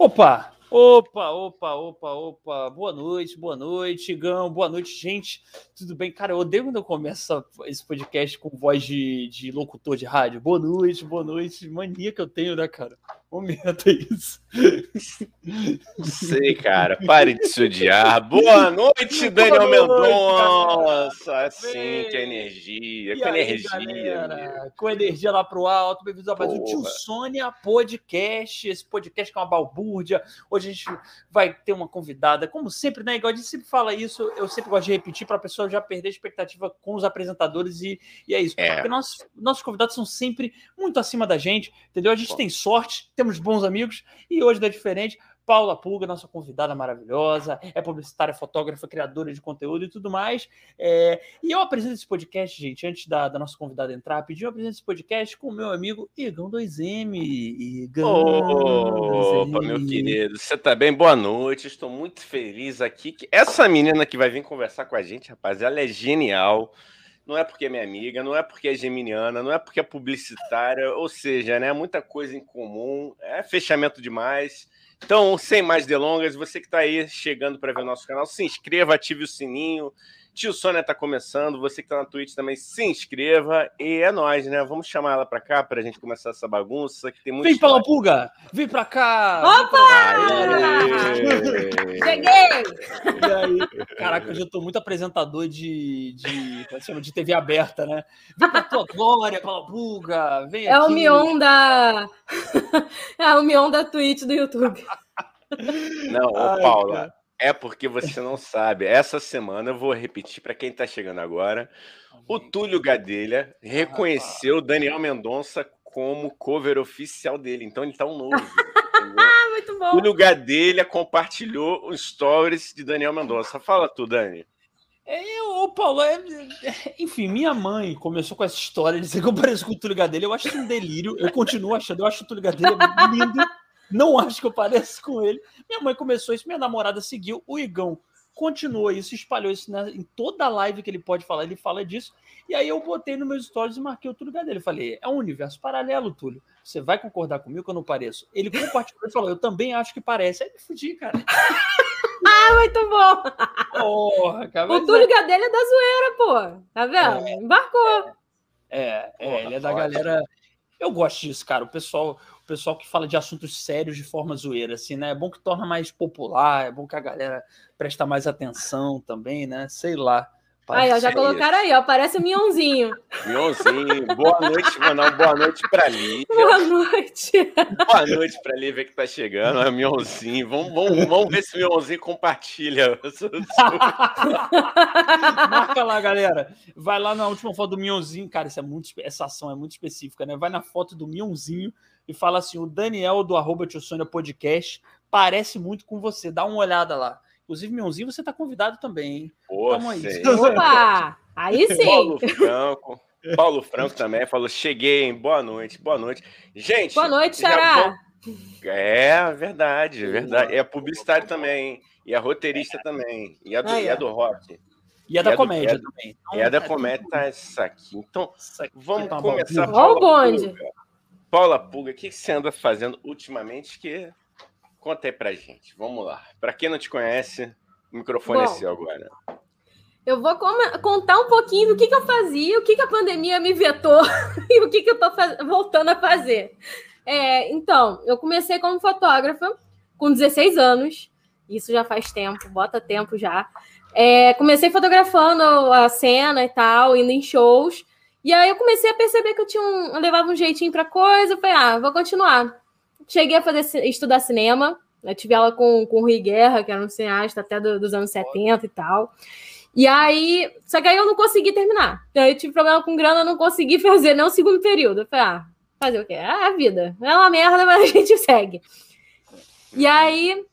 Opa! Opa, opa, opa, opa. Boa noite, boa noite, Gão. Boa noite, gente. Tudo bem? Cara, eu odeio quando eu começo esse podcast com voz de, de locutor de rádio. Boa noite, boa noite. Mania que eu tenho, né, cara? Momento é isso. Sei, cara. Pare de se odiar. Boa noite, Daniel Mendonça. Assim que é energia. E com aí, energia. galera? Com energia lá pro alto. Bem-vindos a mais um Tio. Sônia Podcast. Esse podcast que é uma balbúrdia. Hoje a gente vai ter uma convidada, como sempre, né? Igual a gente sempre fala isso, eu sempre gosto de repetir para a pessoa já perder a expectativa com os apresentadores e, e é isso. É. Porque nossos, nossos convidados são sempre muito acima da gente, entendeu? A gente Bom. tem sorte, temos bons amigos e hoje não é diferente. Paula Pulga, nossa convidada maravilhosa, é publicitária, fotógrafa, criadora de conteúdo e tudo mais. É, e eu apresento esse podcast, gente, antes da, da nossa convidada entrar, pedi eu apresento esse podcast com o meu amigo Igão 2M. Igão Opa, 2M. meu querido, você tá bem? Boa noite. Estou muito feliz aqui. que Essa menina que vai vir conversar com a gente, rapaz, ela é genial. Não é porque é minha amiga, não é porque é geminiana, não é porque é publicitária, ou seja, né, muita coisa em comum, é fechamento demais. Então, sem mais delongas, você que está aí chegando para ver o nosso canal, se inscreva, ative o sininho. Tio Sônia tá começando, você que tá na Twitch também se inscreva. E é nóis, né? Vamos chamar ela para cá para a gente começar essa bagunça que tem muito. Vem, Paula Pulga! Vem pra cá! Cheguei! E aí, caraca, eu já tô muito apresentador de, de, como é de TV aberta, né? Vem pra tua glória, Paula Pulga! Vem É o aqui. Mion da. é o Mion da Twitch do YouTube. Não, ô, Ai, Paula, cara. É porque você não sabe. Essa semana eu vou repetir para quem tá chegando agora. O Túlio Gadelha reconheceu o Daniel Mendonça como cover oficial dele. Então ele tá um novo. Ah, muito bom. Túlio Gadelha compartilhou os stories de Daniel Mendonça. Fala tu, Dani. Ô, Paulo, é- é- enfim, minha mãe começou com essa história de dizer que eu pareço com o Túlio Gadelha. Eu acho um delírio. Eu continuo achando. Eu acho o Túlio Gadelha lindo. Não acho que eu pareço com ele. Minha mãe começou isso, minha namorada seguiu. O Igão continuou isso, espalhou isso na- em toda a live que ele pode falar. Ele fala disso. E aí eu botei no meus stories e marquei o Túlio Gadelha. Eu falei, é um universo paralelo, Túlio. Você vai concordar comigo que eu não pareço? Ele compartilhou e falou, eu também acho que parece. Aí me fudi, cara. Ah, muito bom. Porra, cara. O Túlio Gadelha é da zoeira, pô. Tá vendo? Embarcou. É, é, Porra, ele é da ótimo. galera. Eu gosto disso, cara. O pessoal, pessoal que fala de assuntos sérios de forma zoeira, assim, né? É bom que torna mais popular, é bom que a galera presta mais atenção também, né? Sei lá. Aí, ó, já colocaram aí, ó. Parece o Mionzinho. Mionzinho, boa noite, uma boa noite pra Lívia. Boa noite. Boa noite pra Lívia que tá chegando, é o Mionzinho. Vamos, vamos, vamos ver se o Mionzinho compartilha. Marca lá, galera. Vai lá na última foto do Mionzinho. Cara, isso é muito, essa ação é muito específica, né? Vai na foto do Mionzinho e fala assim: o Daniel do arroba Tio Sônia Podcast parece muito com você. Dá uma olhada lá. Inclusive, Mionzinho, você tá convidado também, hein? Pô, Tamo aí. sei. Opa! Aí sim. Paulo Franco. Paulo Franco também falou: cheguei, hein? Boa noite, boa noite. Gente. Boa noite, Xará. É verdade, é verdade. É publicitário também, hein? e é roteirista também, e é do, Aí, e é ó. do rock, E é da E é comédia e é- também. e é da Então, comédia, tá essa aqui. Então, aqui vamos tá começar. Ó o bonde. Paula Pulga, o que você anda fazendo ultimamente? Que conta aí pra gente. Vamos lá. Pra quem não te conhece, o microfone é Bom. seu agora. Eu vou contar um pouquinho do que, que eu fazia, o que, que a pandemia me vetou e o que, que eu tô voltando a fazer. É, então, eu comecei como fotógrafa com 16 anos. Isso já faz tempo, bota tempo já. É, comecei fotografando a cena e tal, indo em shows. E aí eu comecei a perceber que eu tinha um, eu levava um jeitinho pra coisa. Eu falei, ah, vou continuar. Cheguei a fazer estudar cinema. Eu tive aula com, com o Rui Guerra, que era um cineasta até do- dos anos 70 e tal. E aí, só que aí eu não consegui terminar. Então, eu tive problema com grana, não consegui fazer nem o segundo período. Eu falei, ah, fazer o quê? É a vida. É uma merda, mas a gente segue. E aí,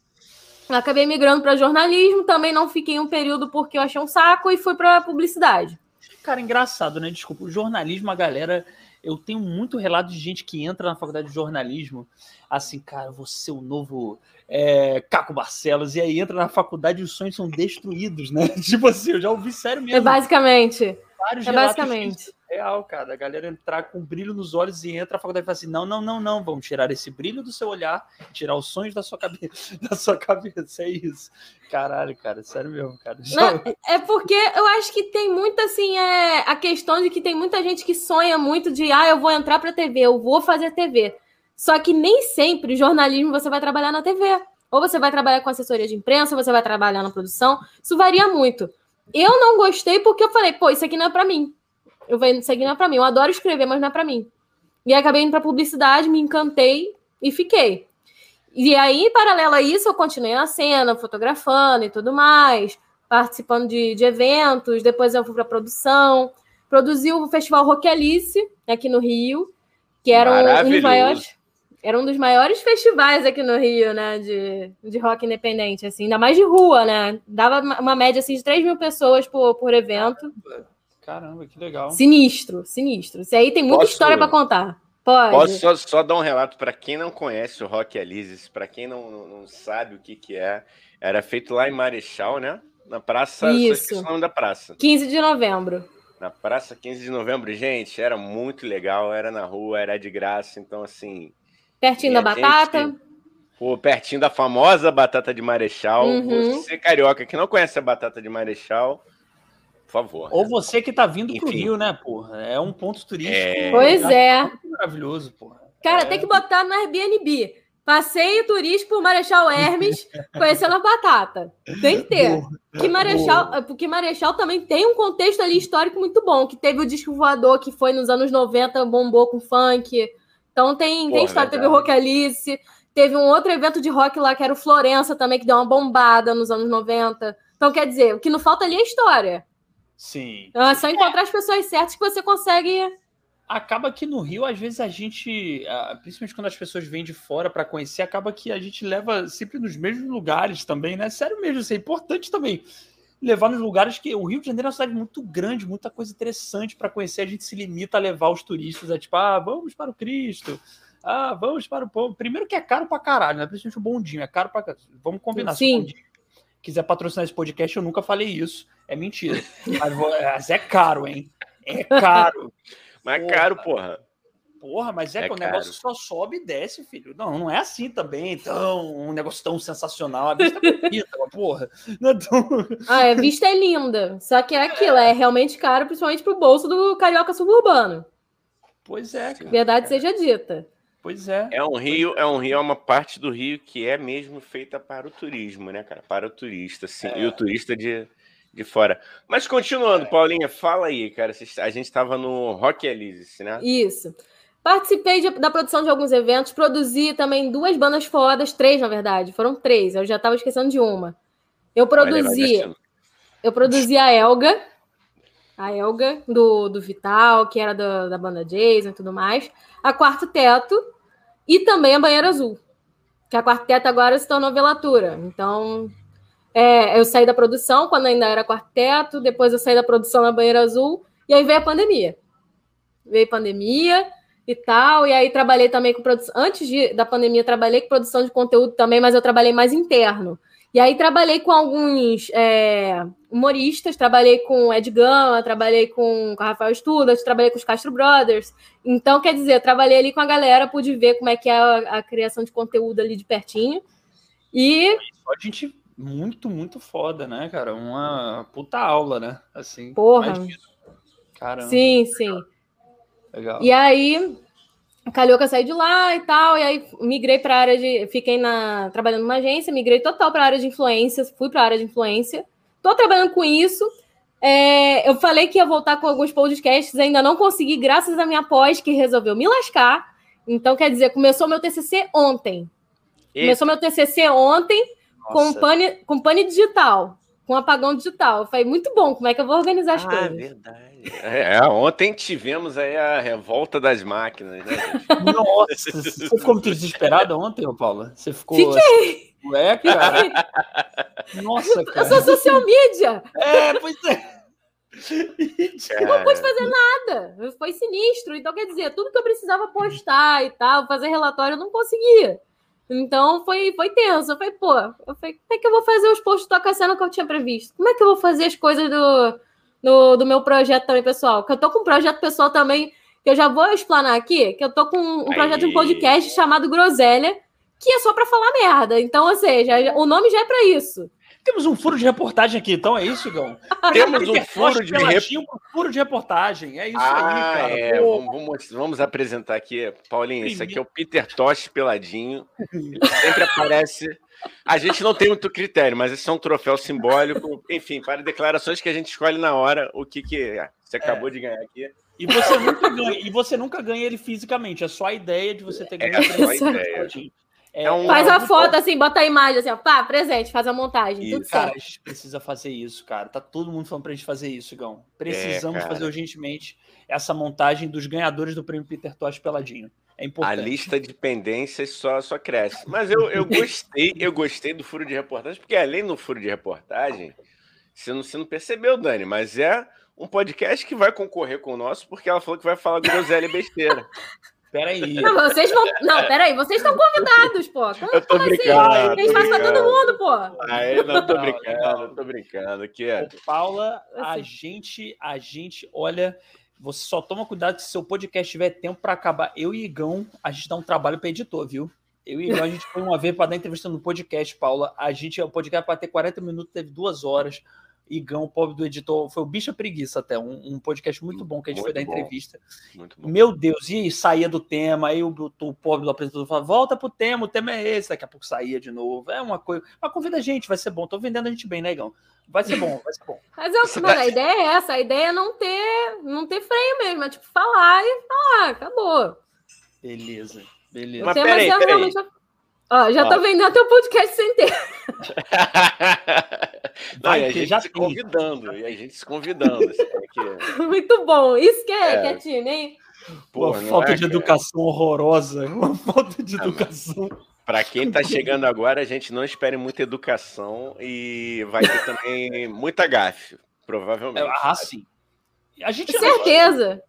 acabei migrando para jornalismo. Também não fiquei um período porque eu achei um saco e fui para publicidade. Cara, engraçado, né? Desculpa, o jornalismo, a galera. Eu tenho muito relato de gente que entra na faculdade de jornalismo, assim, cara, você o novo é, Caco Barcelos, e aí entra na faculdade e os sonhos são destruídos, né? Tipo assim, eu já ouvi sério É mesmo. basicamente. vários É basicamente. Real, cara. A galera entrar com brilho nos olhos e entra a faculdade fala assim: não, não, não, não, vamos tirar esse brilho do seu olhar, tirar os sonhos da sua cabeça, da sua cabeça. É isso. Caralho, cara, sério mesmo, cara. Não, é porque eu acho que tem muito assim, é, a questão de que tem muita gente que sonha muito de ah, eu vou entrar pra TV, eu vou fazer TV. Só que nem sempre jornalismo você vai trabalhar na TV. Ou você vai trabalhar com assessoria de imprensa, ou você vai trabalhar na produção. Isso varia muito. Eu não gostei porque eu falei, pô, isso aqui não é para mim. Eu falei, isso aqui não é para mim. Eu adoro escrever, mas não é para mim. E aí acabei indo para publicidade, me encantei e fiquei. E aí, em paralelo a isso, eu continuei na cena, fotografando e tudo mais, participando de, de eventos. Depois eu fui para produção. Produzi o Festival Rock Alice, aqui no Rio, que era um dos maiores era um dos maiores festivais aqui no Rio, né? De, de rock independente, assim, ainda mais de rua, né? Dava uma média assim, de 3 mil pessoas por, por evento. Caramba, que legal. Sinistro, sinistro. Isso aí tem muita Posso... história para contar. Pode. Posso só, só, dar um relato para quem não conhece o Rock Elises, para quem não, não, não, sabe o que, que é. Era feito lá em Marechal, né? Na praça. Isso. o nome da praça. 15 de novembro. Na praça 15 de novembro, gente, era muito legal, era na rua, era de graça, então assim, Pertinho da batata. Gente, pô, pertinho da famosa batata de Marechal. Uhum. Você, carioca, que não conhece a batata de Marechal, por favor. Ou né? você que tá vindo Enfim. pro Rio, né, porra? É um ponto turístico. É... Pois é. Maravilhoso, porra. Cara, é... tem que botar no Airbnb. Passeio turístico por Marechal Hermes, conhecendo a batata. Tem que ter. Que Marechal, porque Marechal também tem um contexto ali histórico muito bom, que teve o disco voador que foi nos anos 90, bombou com funk. Então tem, Porra, tem história, teve o Rock Alice, teve um outro evento de rock lá que era o Florença também, que deu uma bombada nos anos 90. Então, quer dizer, o que não falta ali é história. Sim. Então, é só encontrar é. as pessoas certas que você consegue. Acaba que no Rio, às vezes, a gente, principalmente quando as pessoas vêm de fora para conhecer, acaba que a gente leva sempre nos mesmos lugares também, né? Sério mesmo, isso é importante também levar nos lugares que o Rio de Janeiro é uma cidade muito grande, muita coisa interessante para conhecer. A gente se limita a levar os turistas a tipo, ah, vamos para o Cristo. Ah, vamos para o povo. Primeiro que é caro para caralho, né? Principalmente o bondinho, é caro para Vamos combinar. Sim. Se quiser patrocinar esse podcast, eu nunca falei isso. É mentira. Mas é caro, hein? É caro. Mas é caro, porra. Porra, mas é, é que o negócio só sobe e desce, filho. Não, não é assim também, tão, um negócio tão sensacional. A vista é bonita, porra. Não é tão... Ah, a vista é linda. Só que é aquilo, é realmente caro, principalmente pro bolso do carioca suburbano. Pois é, cara. Verdade seja dita. Pois é. É um rio, é um rio, é uma parte do rio que é mesmo feita para o turismo, né, cara? Para o turista, sim. É. E o turista de, de fora. Mas continuando, Paulinha, fala aí, cara. A gente estava no Rock Elise, né? Isso. Participei de, da produção de alguns eventos, produzi também duas bandas fodas, três na verdade, foram três, eu já estava esquecendo de uma. Eu produzi, eu produzi a Elga, a Elga do, do Vital, que era da, da banda Jason e tudo mais, a Quarto Teto e também a Banheira Azul, que a Quarto Teto agora se tornou velatura. Então, é, eu saí da produção quando ainda era quarteto, depois eu saí da produção na Banheira Azul, e aí veio a pandemia. Veio a pandemia, e tal. E aí trabalhei também com produção. Antes de, da pandemia, trabalhei com produção de conteúdo também, mas eu trabalhei mais interno. E aí trabalhei com alguns é, humoristas, trabalhei com Ed Gama, trabalhei com, com a Rafael Studas, trabalhei com os Castro Brothers. Então, quer dizer, trabalhei ali com a galera, pude ver como é que é a, a criação de conteúdo ali de pertinho. E. Só gente muito, muito foda, né, cara? Uma puta aula, né? Assim. Porra. Caramba. Sim, sim. Legal. E aí, calhou que eu saí de lá e tal, e aí migrei para a área de. Fiquei na, trabalhando numa agência, migrei total para a área de influência, fui para a área de influência. Estou trabalhando com isso. É, eu falei que ia voltar com alguns podcasts, ainda não consegui, graças à minha pós, que resolveu me lascar. Então, quer dizer, começou meu TCC ontem. Eita. Começou meu TCC ontem com pane, com pane digital, com apagão digital. Foi muito bom. Como é que eu vou organizar as ah, coisas? É verdade. É, ontem tivemos aí a revolta das máquinas, né? Nossa, você ficou muito desesperada ontem, Paula? Você ficou. Fiquei! É, cara. Nossa, cara. Eu sou social media. É, pois é. Eu não pude fazer nada. Foi sinistro. Então, quer dizer, tudo que eu precisava postar e tal, fazer relatório, eu não conseguia. Então foi, foi tenso. Eu falei, pô, eu falei, como é que eu vou fazer os posts do Cena que eu tinha previsto? Como é que eu vou fazer as coisas do, no, do meu projeto também, pessoal. Que eu tô com um projeto pessoal também, que eu já vou explanar aqui, que eu tô com um projeto de um podcast chamado Groselha, que é só para falar merda. Então, ou seja, o nome já é para isso. Temos um furo de reportagem aqui, então é isso, Igão? Temos um furo de, rep... furo de reportagem. É isso ah, aí, cara. É. Vamos, vamos, vamos, apresentar aqui, Paulinho. Isso aqui é o Peter Tosh peladinho. Ele sempre aparece. A gente não tem muito critério, mas esse é um troféu simbólico. Enfim, para declarações que a gente escolhe na hora o que, que é. Você acabou é. de ganhar aqui. E você, nunca ganha, e você nunca ganha ele fisicamente, é só a ideia de você ter ganho. É só a ideia. É um, faz a foto assim, bota a imagem assim, ó, pá, presente, faz a montagem, tudo cara, certo. a gente precisa fazer isso, cara. Tá todo mundo falando pra gente fazer isso, Igão. Precisamos é, fazer urgentemente essa montagem dos ganhadores do prêmio Peter Tosh peladinho. É importante. A lista de pendências só, só cresce. Mas eu, eu gostei, eu gostei do furo de reportagem, porque além do furo de reportagem, você não, você não percebeu, Dani, mas é um podcast que vai concorrer com o nosso, porque ela falou que vai falar groselha e besteira. Peraí. Não, vocês vão. Não, peraí, vocês estão convidados, pô. Como, eu tô assim? brincando. Assim? A gente faz pra todo mundo, pô. Aí, não, tô brincando, não, tô brincando. Aqui é. Paula, a gente, a gente, olha. Você só toma cuidado se seu podcast tiver tempo para acabar. Eu e Igão, a gente dá um trabalho para editor, viu? Eu e Igão, a gente foi uma vez para dar entrevista no podcast, Paula. A gente, o podcast para ter 40 minutos, teve duas horas. Igão, o pobre do editor, foi o Bicha Preguiça até, um, um podcast muito bom que a gente muito foi dar entrevista. Meu Deus, e saía do tema, aí o, o, o pobre do apresentador falava, volta pro tema, o tema é esse, daqui a pouco saía de novo. É uma coisa. Mas convida a gente, vai ser bom. Tô vendendo a gente bem, né, Igão? Vai ser bom, vai ser bom. Mas eu, mano, a ideia é essa, a ideia é não ter, não ter freio mesmo, é tipo falar e falar, acabou. Beleza, beleza. Mas peraí, peraí. Realmente... Ó, já tô vendendo teu podcast sem ter. Não, e a gente já se convidando, e a gente se convidando. Assim, Muito bom, isso que é, é. é time, hein? Pô, uma falta é, de educação horrorosa, uma falta de ah, educação. Para quem está chegando agora, a gente não espere muita educação e vai ter também muita gafe, provavelmente. Ah, sim. A gente certeza.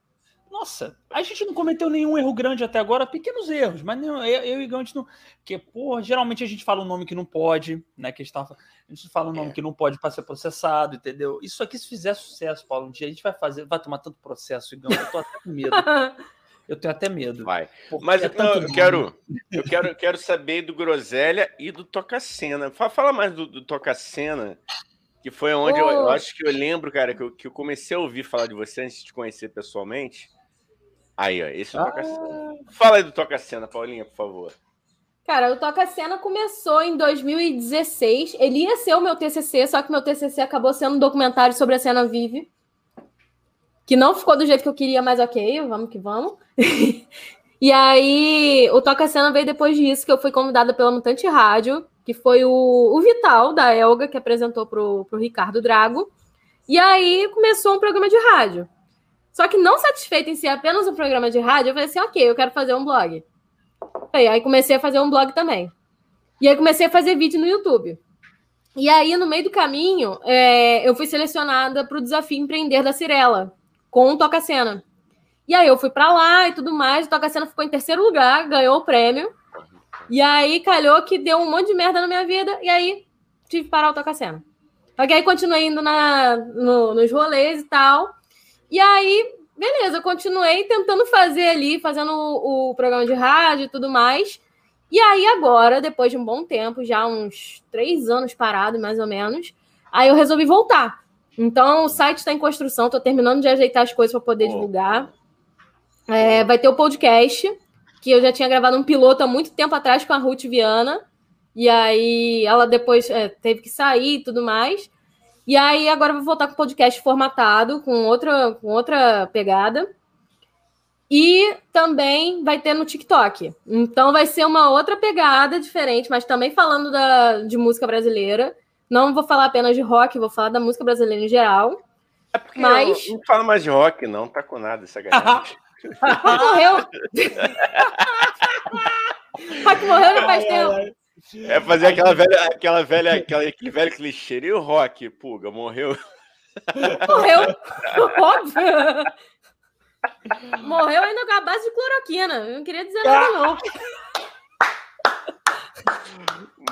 Nossa, a gente não cometeu nenhum erro grande até agora, pequenos erros, mas não, eu, eu e gente não. Porque, porra, geralmente a gente fala um nome que não pode, né? Que a gente, tava, a gente fala um nome é. que não pode para ser processado, entendeu? Isso aqui, se fizer sucesso, Paulo, um dia a gente vai fazer, vai tomar tanto processo, Igão, eu tô até com medo. Eu tenho até medo. Vai. Mas é não, eu quero, eu quero, quero saber do Groselha e do Toca Cena. Fala, fala mais do, do Toca Cena, que foi onde oh. eu, eu, acho que eu lembro, cara, que eu, que eu comecei a ouvir falar de você antes de te conhecer pessoalmente. Aí, ó, esse é o Toca Cena. Ah. Fala aí do Toca Cena, Paulinha, por favor. Cara, o Toca Cena começou em 2016. Ele ia ser o meu TCC, só que meu TCC acabou sendo um documentário sobre a cena vive. Que não ficou do jeito que eu queria, mas ok, vamos que vamos. e aí, o Toca Cena veio depois disso, que eu fui convidada pela Mutante Rádio, que foi o, o Vital, da Elga, que apresentou pro, pro Ricardo Drago. E aí começou um programa de rádio. Só que não satisfeito em ser apenas um programa de rádio, eu falei assim, ok, eu quero fazer um blog. Aí comecei a fazer um blog também. E aí comecei a fazer vídeo no YouTube. E aí, no meio do caminho, é, eu fui selecionada para o desafio empreender da Cirela, com o Toca Cena. E aí eu fui para lá e tudo mais, o Toca Cena ficou em terceiro lugar, ganhou o prêmio. E aí calhou que deu um monte de merda na minha vida, e aí tive que parar o Toca Cena. Só que aí continuei indo na, no, nos rolês e tal. E aí, beleza, continuei tentando fazer ali, fazendo o, o programa de rádio e tudo mais. E aí, agora, depois de um bom tempo, já uns três anos parado, mais ou menos, aí eu resolvi voltar. Então, o site está em construção, estou terminando de ajeitar as coisas para poder oh. divulgar. É, vai ter o podcast, que eu já tinha gravado um piloto há muito tempo atrás com a Ruth Viana. E aí ela depois é, teve que sair e tudo mais. E aí agora eu vou voltar com o podcast formatado, com outra, com outra pegada. E também vai ter no TikTok. Então vai ser uma outra pegada diferente, mas também falando da, de música brasileira. Não vou falar apenas de rock, vou falar da música brasileira em geral. É porque mas... não fala mais de rock, não, tá com nada essa galera. rock morreu. rock morreu não faz tempo. É fazer aquela velha, aquela velha, aquela, aquele velho clichê. E o rock, Puga, morreu. Morreu, óbvio. Morreu ainda com a base de cloroquina. Eu não queria dizer nada, não.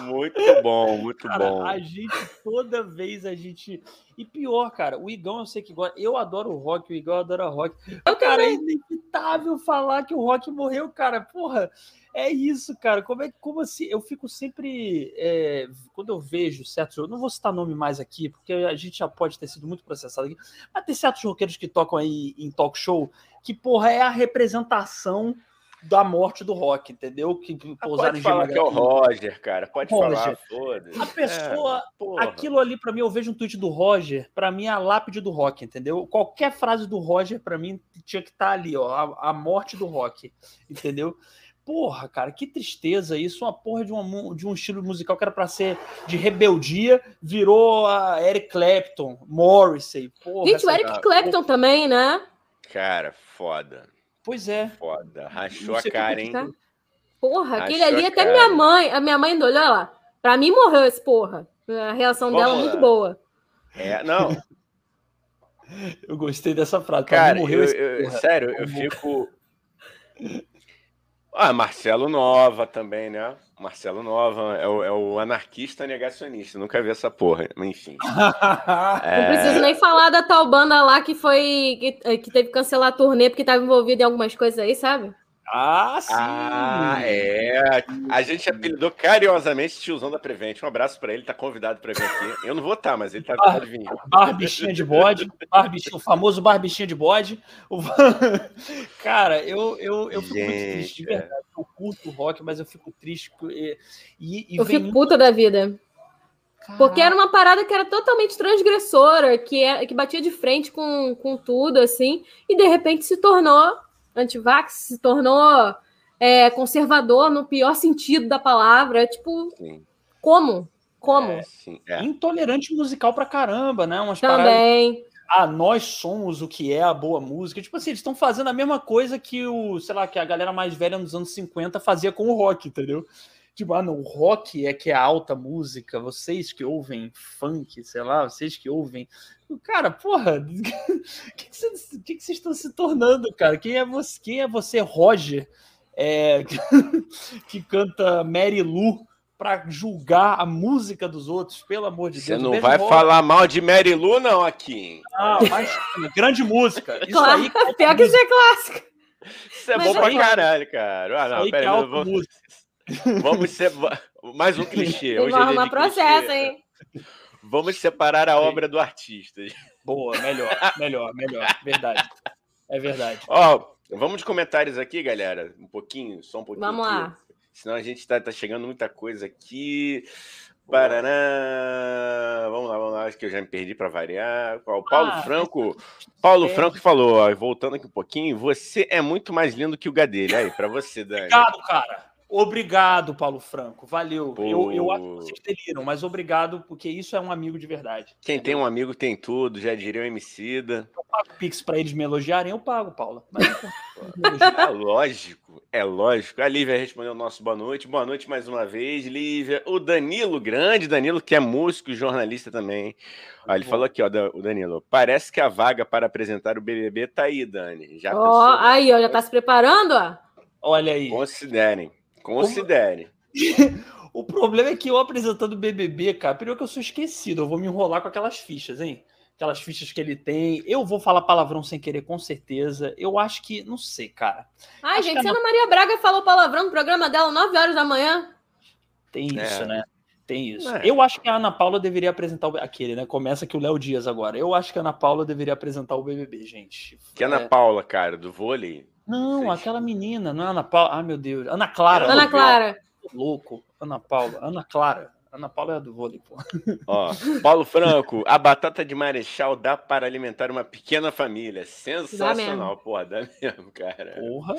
Muito bom, muito cara, bom. A gente, toda vez a gente. E pior, cara, o Igão eu sei que gosta. Eu adoro o rock, o Igão adora rock. Eu cara, é também. inevitável falar que o rock morreu, cara. Porra, é isso, cara. Como é como assim? Eu fico sempre. é, quando eu vejo certos. Eu não vou citar nome mais aqui, porque a gente já pode ter sido muito processado aqui. Mas tem certos roqueiros que tocam aí em talk show que, porra, é a representação da morte do rock, entendeu? Que Ah, pousaram Pode em falar que é o Roger, cara. Pode Roger. falar, foda-se. A pessoa, É, porra. aquilo ali pra mim, eu vejo um tweet do Roger, pra mim é a lápide do rock, entendeu? Qualquer frase do Roger pra mim tinha que estar ali, ó, a, a morte do rock, entendeu? Porra, cara, que tristeza isso, uma porra de, uma de um estilo musical que era pra ser de rebeldia, virou a Eric Clapton, Morrissey, porra. Gente, o Eric Clapton também, né? Cara, foda. Pois é. Foda. Rachou a cara, hein? Tá? Porra, aquele Achou ali, até cara. minha mãe, a minha mãe ainda olhou lá. Pra mim morreu esse porra. A reação Vamos dela é lá. muito boa. É, não, Eu gostei dessa frase. Pra cara, mim morreu eu- esse eu- porra. sério, eu fico. Ah, Marcelo Nova também, né? Marcelo Nova é o, é o anarquista negacionista. Nunca vi essa porra, enfim. É, Não preciso nem falar da tal banda lá que foi. que, que teve que cancelar a turnê porque tava envolvida em algumas coisas aí, sabe? Ah, sim! Ah, é. A gente apelidou carinhosamente tiozão da Prevent. Um abraço pra ele, tá convidado pra vir aqui. Eu não vou estar, mas ele tá pode vir. Barbichinha de bode, barbichinha, o famoso barbichinha de bode. O- Cara, eu, eu, eu fico muito triste, de Gente, é. verdade. Eu curto o rock, mas eu fico triste. E, e, Eu vem fico puta da vida. Porque era uma parada que era totalmente transgressora, que, é, que batia de frente com, com tudo, assim, e de repente se tornou antivax, se tornou é, conservador no pior sentido da palavra. Tipo, Sim. como? Como? É, sim, é. intolerante musical pra caramba, né? Umas paradas. Também. Ah, nós somos o que é a boa música. Tipo assim, eles estão fazendo a mesma coisa que o, sei lá, que a galera mais velha nos anos 50 fazia com o rock, entendeu? Tipo, ah, não, o rock é que é a alta música, vocês que ouvem funk, sei lá, vocês que ouvem. Cara, porra, o que, que, vocês, que que vocês estão se tornando, cara? Quem é você, quem é você Roger, é, que canta Mary Lou pra julgar a música dos outros, pelo amor de Você Deus? Um não vai falar mal de Mary Lou, não, aqui. Ah, mas grande música. Isso Claro, aí, é pior que isso é clássico. Isso é Mas bom é pra caralho, cara. Ah, não, é pera aí, alta vamos, ser. Mais um clichê. Hoje é processo, clichê. hein? Vamos separar a obra do artista. Boa, melhor, melhor, melhor. Verdade. É verdade. Ó, vamos de comentários aqui, galera. Um pouquinho, só um pouquinho. Vamos aqui. lá. Senão a gente tá, tá chegando muita coisa aqui. Paraná. Vamos lá, vamos lá. Acho que eu já me perdi para variar. O Paulo Ah, Franco. Paulo é. Franco falou, ó, voltando aqui um pouquinho, você é muito mais lindo que o Gadelha. Aí, para você, Dani. Obrigado, cara. Obrigado, Paulo Franco. Valeu. Pô. Eu, eu acho que vocês deliram, mas obrigado, porque isso é um amigo de verdade. Quem tem um amigo tem tudo, já diria o Emicida. Eu pago Pix pra eles me elogiarem, eu pago, Paula. Mas. É lógico, é lógico. A Lívia respondeu o nosso boa noite. Boa noite mais uma vez, Lívia. O Danilo, grande Danilo, que é músico e jornalista também. Ó, ele Bom. falou aqui, ó, o Danilo. Parece que a vaga para apresentar o BBB tá aí, Dani. Já Ó, pensou? aí, ó, já tá se preparando, ó. Olha aí. Considerem, considerem. O problema é que eu apresentando o BBB, cara, primeiro que eu sou esquecido, eu vou me enrolar com aquelas fichas, hein? Aquelas fichas que ele tem. Eu vou falar palavrão sem querer, com certeza. Eu acho que, não sei, cara. Ai, Acho gente, que se a Ana Maria Braga falou palavrão no programa dela 9 horas da manhã. Tem isso, É. né? Tem isso. É. Eu acho que a Ana Paula deveria apresentar o... aquele, né? Começa aqui o Léo Dias agora. Eu acho que a Ana Paula deveria apresentar o BBB, gente. Que Ana É. Paula, cara, do vôlei. Não, Vocês- aquela menina, não é Ana Paula. Ah, meu Deus. Ana Clara. Ana Clara. Louco. Ana Paula. Ana Clara. Ana Paula é a do vôlei, pô. Ó, Paulo Franco, a batata de marechal dá para alimentar uma pequena família. Sensacional, porra, dá mesmo, cara. Porra.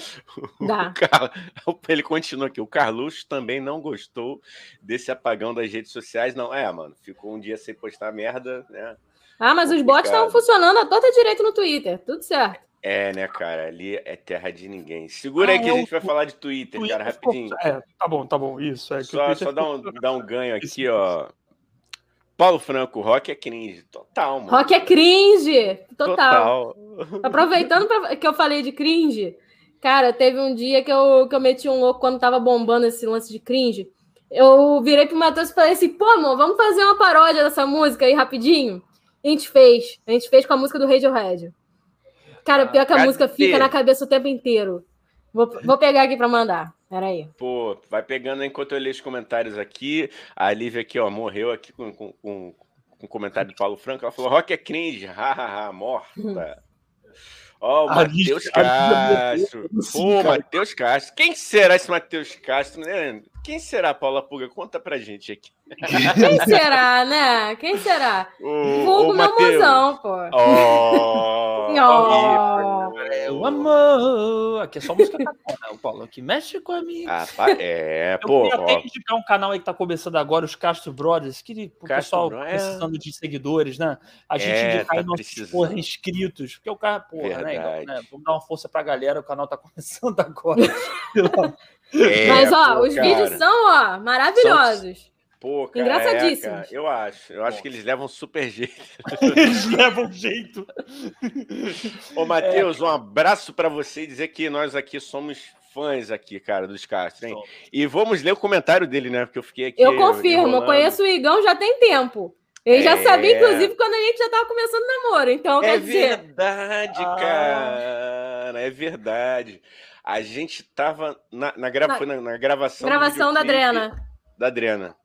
Dá. O Car- Ele continua aqui. O Carluxo também não gostou desse apagão das redes sociais. Não, é, mano. Ficou um dia sem postar merda, né? Ah, mas os bots estavam funcionando a torta direito no Twitter. Tudo certo. É, né, cara? Ali é terra de ninguém. Segura aí Ah, que a gente vai falar de Twitter, Twitter cara, rapidinho. É, tá bom, tá bom. Isso. É Só, Twitter só dá, um, dá um ganho aqui, ó. Paulo Franco, rock é cringe. Total, mano. Rock é cringe. Total. Aproveitando pra- que eu falei de cringe, cara, teve um dia que eu, que eu meti um louco quando tava bombando esse lance de cringe. eu virei pro Matheus e falei assim: pô, amor, vamos fazer uma paródia dessa música aí rapidinho? A gente fez. A gente fez com a música do Radiohead. Cara, pior que a Cadê? música fica na cabeça o tempo inteiro. Vou, vou pegar aqui pra mandar. Peraí. Pô, vai pegando enquanto eu leio os comentários aqui. A Lívia aqui, ó, morreu aqui com, com, com, com um comentário do Paulo Franco. Ela falou: rock é cringe, hahaha, morta. Ó, o A Matheus Castro. Pô. Matheus Castro. Quem será esse Matheus Castro, né? Quem será, Paula Puga? Conta pra gente aqui. Quem será, né? Quem será? O, Vulgo o meu mozão, pô. Oh, Oh. é Eu o- amo. Aqui é só música cafona, o Paulo. Que mexe com a minha. Ah, é, Eu pô, queria até indicar um canal aí que tá começando agora, os Castro Brothers, que o pessoal Bro- é. precisando de seguidores, né? A gente É, indicar aí tá nossos precisando. porra, inscritos, porque o cara, porra, né, então, né? Vamos dar uma força pra galera, o canal tá começando agora. É, Mas, ó, pô, os cara. vídeos são, ó, maravilhosos. Pô, cara, Engraçadíssimos. é, cara, eu acho. Eu acho Bom. que eles levam super jeito. Eles levam jeito. Ô, Matheus, um abraço pra você e dizer que nós aqui somos fãs aqui, cara, dos Castro, hein? E vamos ler o comentário dele, né? Porque eu fiquei aqui. Eu confirmo, eu enrolando. conheço o Igão já tem tempo. Ele já É. sabia, inclusive, quando a gente já tava começando o namoro. Então, É quer dizer, verdade, Ah. cara. É verdade. A gente tava na, na, gra- Na- na, gravação. gravação da Drena. Da Drena.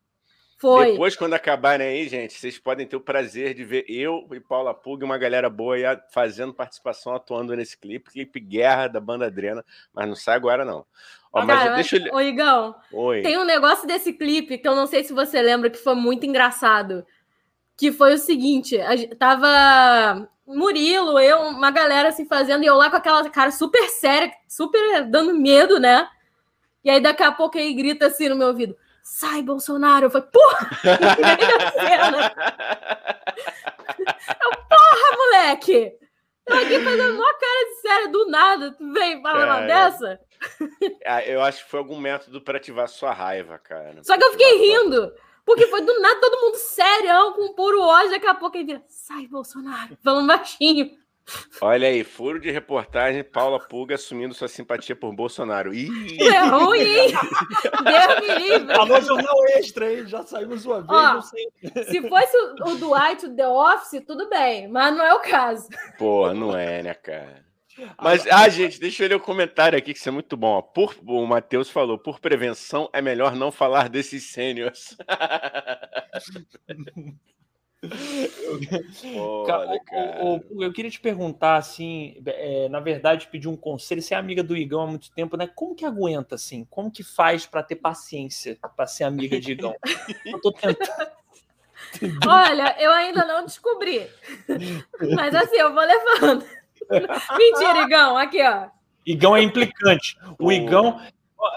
Foi. Depois, quando acabarem aí, gente, vocês podem ter o prazer de ver eu e Paula Pug, uma galera boa aí fazendo participação, atuando nesse clipe, clipe Guerra da banda Drena, mas não sai agora não. Ó, mas Cara, deixa eu... Ô, Igão, Oi. tem um negócio desse clipe que eu não sei se você lembra que foi muito engraçado. Que foi o seguinte: tava Murilo, eu, uma galera assim fazendo, e eu lá com aquela cara super séria, super dando medo, né? E aí daqui a pouco ele grita assim no meu ouvido: sai, Bolsonaro! Eu falei, porra! Cena. Porra, moleque! Eu aqui fazendo uma cara de sério do nada, tu vem falar uma dessa? Ah, eu acho que foi algum método para ativar sua raiva, cara. Só que eu fiquei rindo. Porque foi do nada todo mundo sério, com puro ódio. Daqui a pouco ele vira, sai, Bolsonaro, falando baixinho. Olha aí, furo de reportagem, Paula Puga assumindo sua simpatia por Bolsonaro. Ih, É ruim, hein? Deus me livre. Alô, jornal extra, hein? Já saímos uma vez, Ó. não sei. Se fosse o, o Dwight, o The Office, tudo bem. Mas não é o caso. porra, não é, né, cara? Mas, ah, gente, deixa eu ler o comentário aqui, que isso é muito bom. ó. Por, o Matheus falou, por prevenção, é melhor não falar desses sêniors. Ca- Olha, cara. o- o- o- eu queria te perguntar, assim, é, na verdade, pedir um conselho. Você é amiga do Igão há muito tempo, né? Como que aguenta, assim? Como que faz pra ter paciência pra ser amiga de Igão? Eu tô tentando. Olha, eu ainda não descobri. Mas assim, eu vou levando. Mentira, Igão. Aqui, ó. Igão é implicante. O. Igão.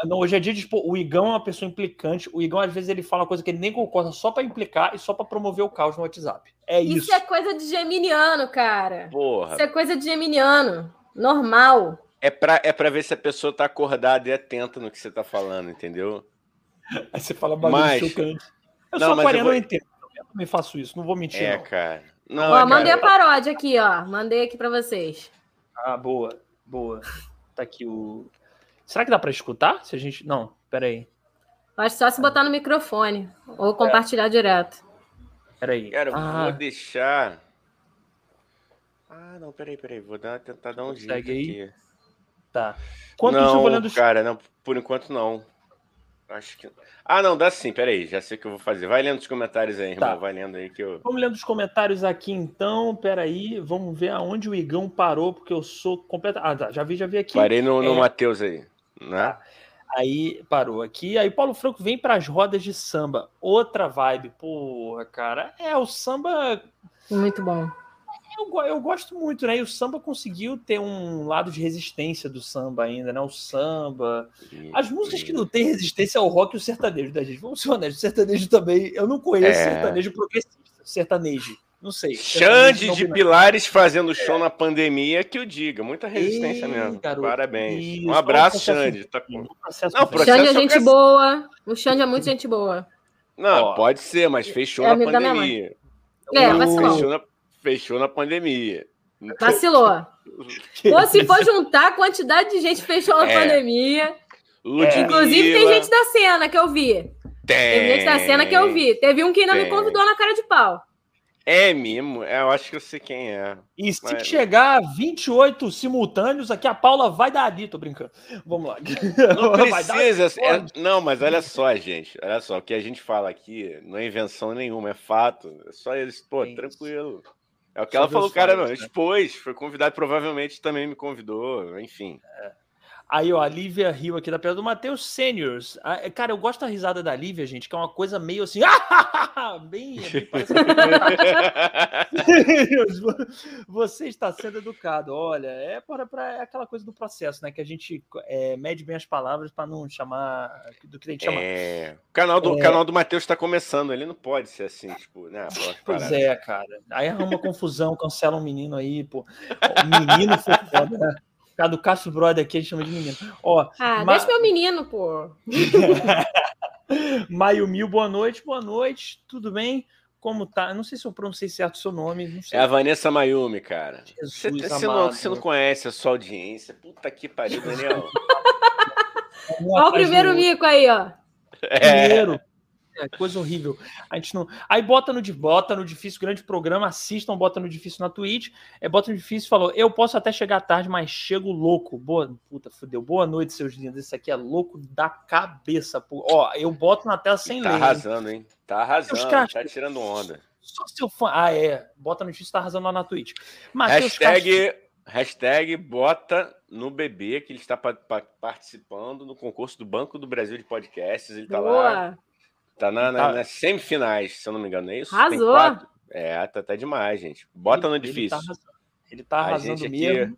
não, Hoje é dia de expor. O Igão é uma pessoa implicante. O Igão, às vezes, ele fala uma coisa que ele nem concorda só pra implicar e só pra promover o caos no WhatsApp. É isso. Isso é coisa de geminiano, cara. Porra, Isso é coisa de geminiano. Normal. é pra, é pra ver se a pessoa tá acordada e atenta no que você tá falando, entendeu? Aí você fala bagulho Mas- chocante. Eu Não, sou mas eu aquariano, vou- eu entendo. Eu também faço isso, não vou mentir. É, não. cara. Não, ó, é, mandei a cara. paródia aqui, ó. Mandei aqui pra vocês. Ah, boa, boa. Tá aqui o. Será que dá pra escutar? Se a gente. Não, peraí. Acho só se botar no microfone ou compartilhar direto. Peraí. Cara, eu ah, vou deixar. Ah, não, peraí, peraí. Vou dar, tentar dar um jeito Consegue aí? aqui. tá. Eu não, vou lendo os- cara, não, por enquanto não. Acho que. Ah, não, dá sim, peraí, já sei o que eu vou fazer. Vai lendo os comentários aí, irmão. Tá. Vai lendo aí que eu. Vamos lendo os comentários aqui então. Peraí, vamos ver aonde o Igão parou, porque eu sou completo. Ah, tá. Já vi, já vi aqui. Parei no, no É. Matheus aí. Né? Aí parou aqui. Aí Paulo Franco vem para as rodas de samba. Outra vibe. Porra, cara. É, o samba Muito bom. Eu, eu gosto muito, né? E o samba conseguiu ter um lado de resistência do samba ainda, né? O samba. As músicas que não têm resistência é o rock e o sertanejo da gente. Vamos ser honestos, o sertanejo também. Eu não conheço É. sertanejo progressista. Sertanejo. Não sei. Xande Sertanejo de não- Pilares fazendo show na pandemia, que eu diga. Muita resistência Ei, mesmo. garoto, Parabéns. isso, um abraço, é Xande. Tá com- processo Não, processo- Xande é é gente boa. O Xande é muito gente boa. Não, Ó. pode ser, mas fechou É na pandemia. É, O- vacilou. Fechou na, fechou na pandemia. Vacilou. Ou se for juntar a quantidade de gente que fechou na É. pandemia. Ludmilla, Inclusive, tem gente da cena que eu vi. Tem. Teve gente da cena que eu vi. Teve um que ainda me Tem. convidou na cara de pau. É mesmo? É, Eu acho que eu sei quem é. E se Mas- chegar a 28 simultâneos, aqui a Paula vai dar ali, tô brincando. Vamos lá. Não Vai dar- precisa. é- não, mas olha só, gente. Olha só, o que a gente fala aqui não é invenção nenhuma, é fato. É só eles, pô, Sim. tranquilo. É o que Só ela falou, cara, não, né? expôs, foi convidado, provavelmente também me convidou, enfim. Aí, ó, a Lívia riu aqui da pedra do Matheus Seniors. Ah, é, Cara, eu gosto da risada da Lívia, gente, que é uma coisa meio assim. bem. bem parece- Você está sendo educado. Olha, é para, para é aquela coisa do processo, né? Que a gente é, mede bem as palavras para não chamar do que tem que chamar. É, o canal do, É. canal do Matheus tá começando, ele não pode ser assim, tipo, né? Pois é, cara. Aí arruma confusão, cancela um menino aí, pô. O menino foi foda, né? O cara do Castro Brother aqui, a gente chama de menino. Ó, Ah, Ma- deixa meu menino, pô. Maio Mil, boa noite, boa noite, tudo bem? Como tá? Eu não sei se eu pronunciei certo o seu nome, não sei. É a Vanessa Mayumi, cara. Jesus Você, você não, amado. você não conhece a sua audiência. Puta que pariu, Daniel. Ó o primeiro mico aí, ó. É, Primeiro. É, coisa horrível. A gente não. Aí bota no, bota no difícil, grande programa, assistam, bota no difícil na Twitch. É, bota no difícil falou: Eu posso até chegar tarde, mas chego louco. Boa, puta, fudeu. Boa noite, seus lindos. Esse aqui é louco da cabeça, pô. Ó, eu boto na tela sem tá ler. hein? arrasando, hein? Tá arrasando, caras- tá tirando onda. Sou seu fã. Ah, é. Bota no difícil, tá arrasando lá na Twitch. Castro- Hashtag, hashtag bota no bebê que ele está pa- pa- participando no concurso do Banco do Brasil de Podcasts. Ele tá lá. Tá na, na- Tá. nas semifinais, se eu não me engano, não é isso? Arrasou. É, tá, tá demais, gente. Bota no Ele- ele difícil. tá arrasando. Ele tá A arrasando gente aqui mesmo.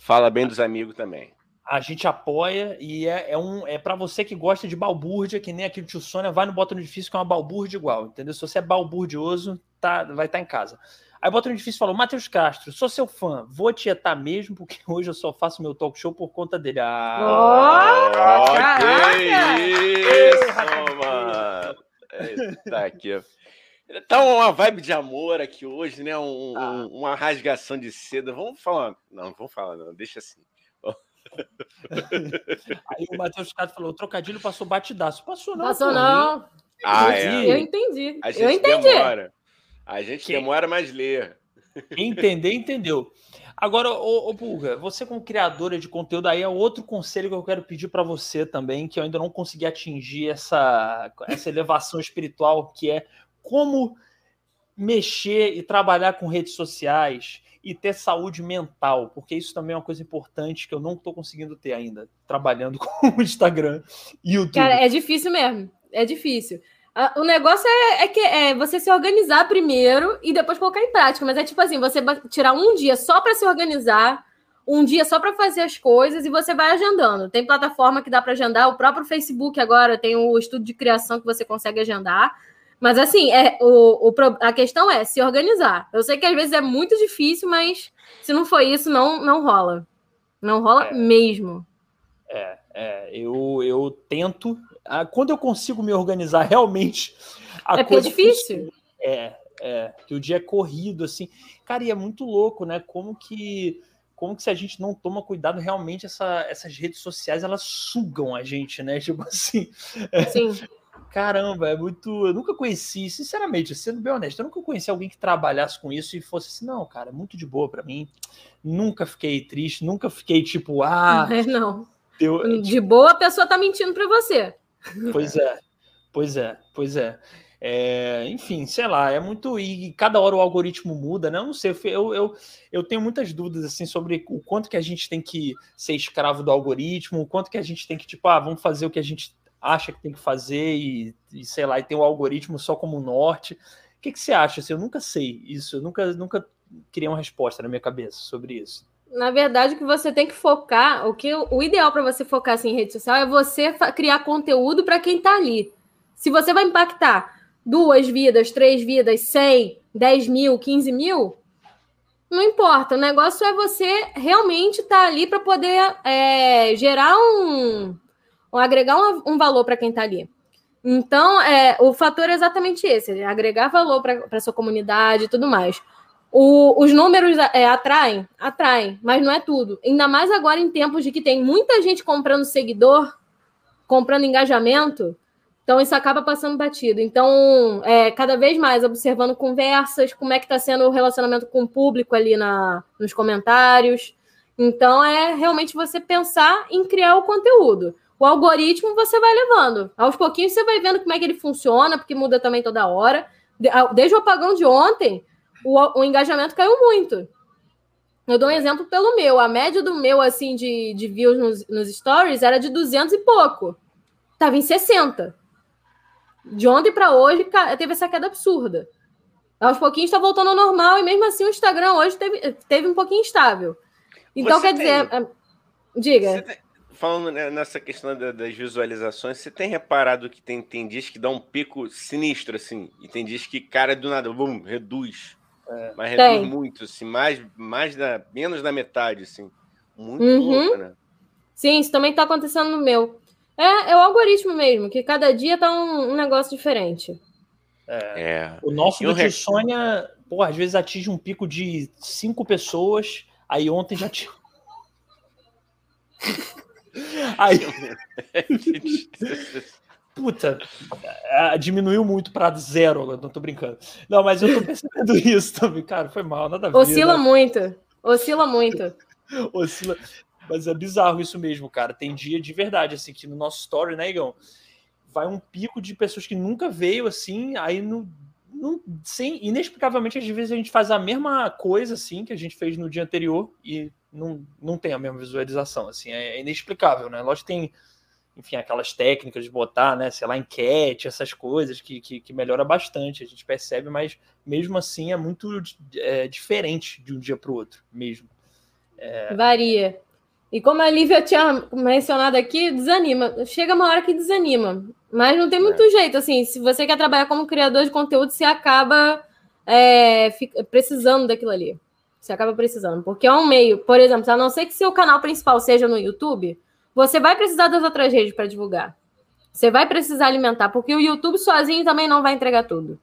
Fala bem dos amigos também. A gente apoia e é, é um é para você que gosta de balbúrdia, que nem aquele tio Sônia, vai no Bota no Difícil que é uma balbúrdia igual, entendeu? Se você é balburdioso, tá, vai estar em casa. Aí Bota no Difícil falou: Matheus Castro, sou seu fã, vou tietar mesmo, porque hoje eu só faço meu talk show por conta dele. Ah, caraca! que isso, mano! Eita, aqui. Tá uma vibe de amor aqui hoje, né? Um- Tá. um- uma rasgação de seda. Vamos falar. Não, vamos falar, não. Deixa assim. Aí o Matheus Castro falou: o trocadilho passou batidaço. Passou não. Passou não. Ah, entendi. é. Eu entendi. A Eu entendi. demora. A gente Quem? demora, mas lê. Quem entender, entendeu. Agora, ô, ô Pulga, você como criadora de conteúdo, aí é outro conselho que eu quero pedir para você também, que eu ainda não consegui atingir essa, essa elevação espiritual, que é como mexer e trabalhar com redes sociais e ter saúde mental, porque isso também é uma coisa importante que eu não estou conseguindo ter ainda, trabalhando com o Instagram e YouTube. Cara, é difícil mesmo. É difícil. O negócio é, é que é você se organizar primeiro e depois colocar em prática. Mas é tipo assim, você tirar um dia só para se organizar, um dia só para fazer as coisas e você vai agendando. Tem plataforma que dá para agendar, o próprio Facebook agora tem o estudo de criação que você consegue agendar. Mas assim, é, o, o a questão é se organizar. Eu sei que às vezes é muito difícil, mas se não for isso, não, não rola. Não rola É. mesmo. É, eu, eu tento. Ah, Quando eu consigo me organizar realmente. A É é coisa difícil. funciona. É, é. Que o dia é corrido, assim. Cara, e é muito louco, né? Como que. Como que se a gente não toma cuidado, realmente essa, essas redes sociais elas sugam a gente, né? Tipo assim, Sim. caramba, é muito. Eu nunca conheci, sinceramente, sendo bem honesto, eu nunca conheci alguém que trabalhasse com isso e fosse assim, não, cara, é muito de boa pra mim. Nunca fiquei triste, nunca fiquei tipo, ah, não. eu, De boa, a pessoa tá mentindo para você. Pois é, pois é, pois é. É, enfim, sei lá, é muito. E cada hora o algoritmo muda, né? Eu não sei, eu, eu, eu tenho muitas dúvidas assim sobre o quanto que a gente tem que ser escravo do algoritmo, o quanto que a gente tem que, tipo, ah, vamos fazer o que a gente acha que tem que fazer e, e sei lá, e tem o algoritmo só como norte. O que, que você acha? Assim, eu nunca sei isso, eu nunca, nunca criei uma resposta na minha cabeça sobre isso. Na verdade, o que você tem que focar, o que o ideal para você focar assim, em rede social é você criar conteúdo para quem tá ali. Se você vai impactar duas vidas, três vidas, 100, 10 mil, 15 mil, não importa. O negócio é você realmente estar ali para poder é, gerar um, ou agregar um, um valor para quem tá ali. Então, é, o fator é exatamente esse: é agregar valor para sua comunidade e tudo mais. O- os números é, atraem? Atraem, mas não é tudo. Ainda mais agora em tempos de que tem muita gente comprando seguidor, comprando engajamento. Então isso acaba passando batido. Então, é, cada vez mais observando conversas, como é que está sendo o relacionamento com o público ali na, nos comentários. Então, é realmente você pensar em criar o conteúdo. O algoritmo você vai levando. Aos pouquinhos você vai vendo como é que ele funciona, porque muda também toda hora. Desde o apagão de ontem, o, o engajamento caiu muito. Eu dou um exemplo pelo meu. A média do meu, assim, de, de views nos, nos stories era de 200 e pouco. Tava em 60. De ontem para hoje, teve essa queda absurda. Aos pouquinhos está voltando ao normal, e mesmo assim o Instagram hoje teve, teve um pouquinho instável. Então, você quer dizer. É, diga. Tem... Falando nessa questão das visualizações, você tem reparado que tem, tem dias que dá um pico sinistro, assim, e tem dias que, cara, do nada, bum, reduz. É. Mas reduz tem. muito, assim, mais, mais da, menos da metade, assim. Muito uhum. louco, né? Sim, isso também está acontecendo no meu. É, é o algoritmo mesmo, que cada dia tá um, um negócio diferente. É. é. O nosso do Tio Sônia, pô, às vezes atinge um pico de cinco pessoas, aí ontem já tinha. aí. Puta, diminuiu muito para zero agora, não tô brincando. Não, mas eu tô percebendo isso também, cara, foi mal, nada a ver. Oscila né? muito, oscila muito. Oscila. Mas é bizarro isso mesmo, cara. Tem dia de verdade, assim, que no nosso story, né, Igão? Vai um pico de pessoas que nunca veio, assim, aí no. no sem, inexplicavelmente, às vezes a gente faz a mesma coisa, assim, que a gente fez no dia anterior e não, não tem a mesma visualização, assim, é, é inexplicável, né? Lógico que tem enfim, aquelas técnicas de botar, né, sei lá, enquete, essas coisas que, que, que melhora bastante, a gente percebe, mas mesmo assim é muito é, diferente de um dia para o outro, mesmo. É... Varia. E como a Lívia tinha mencionado aqui, desanima. Chega uma hora que desanima. Mas não tem muito é. jeito, assim, se você quer trabalhar como criador de conteúdo, você acaba é, precisando daquilo ali. Você acaba precisando. Porque é um meio, por exemplo, a não ser que seu canal principal seja no YouTube, você vai precisar das outras redes para divulgar. Você vai precisar alimentar, porque o YouTube sozinho também não vai entregar tudo.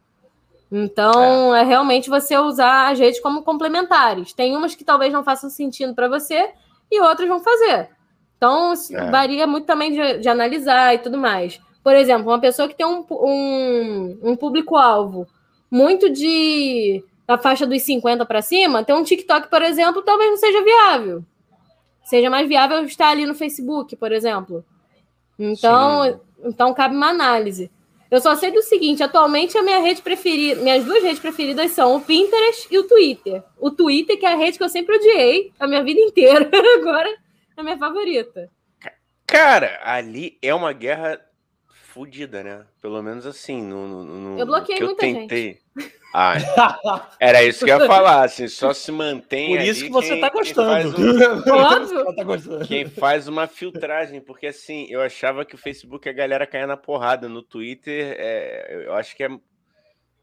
Então, é, é realmente você usar as redes como complementares. Tem umas que talvez não façam sentido para você, e outros vão fazer. Então, é. varia muito também de, de, analisar e tudo mais. Por exemplo, uma pessoa que tem um, um, um público-alvo muito de da faixa dos 50 para cima, ter um TikTok, por exemplo, talvez não seja viável. Seja mais viável estar ali no Facebook, por exemplo. Então, então cabe uma análise. Eu só sei do seguinte, atualmente a minha rede preferida, minhas duas redes preferidas são o Pinterest e o Twitter. O Twitter, que é a rede que eu sempre odiei a minha vida inteira, agora é a minha favorita. Cara, ali é uma guerra fodida, né? Pelo menos assim, no, no, no eu bloqueei que muita eu tentei. Gente. Ah, era isso que eu ia falar, assim, só se mantém. Por isso que você quem, tá gostando. Um... tá gostando. Quem faz uma filtragem, porque assim, eu achava que o Facebook a galera caia na porrada. No Twitter, é, eu acho que é. Não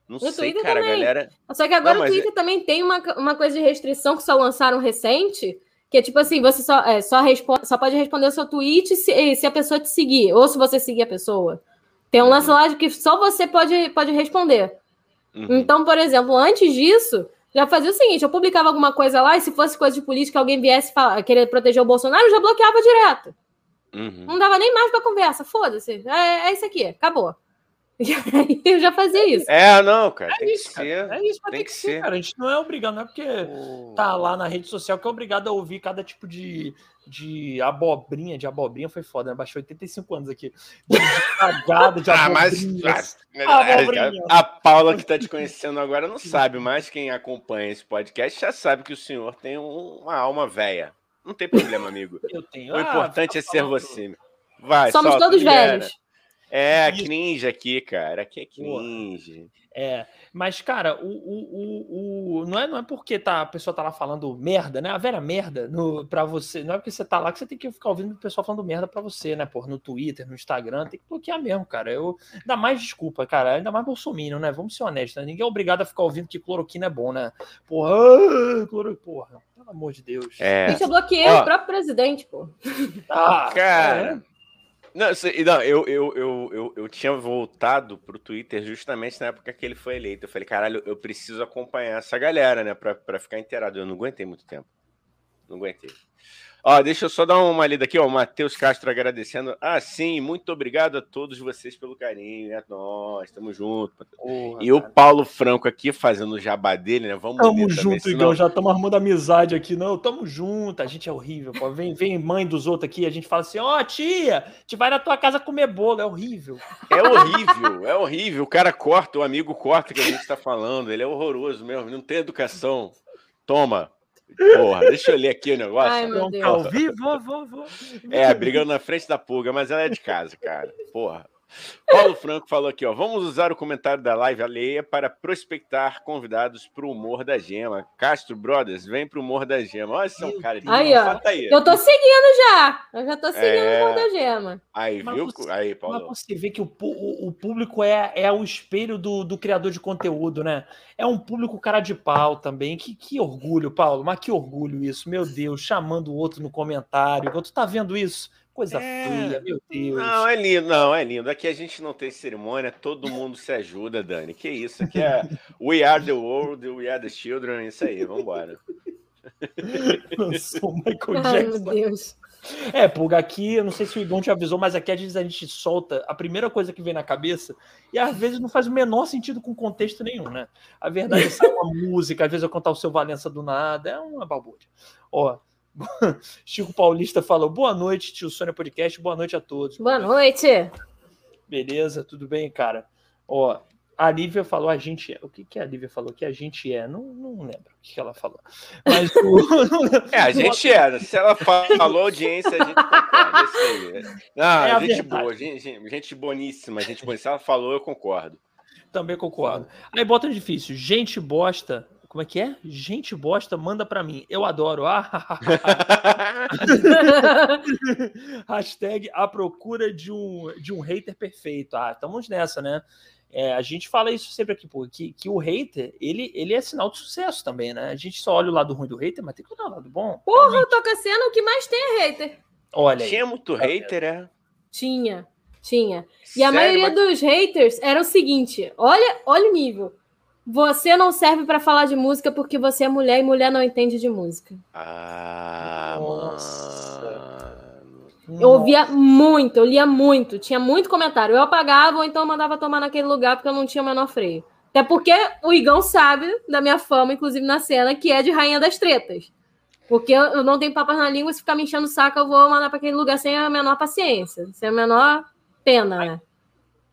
no sei, Twitter cara, também. galera. Só que agora Não, o Twitter é... também tem uma, uma coisa de restrição que só lançaram recente. Que é tipo assim, você só, é, só, responde, só pode responder o seu tweet se, se a pessoa te seguir, ou se você seguir a pessoa. Tem um lance lá de que só você pode, pode responder. Uhum. Então, por exemplo, antes disso, já fazia o seguinte: eu publicava alguma coisa lá, e se fosse coisa de política, alguém viesse falar, querer proteger o Bolsonaro, eu já bloqueava direto. Uhum. Não dava nem mais para conversa, foda-se. É, é isso aqui, acabou. eu já fazia isso. É, não, cara. É tem isso, que cara. ser. É isso, mas tem, tem que, que ser, ser, cara. A gente não é obrigado, não é porque oh. tá lá na rede social que é obrigado a ouvir cada tipo de, de abobrinha, de abobrinha foi foda, né? Baixou 85 anos aqui. De, cagada, de ah, mas, a, a Paula que tá te conhecendo agora não sabe, mas quem acompanha esse podcast já sabe que o senhor tem um, uma alma velha. Não tem problema, amigo. Eu tenho. O ah, importante é ser você. Vai, Somos todos velhos. É, a cringe aqui, cara. Aqui é cringe. É, mas, cara, o, o, o, o, não, é, não é porque tá, a pessoa tá lá falando merda, né? A vera merda no, pra você. Não é porque você tá lá que você tem que ficar ouvindo o pessoal falando merda pra você, né? Por no Twitter, no Instagram, tem que bloquear mesmo, cara. Eu, ainda mais desculpa, cara. Ainda mais bolsominion, né? Vamos ser honestos, né? Ninguém é obrigado a ficar ouvindo que cloroquina é bom, né? Porra, ah, cloro, porra, pelo amor de Deus. É. Gente, eu bloqueei Ó, o próprio presidente, pô. Ah, cara. É. Não, não eu, eu, eu, eu, eu tinha voltado pro Twitter justamente na época que ele foi eleito. Eu falei, caralho, eu preciso acompanhar essa galera, né? Pra, pra ficar inteirado. Eu não aguentei muito tempo. Não aguentei. Ó, deixa eu só dar uma lida aqui, ó. O Matheus Castro agradecendo. Ah, sim, muito obrigado a todos vocês pelo carinho. É nós, estamos juntos. e cara. o Paulo Franco aqui fazendo o jabá dele, né? Vamos Tamo junto, senão... Igão. Já estamos arrumando amizade aqui. Não, tamo junto. A gente é horrível. Pô. Vem, vem mãe dos outros aqui, a gente fala assim: ó, oh, tia, te vai na tua casa comer bolo. É horrível. É horrível, é horrível. O cara corta, o amigo corta que a gente está falando. Ele é horroroso mesmo, não tem educação. Toma. Porra, deixa eu ler aqui o negócio. Ai, meu Deus. Ao vivo, vou, vou. É, brigando na frente da pulga, mas ela é de casa, cara. Porra. Paulo Franco falou aqui, ó. Vamos usar o comentário da live alheia para prospectar convidados para o humor da gema. Castro Brothers, vem para o humor da gema. Olha, esse é um cara de aí, ó. aí. Eu tô seguindo já. Eu já tô seguindo é... o humor da gema. Aí, mas viu? Você, aí, Paulo. Mas você vê que o, o, o público é, é o espelho do, do criador de conteúdo, né? É um público cara de pau também. Que, que orgulho, Paulo. Mas que orgulho isso, meu Deus. Chamando o outro no comentário. Tu tá vendo isso? Coisa é... feia, meu Deus. Não, é lindo, não, é lindo. Aqui a gente não tem cerimônia, todo mundo se ajuda, Dani. Que isso? Aqui é We are the world, we are the children, isso aí, vambora. Lançou Michael Ai, Jackson. Meu Deus. É, Pulga, aqui, eu não sei se o Igor te avisou, mas aqui às vezes a gente solta a primeira coisa que vem na cabeça e às vezes não faz o menor sentido com contexto nenhum, né? A verdade é sai uma música, às vezes eu contar o seu Valença do nada, é uma balbúrdia. Ó, Chico Paulista falou: boa noite, tio Sônia Podcast, boa noite a todos. Boa noite. Beleza, tudo bem, cara? Ó, a Lívia falou: a gente é. O que, que a Lívia falou? Que a gente é? Não, não lembro o que, que ela falou. Mas o... É, a gente é. Se ela falou audiência, a gente concorda. Isso aí. Não, é gente boa, gente, gente boníssima, gente boníssima. Se ela falou, eu concordo. Também concordo. Aí bota difícil: gente bosta como é que é? Gente bosta, manda para mim. Eu adoro. Ah, Hashtag a procura de um, de um hater perfeito. Ah, estamos nessa, né? É, a gente fala isso sempre aqui, pô, que, que o hater, ele, ele é sinal de sucesso também, né? A gente só olha o lado ruim do hater, mas tem que olhar o lado bom. Porra, realmente. Toca Cena, o que mais tem é hater. Olha Tinha muito tá hater, é? Tinha, tinha. E a maioria mas... dos haters era o seguinte, olha, olha o nível. Você não serve para falar de música porque você é mulher e mulher não entende de música. Ah, Nossa. Eu ouvia muito, eu lia muito, tinha muito comentário. Eu apagava ou então mandava tomar naquele lugar porque eu não tinha o menor freio. Até porque o Igão sabe da minha fama, inclusive na cena, que é de rainha das tretas. Porque eu não tenho papas na língua, se ficar me enchendo o saco, eu vou mandar para aquele lugar sem a menor paciência, sem a menor pena, né?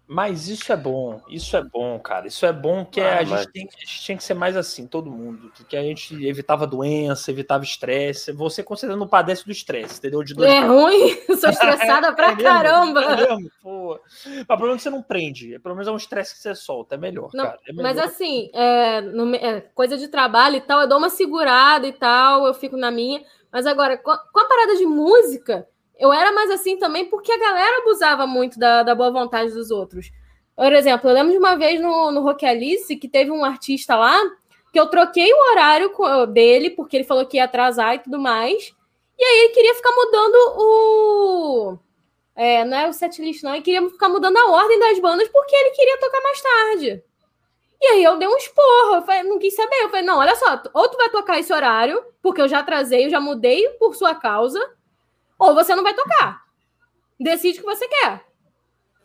Mas isso é bom, isso é bom, cara. Isso é bom que ah, a, mas... gente tem, a gente tinha que ser mais assim, todo mundo. Que a gente evitava doença, evitava estresse. Você considerando não padece do estresse, entendeu? De é ruim, sou estressada pra é caramba. É mesmo, pô. Mas pelo menos você não prende, pelo menos é um estresse que você solta, é melhor, não, cara. É melhor. Mas assim, é, no, é, coisa de trabalho e tal, eu dou uma segurada e tal, eu fico na minha. Mas agora, com a, com a parada de música, eu era mais assim também porque a galera abusava muito da, da boa vontade dos outros. Por exemplo, eu lembro de uma vez no, no Rock Alice que teve um artista lá que eu troquei o horário dele, porque ele falou que ia atrasar e tudo mais. E aí ele queria ficar mudando o. É, não é o setlist, não. Ele queria ficar mudando a ordem das bandas porque ele queria tocar mais tarde. E aí eu dei um esporro, eu falei, não quis saber. Eu falei, não, olha só, ou tu vai tocar esse horário, porque eu já atrasei, eu já mudei por sua causa, ou você não vai tocar. Decide o que você quer.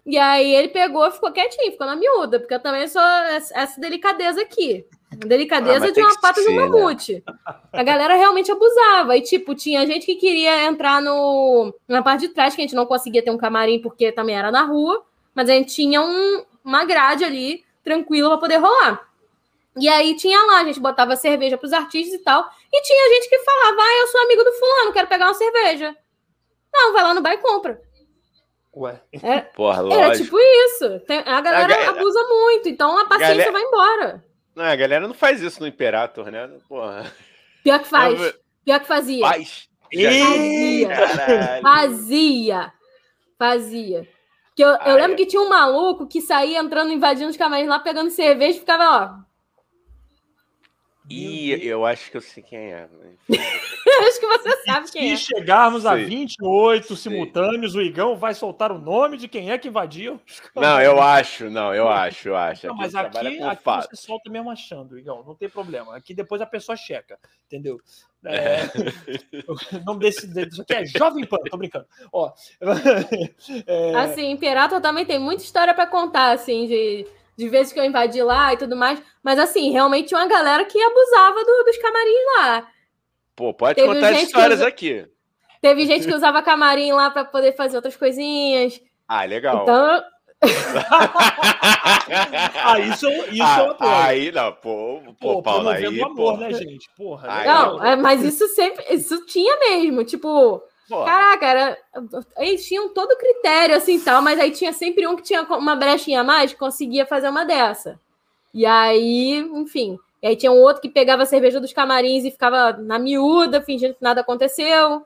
E aí ele pegou, ficou quietinho, ficou na miúda, porque eu também sou essa delicadeza aqui. Delicadeza ah, de uma pata ser, de um né? mamute. Né? A galera realmente abusava. E, tipo, tinha gente que queria entrar no, na parte de trás, que a gente não conseguia ter um camarim porque também era na rua, mas a gente tinha um, uma grade ali, tranquila, para poder rolar. E aí tinha lá, a gente botava cerveja para os artistas e tal. E tinha gente que falava, ah, eu sou amigo do fulano, quero pegar uma cerveja. Não, vai lá no bar e compra. Ué. É, Porra, lógico. Era tipo isso. Tem, a galera a galera, abusa muito, então a paciência galera, vai embora. Não, a galera não faz isso no Imperator, né? Porra. Pior que faz. Pior que fazia. Faz. Fazia. Fazia. Fazia. Que eu, eu ah, lembro é. que tinha um maluco que saía entrando, invadindo os camarins lá, pegando cerveja e ficava, ó. E eu acho que eu sei quem é. acho que você sabe quem Se é. chegarmos a 28 simultâneos, o Igão vai soltar o nome de quem é que invadiu. Não, eu acho, não, eu acho, eu acho. Não, mas aqui, aqui você solta mesmo achando, Igão, não tem problema. Aqui depois a pessoa checa, entendeu? É, o nome desse, desse aqui é Jovem Pan, tô brincando. Ó, é... Assim, Imperator também tem muita história para contar, assim, de de vezes que eu invadi lá e tudo mais. Mas assim, realmente tinha uma galera que abusava do, dos camarins lá. Pô, pode Teve contar histórias usa... aqui. Teve gente que usava camarim lá para poder fazer outras coisinhas. Ah, legal. Então. ah, isso, isso ah, eu apoio. Aí, não, pô, pô, pô Paulo, aí. amor, pô. né, gente? Porra. Aí, não, é, mas isso sempre. Isso tinha mesmo. Tipo, Caraca, era, eles tinham todo o critério assim tal, mas aí tinha sempre um que tinha uma brechinha a mais que conseguia fazer uma dessa. E aí, enfim, e aí tinha um outro que pegava a cerveja dos camarins e ficava na miúda, fingindo que nada aconteceu.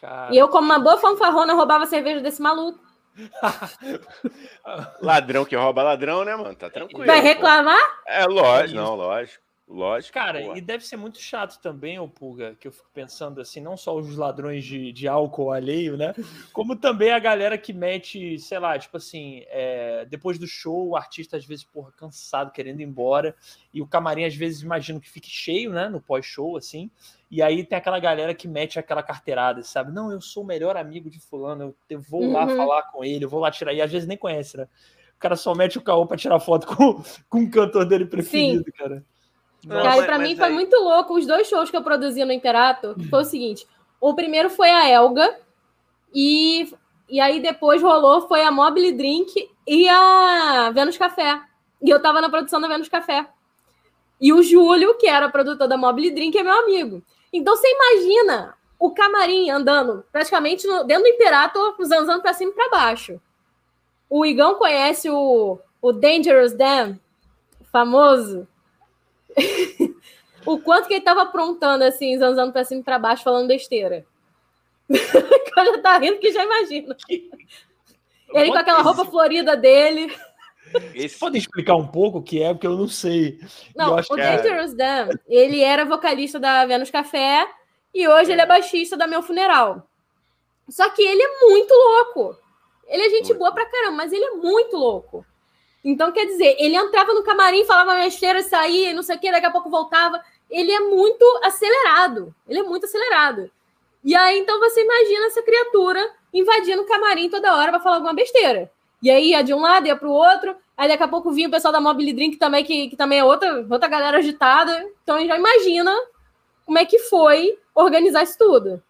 Cara. E eu, como uma boa fanfarrona, roubava a cerveja desse maluco. ladrão que rouba ladrão, né, mano? Tá tranquilo. Vai reclamar? Pô. É lógico, não, lógico. Lógico. Cara, pô. e deve ser muito chato também, o Pulga, que eu fico pensando assim, não só os ladrões de, de álcool alheio, né? Como também a galera que mete, sei lá, tipo assim, é, depois do show, o artista às vezes, porra, cansado, querendo ir embora, e o camarim às vezes imagino que fique cheio, né? No pós-show, assim. E aí tem aquela galera que mete aquela carteirada, sabe? Não, eu sou o melhor amigo de fulano, eu vou uhum. lá falar com ele, eu vou lá tirar. E às vezes nem conhece, né? O cara só mete o caô pra tirar foto com, com o cantor dele preferido, Sim. cara. Nossa, Cara, pra mim aí... foi muito louco os dois shows que eu produzi no Interato, que foi o seguinte: o primeiro foi a Elga, e, e aí depois rolou foi a Mobile Drink e a Vênus Café. E eu tava na produção da Vênus Café. E o Júlio, que era produtor da Mobile Drink, é meu amigo. Então você imagina o camarim andando praticamente no, dentro do Imperator, zanzando para cima e para baixo. O Igão conhece o, o Dangerous Dan, famoso o quanto que ele tava aprontando, assim, zanzando pra cima e pra baixo, falando besteira. eu já tá rindo que já imagino. Ele com aquela roupa florida dele. Esse... Pode explicar um pouco o que é, porque eu não sei. Não, o Dangerous é... Dan, ele era vocalista da Vênus Café e hoje é. ele é baixista da Meu Funeral. Só que ele é muito louco. Ele é gente muito. boa pra caramba, mas ele é muito louco. Então, quer dizer, ele entrava no camarim, falava besteira, saía, não sei o que, daqui a pouco voltava. Ele é muito acelerado. Ele é muito acelerado. E aí, então, você imagina essa criatura invadindo o camarim toda hora para falar alguma besteira. E aí ia de um lado, ia para o outro. Aí daqui a pouco vinha o pessoal da Mobile Drink também, que, que também é outra, outra galera agitada. Então já imagina como é que foi organizar isso tudo.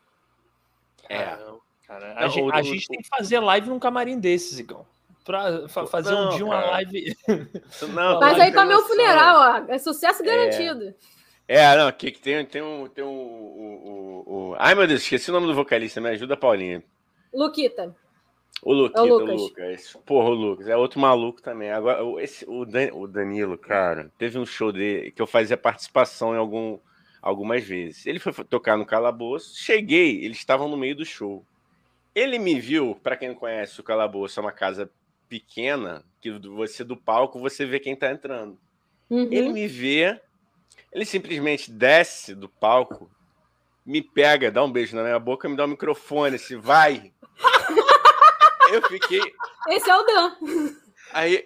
É. Cara, a, gente, a gente tem que fazer live num camarim desses, Igão para fazer não, um dia uma live. Não, Mas aí para meu funeral, ó, é sucesso é. garantido. É, é não, que, que tem, tem um. Tem um o, o, o, Ai, meu Deus, esqueci o nome do vocalista, me ajuda, Paulinha. Luquita. O Luquita, é o Lucas. o Lucas. Porra, o Lucas. É outro maluco também. Agora, esse, o, Dan, o Danilo, cara, teve um show dele que eu fazia participação em algum, algumas vezes. Ele foi tocar no Calabouço. Cheguei, eles estavam no meio do show. Ele me viu, para quem não conhece, o Calabouço é uma casa pequena que você do palco você vê quem tá entrando. Uhum. Ele me vê, ele simplesmente desce do palco, me pega, dá um beijo na minha boca, me dá o um microfone, se assim, vai. eu fiquei. Esse é o Dan. Aí,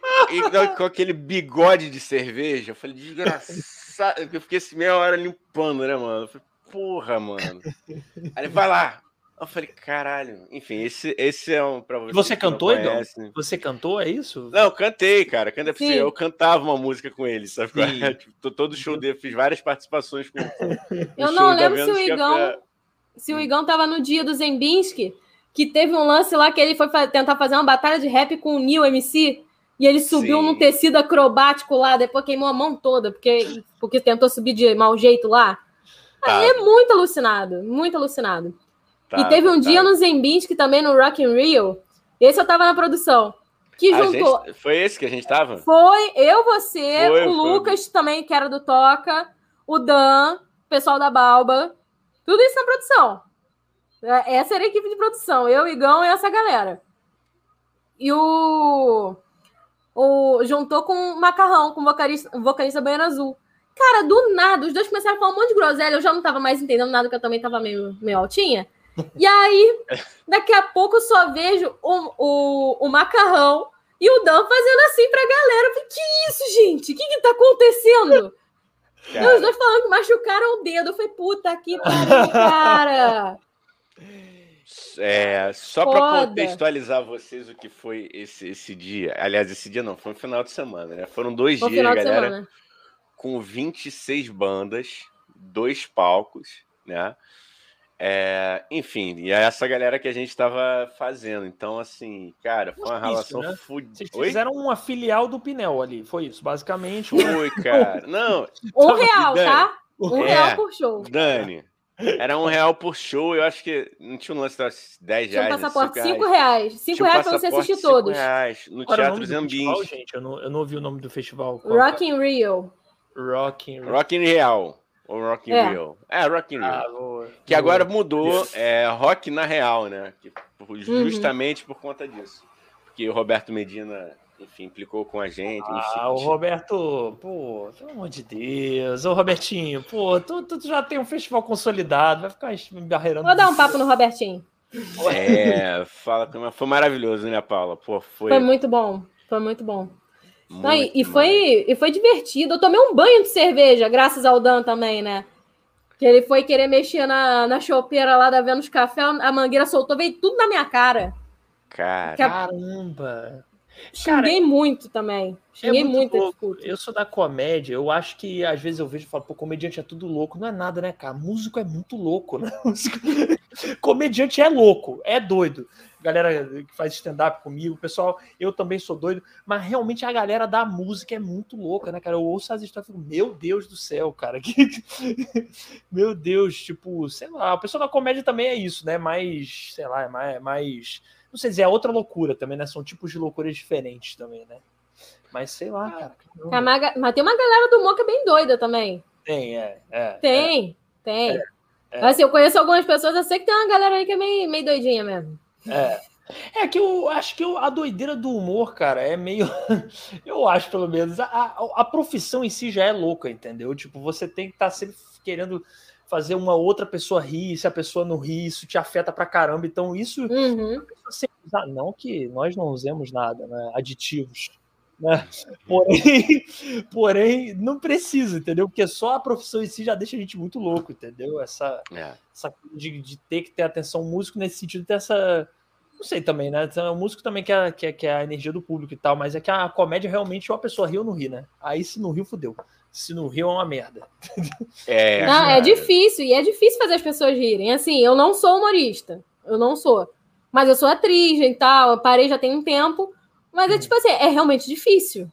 com aquele bigode de cerveja, eu falei, desgraçado. Eu fiquei assim meia hora limpando, né, mano? Eu falei, porra, mano. Aí ele vai lá, eu falei, caralho. Enfim, esse, esse é um pra você. Você cantou, Igor? Você cantou, é isso? Não, cantei, cara. Cantei, assim, eu cantava uma música com ele, sabe? tipo, todo show dele, fiz várias participações com ele. Eu não lembro se o Igão. Se o Igão tava no dia do Zembinski, que teve um lance lá que ele foi tentar fazer uma batalha de rap com o Neil MC. E ele subiu Sim. num tecido acrobático lá, depois queimou a mão toda, porque, porque tentou subir de mau jeito lá. Tá. Aí é muito alucinado, muito alucinado. Tá, e teve um tá. dia no Zembinsk, também no Rock in Rio. Esse eu tava na produção. Que juntou. Gente, foi esse que a gente tava? Foi eu, você, foi, o foi. Lucas também, que era do Toca, o Dan, o pessoal da Balba. Tudo isso na produção. É, essa era a equipe de produção. Eu, Igão e essa galera. E o. o juntou com o Macarrão, com o vocalista, o vocalista Baiano Azul. Cara, do nada, os dois começaram a falar um monte de groselha. Eu já não tava mais entendendo nada, porque eu também tava meio, meio altinha. E aí, daqui a pouco eu só vejo o, o, o macarrão e o Dan fazendo assim pra galera. Falei, que isso, gente? O que que tá acontecendo? E os dois falando que machucaram o dedo. Eu falei, puta que pariu, cara. É, só para contextualizar vocês o que foi esse, esse dia. Aliás, esse dia não, foi um final de semana, né? Foram dois dias, galera, semana. com 26 bandas, dois palcos, né? É, enfim, e é essa galera que a gente estava fazendo. Então, assim, cara, foi uma relação né? fudida. Vocês fizeram uma filial do Pinel ali, foi isso, basicamente. Foi, cara. Não. Um real, Dani, tá? Um é, real por show. Dani, era um real por show, eu acho que não tinha um lance de 10 reais. Tinha um passaporte 5 reais. 5 reais pra você assistir todos. Reais, no Qual Teatro Zambins. gente, eu não, eu não ouvi o nome do festival. Rock in Rio. Rock in Rio. Rock in Real. Ou Rock in é. Rio. É, Rock in Rio. Ah, boa, que boa. agora mudou, é Rock na Real, né? Que, uhum. justamente uhum. por conta disso. Porque o Roberto Medina enfim, implicou com a gente. Ah, o Roberto, pô, pelo amor de Deus. Ô, Robertinho, pô, tu, tu já tem um festival consolidado, vai ficar me barreirando. Vou dar um papo no Robertinho. É, fala, foi maravilhoso, né, Paula? Pô, foi... foi muito bom, foi muito bom. Muito Não, e, e, foi, e foi divertido. Eu tomei um banho de cerveja, graças ao Dan também, né? Que ele foi querer mexer na, na chopeira lá da Vênus Café, a mangueira soltou, veio tudo na minha cara. Cara. Caramba! Xinguei muito também. Xinguei é muito. muito eu sou da comédia, eu acho que às vezes eu vejo e falo, pô, comediante é tudo louco. Não é nada, né, cara? Músico é muito louco, né? comediante é louco, é doido. Galera que faz stand-up comigo, pessoal, eu também sou doido, mas realmente a galera da música é muito louca, né, cara? Eu ouço as histórias e fico, meu Deus do céu, cara. meu Deus, tipo, sei lá, o pessoal da comédia também é isso, né? Mais, sei lá, é mais. É mais não sei dizer, é outra loucura também, né? São tipos de loucuras diferentes também, né? Mas sei lá, cara. É, mas tem uma galera do Moca bem doida também. Tem, é. é tem, é, tem. É, é. Assim, eu conheço algumas pessoas, eu sei que tem uma galera aí que é meio, meio doidinha mesmo. É. É que eu acho que eu, a doideira do humor, cara, é meio. eu acho, pelo menos. A, a, a, profissão em si já é louca, entendeu? Tipo, você tem que estar tá sempre querendo fazer uma outra pessoa rir, se a pessoa não ri, isso te afeta pra caramba. Então, isso uhum. não que nós não usemos nada, né? Aditivos. Né? Porém, porém, não precisa, entendeu? Porque só a profissão em si já deixa a gente muito louco, entendeu? Essa, é. essa de, de ter que ter atenção músico nesse sentido, ter essa. Não sei também, né? O músico também quer, quer, quer a energia do público e tal, mas é que a comédia realmente ou a pessoa ri ou não ri, né? Aí se não riu, fudeu se no Rio é uma merda. É, não, é difícil, e é difícil fazer as pessoas rirem. Assim, eu não sou humorista, eu não sou. Mas eu sou atriz e tal, eu parei já tem um tempo. Mas é hum. tipo assim, é realmente difícil.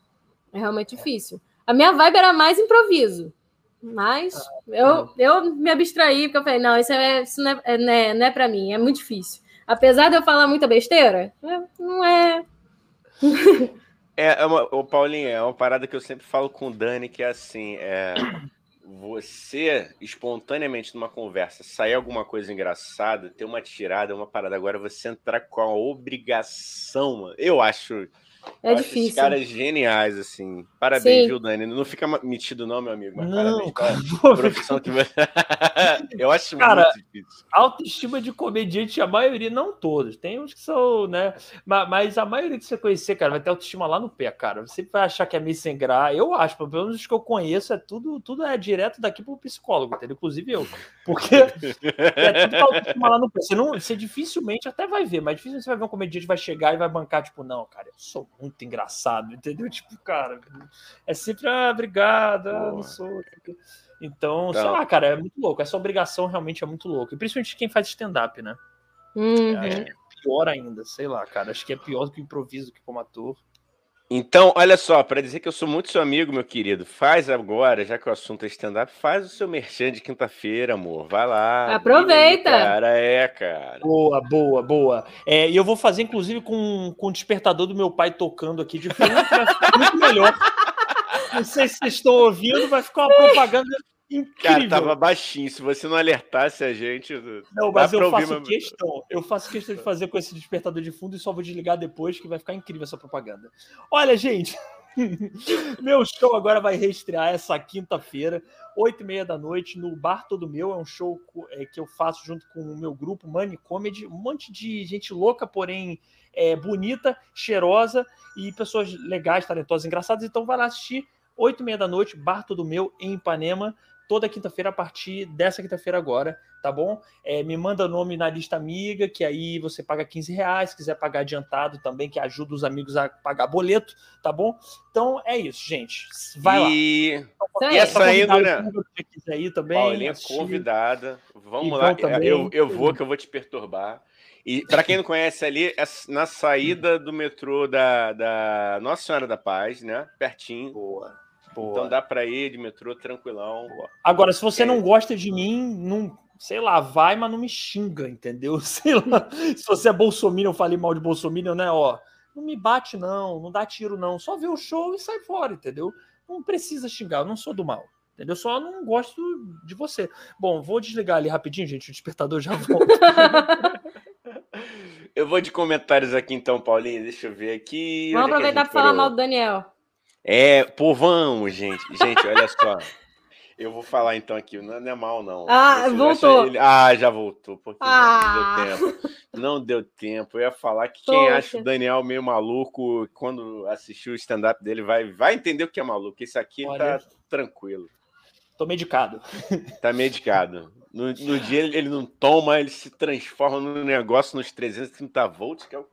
É realmente difícil. A minha vibe era mais improviso. Mas ah, eu, eu me abstraí, porque eu falei, não, isso, é, isso não, é, não, é, não é pra mim, é muito difícil. Apesar de eu falar muita besteira, é, não é. É, é uma, o Paulinho, é uma parada que eu sempre falo com o Dani, que é assim, é, você espontaneamente numa conversa sair alguma coisa engraçada, ter uma tirada, uma parada, agora você entrar com a obrigação, eu acho é eu difícil. Esses caras geniais, assim. Parabéns, Sim. viu, Dani? Não fica metido, não, meu amigo. Mas não, parabéns cara. profissão que Eu acho cara, muito difícil. Autoestima de comediante, a maioria, não todos. Tem uns que são, né? Mas a maioria que você conhecer, cara, vai ter autoestima lá no pé, cara. Você vai achar que é meio sem graça. Eu acho, pelo menos os que eu conheço, é tudo, tudo é direto daqui pro psicólogo, entendeu? Inclusive eu. Porque é tudo autoestima lá no pé. Você, não, você dificilmente até vai ver, mas dificilmente você vai ver um comediante vai chegar e vai bancar, tipo, não, cara, eu sou muito engraçado, entendeu? Tipo, cara, é sempre, ah, obrigado, ah, não sou. Então, então, sei lá, cara, é muito louco. Essa obrigação realmente é muito louca. E principalmente quem faz stand-up, né? Uhum. Acho que é pior ainda, sei lá, cara. Acho que é pior do que o improviso, que como ator. Então, olha só, para dizer que eu sou muito seu amigo, meu querido, faz agora, já que o assunto é stand-up, faz o seu merchan de quinta-feira, amor. Vai lá. Aproveita. Aí, cara, é, cara. Boa, boa, boa. É, e eu vou fazer, inclusive, com, com o despertador do meu pai tocando aqui de fundo, muito melhor. Não sei se vocês estão ouvindo, vai ficar uma propaganda Incrível. Cara, tava baixinho. Se você não alertasse a gente. Não, mas eu faço ouvir, questão. Eu faço questão de fazer com esse despertador de fundo e só vou desligar depois, que vai ficar incrível essa propaganda. Olha, gente. Meu show agora vai reestrear essa quinta-feira, oito e meia da noite, no Bar Todo Meu. É um show é, que eu faço junto com o meu grupo Money Comedy. Um monte de gente louca, porém é, bonita, cheirosa e pessoas legais, talentosas, engraçadas. Então vai lá assistir, oito e meia da noite, Bar Todo Meu, em Ipanema toda quinta-feira a partir dessa quinta-feira agora, tá bom? É, me manda nome na lista amiga, que aí você paga 15 reais, se quiser pagar adiantado também, que ajuda os amigos a pagar boleto, tá bom? Então é isso, gente. Vai e... lá. Então, e né? Se quiser aí também. Paulinha assistir. convidada. Vamos lá. Eu, eu vou que eu vou te perturbar. E para quem não conhece ali, é na saída do metrô da, da Nossa Senhora da Paz, né? Pertinho. Boa. Boa. Então dá para ir de metrô tranquilão. Agora, se você é. não gosta de mim, não, sei lá, vai, mas não me xinga, entendeu? Sei lá. Se você é bolsominion, eu falei mal de bolsominion, né? Ó, não me bate não, não dá tiro não, só vê o show e sai fora, entendeu? Não precisa xingar, eu não sou do mal. Entendeu? Só não gosto de você. Bom, vou desligar ali rapidinho, gente. O despertador já volta. eu vou de comentários aqui então, Paulinho. Deixa eu ver aqui. Vamos é aproveitar para falar mal do Daniel. É, pô, vamos, gente. Gente, olha só. Eu vou falar então aqui, não é mal, não. Ah, voltou. Ele... Ah, já voltou. Porque ah. não deu tempo. Não deu tempo. Eu ia falar que quem Poxa. acha o Daniel meio maluco, quando assistiu o stand-up dele, vai, vai entender o que é maluco. Esse aqui Olha. tá tranquilo. Tô medicado. Tá medicado. No, no dia ele, ele não toma, ele se transforma num negócio nos 330 volts, que é o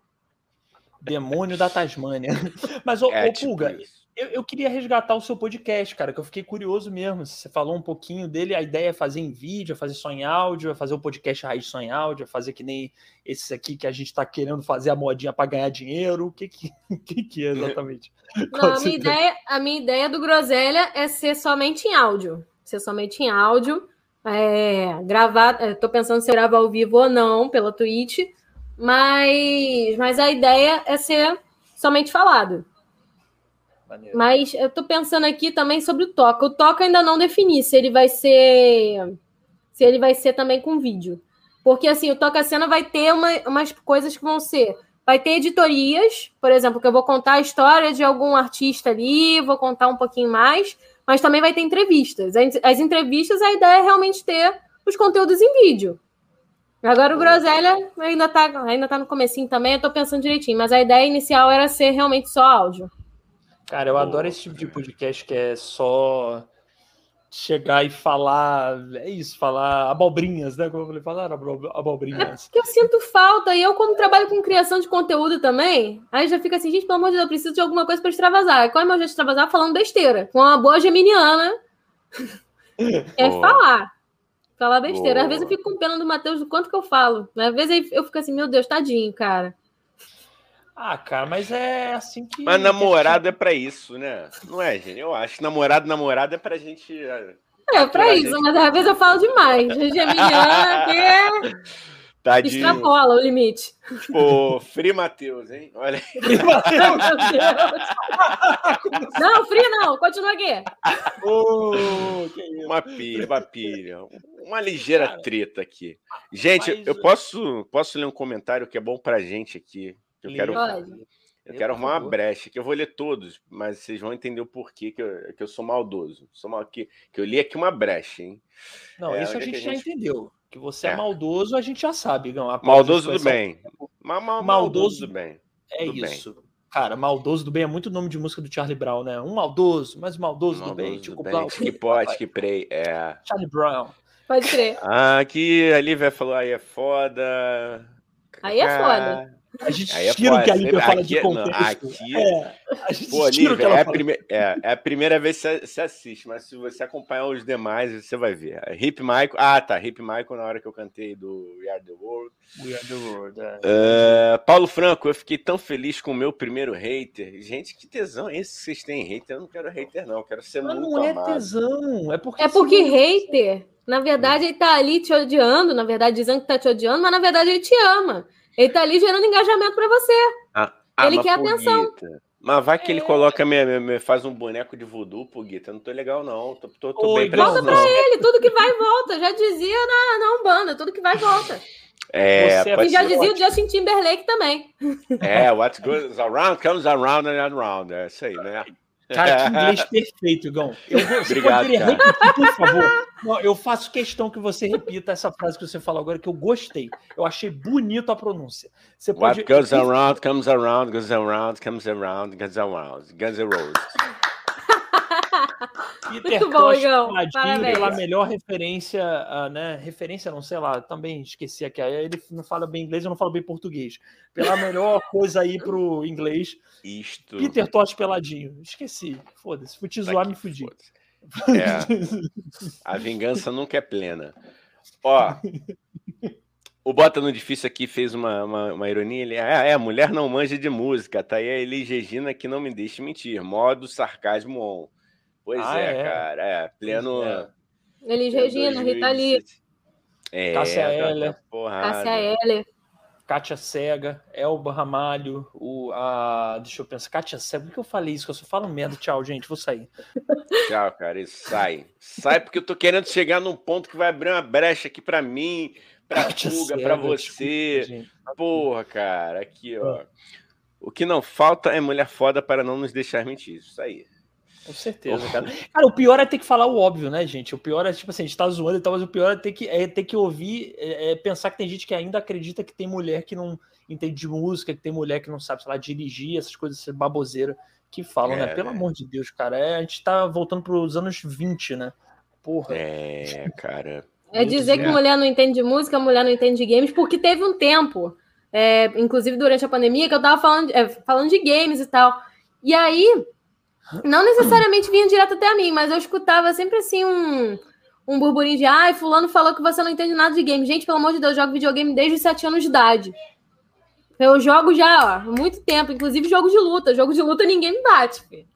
demônio da Tasmânia. Mas, ô, é, ô tipo Pulga, isso. Eu, eu, queria resgatar o seu podcast, cara, que eu fiquei curioso mesmo. Você falou um pouquinho dele, a ideia é fazer em vídeo, é fazer só em áudio, é fazer o podcast raiz só em áudio, é fazer que nem esses aqui que a gente está querendo fazer a modinha para ganhar dinheiro. O que que, que, que é exatamente? Não, a, minha ideia, a minha ideia do Groselha é ser somente em áudio. Ser somente em áudio. É, gravar, estou pensando se eu gravar ao vivo ou não pela Twitch, mas, mas a ideia é ser somente falado. Maneiro. Mas eu tô pensando aqui também sobre o Toca. O Toca ainda não defini se ele vai ser. Se ele vai ser também com vídeo. Porque assim, o Toca Cena vai ter uma, umas coisas que vão ser. Vai ter editorias, por exemplo, que eu vou contar a história de algum artista ali, vou contar um pouquinho mais, mas também vai ter entrevistas. As entrevistas, a ideia é realmente ter os conteúdos em vídeo. Agora o Groselha ainda tá, ainda tá no comecinho também, eu tô pensando direitinho, mas a ideia inicial era ser realmente só áudio. Cara, eu adoro esse tipo de podcast que é só chegar e falar, é isso, falar abobrinhas, né? Como eu falei, falar abobrinhas. É que eu sinto falta, e eu, como trabalho com criação de conteúdo também, aí já fica assim, gente, pelo amor de Deus, eu preciso de alguma coisa para extravasar. Qual é o meu jeito de extravasar? Falando besteira, com uma boa geminiana. é falar. Falar besteira. Boa. Às vezes eu fico com pena do Matheus do quanto que eu falo. Às vezes eu fico assim, meu Deus, tadinho, cara. Ah, cara, mas é assim que. Mas namorado é para isso, né? Não é, gente? Eu acho que namorado, namorado é pra gente. É, é pra isso, gente... mas às vezes eu falo demais. Geminiana que é. Tadinho. Extrapola o limite. Tipo, Free Matheus, hein? Olha aí. Free Matheus. não, Free não, continua aqui. Oh, uma pilha, uma pilha. Uma ligeira treta aqui. Gente, Mas... eu posso, posso ler um comentário que é bom pra gente aqui. Eu quero, eu quero arrumar uma brecha, que eu vou ler todos, mas vocês vão entender o porquê que eu, que eu sou maldoso. Sou mal, que, que eu li aqui uma brecha, hein? Não, é, isso a gente, a gente já entendeu. Que você é, é maldoso, a gente já sabe, Gão. Maldoso do bem. Mal, mal, maldoso do bem. É do isso. Bem. Cara, maldoso do bem é muito nome de música do Charlie Brown, né? Um maldoso, mas maldoso, maldoso do bem. Tipo, bem. Que pode, que prei. É. Charlie Brown. Pode crer. Ah, aqui a Lívia falou, aí é foda. Aí é foda. A gente aí é tira o que a Lívia fala de contexto. Não, aqui, é, a gente pô, tira Lívia, o que ela é, fala. Prime... é, é, a primeira vez que você assiste, mas se você acompanhar os demais, você vai ver. Hip Michael. Ah, tá. Hip Michael na hora que eu cantei do We Are the World. We Are the World, é. Uh, Paulo Franco, eu fiquei tão feliz com o meu primeiro hater. Gente, que tesão é esse que vocês têm hater? Eu não quero hater, não. Eu quero ser mas muito não é amado. tesão. É porque, é porque hater, na verdade, ele tá ali te odiando, na verdade, dizendo que tá te odiando, mas na verdade ele te ama. Ele tá ali gerando engajamento para você. Ah, ah, ele quer atenção. Mas vai que ele é. coloca, me, me, faz um boneco de voodoo pro Guita. Eu não tô legal, não. Tô, tô, tô Oi, bem Volta pra ele, tudo que vai volta. Já dizia na, na Umbanda, tudo que vai volta. É, e já dizia ótimo. o Justin Timberlake também. É, what goes around comes around and around. É isso aí, né? Cara, que inglês perfeito, Igão. Eu, você Obrigado, poderia cara. repetir, por favor? Não, eu faço questão que você repita essa frase que você falou agora, que eu gostei. Eu achei bonito a pronúncia. Você pode. What goes around, comes around, goes around, comes around, goes around. Guns N' Roses. Peter Muito bom, Igão. Paladino Parabéns. pela melhor referência, ah, né? Referência, não sei lá, também esqueci aqui. Ele não fala bem inglês, eu não falo bem português. Pela melhor coisa aí pro inglês. Isto. Peter Tosh Peladinho. Esqueci. Foda-se. Fui te Tá zoar, aqui, me fudi. É, a vingança nunca é plena. Ó, o Bota no Difícil aqui fez uma, uma, uma ironia. Ele, é, é, mulher não manja de música. Tá aí a Elis Regina que não me deixe mentir. Modo sarcasmo on. Pois Ah, é, é. cara. É, pleno. Pois é. Elis Regina, Rita Lee, 2017. É, Cássia tá- tá Eller. porrada. Cássia Eller. Kátia Cega, Elba Ramalho, o, a. Deixa eu pensar. Kátia Cega, por que eu falei isso? Que eu só falo merda. Tchau, gente. Vou sair. Tchau, cara. E sai. Sai porque eu tô querendo chegar num ponto que vai abrir uma brecha aqui pra mim, pra Kátia Fuga, Cega, pra desculpa, você. gente. Porra, cara, aqui, ó. Ah. O que não falta é mulher foda para não nos deixar mentir. Isso aí. Com certeza, cara. Cara, o pior é ter que falar o óbvio, né, gente? O pior é, tipo assim, a gente tá zoando e tal, mas o pior é ter que, é ter que ouvir, é, é pensar que tem gente que ainda acredita que tem mulher que não entende de música, que tem mulher que não sabe, sei lá, dirigir, essas coisas, essas baboseira que falam, né? É, Pelo né? amor de Deus, cara. É, a gente tá voltando pros anos 20, né? Porra. É, cara. É dizer que mulher não entende de música, mulher não entende de games, porque teve um tempo, é, inclusive durante a pandemia, que eu tava falando, é, falando de games e tal. E aí, não necessariamente vinha direto até a mim, mas eu escutava sempre assim um, um burburinho de ai, fulano falou que você não entende nada de game. Gente, pelo amor de Deus, eu jogo videogame desde os 7 anos de idade. Eu jogo já, ó, há muito tempo, inclusive jogo de luta. Jogo de luta ninguém me bate, filho.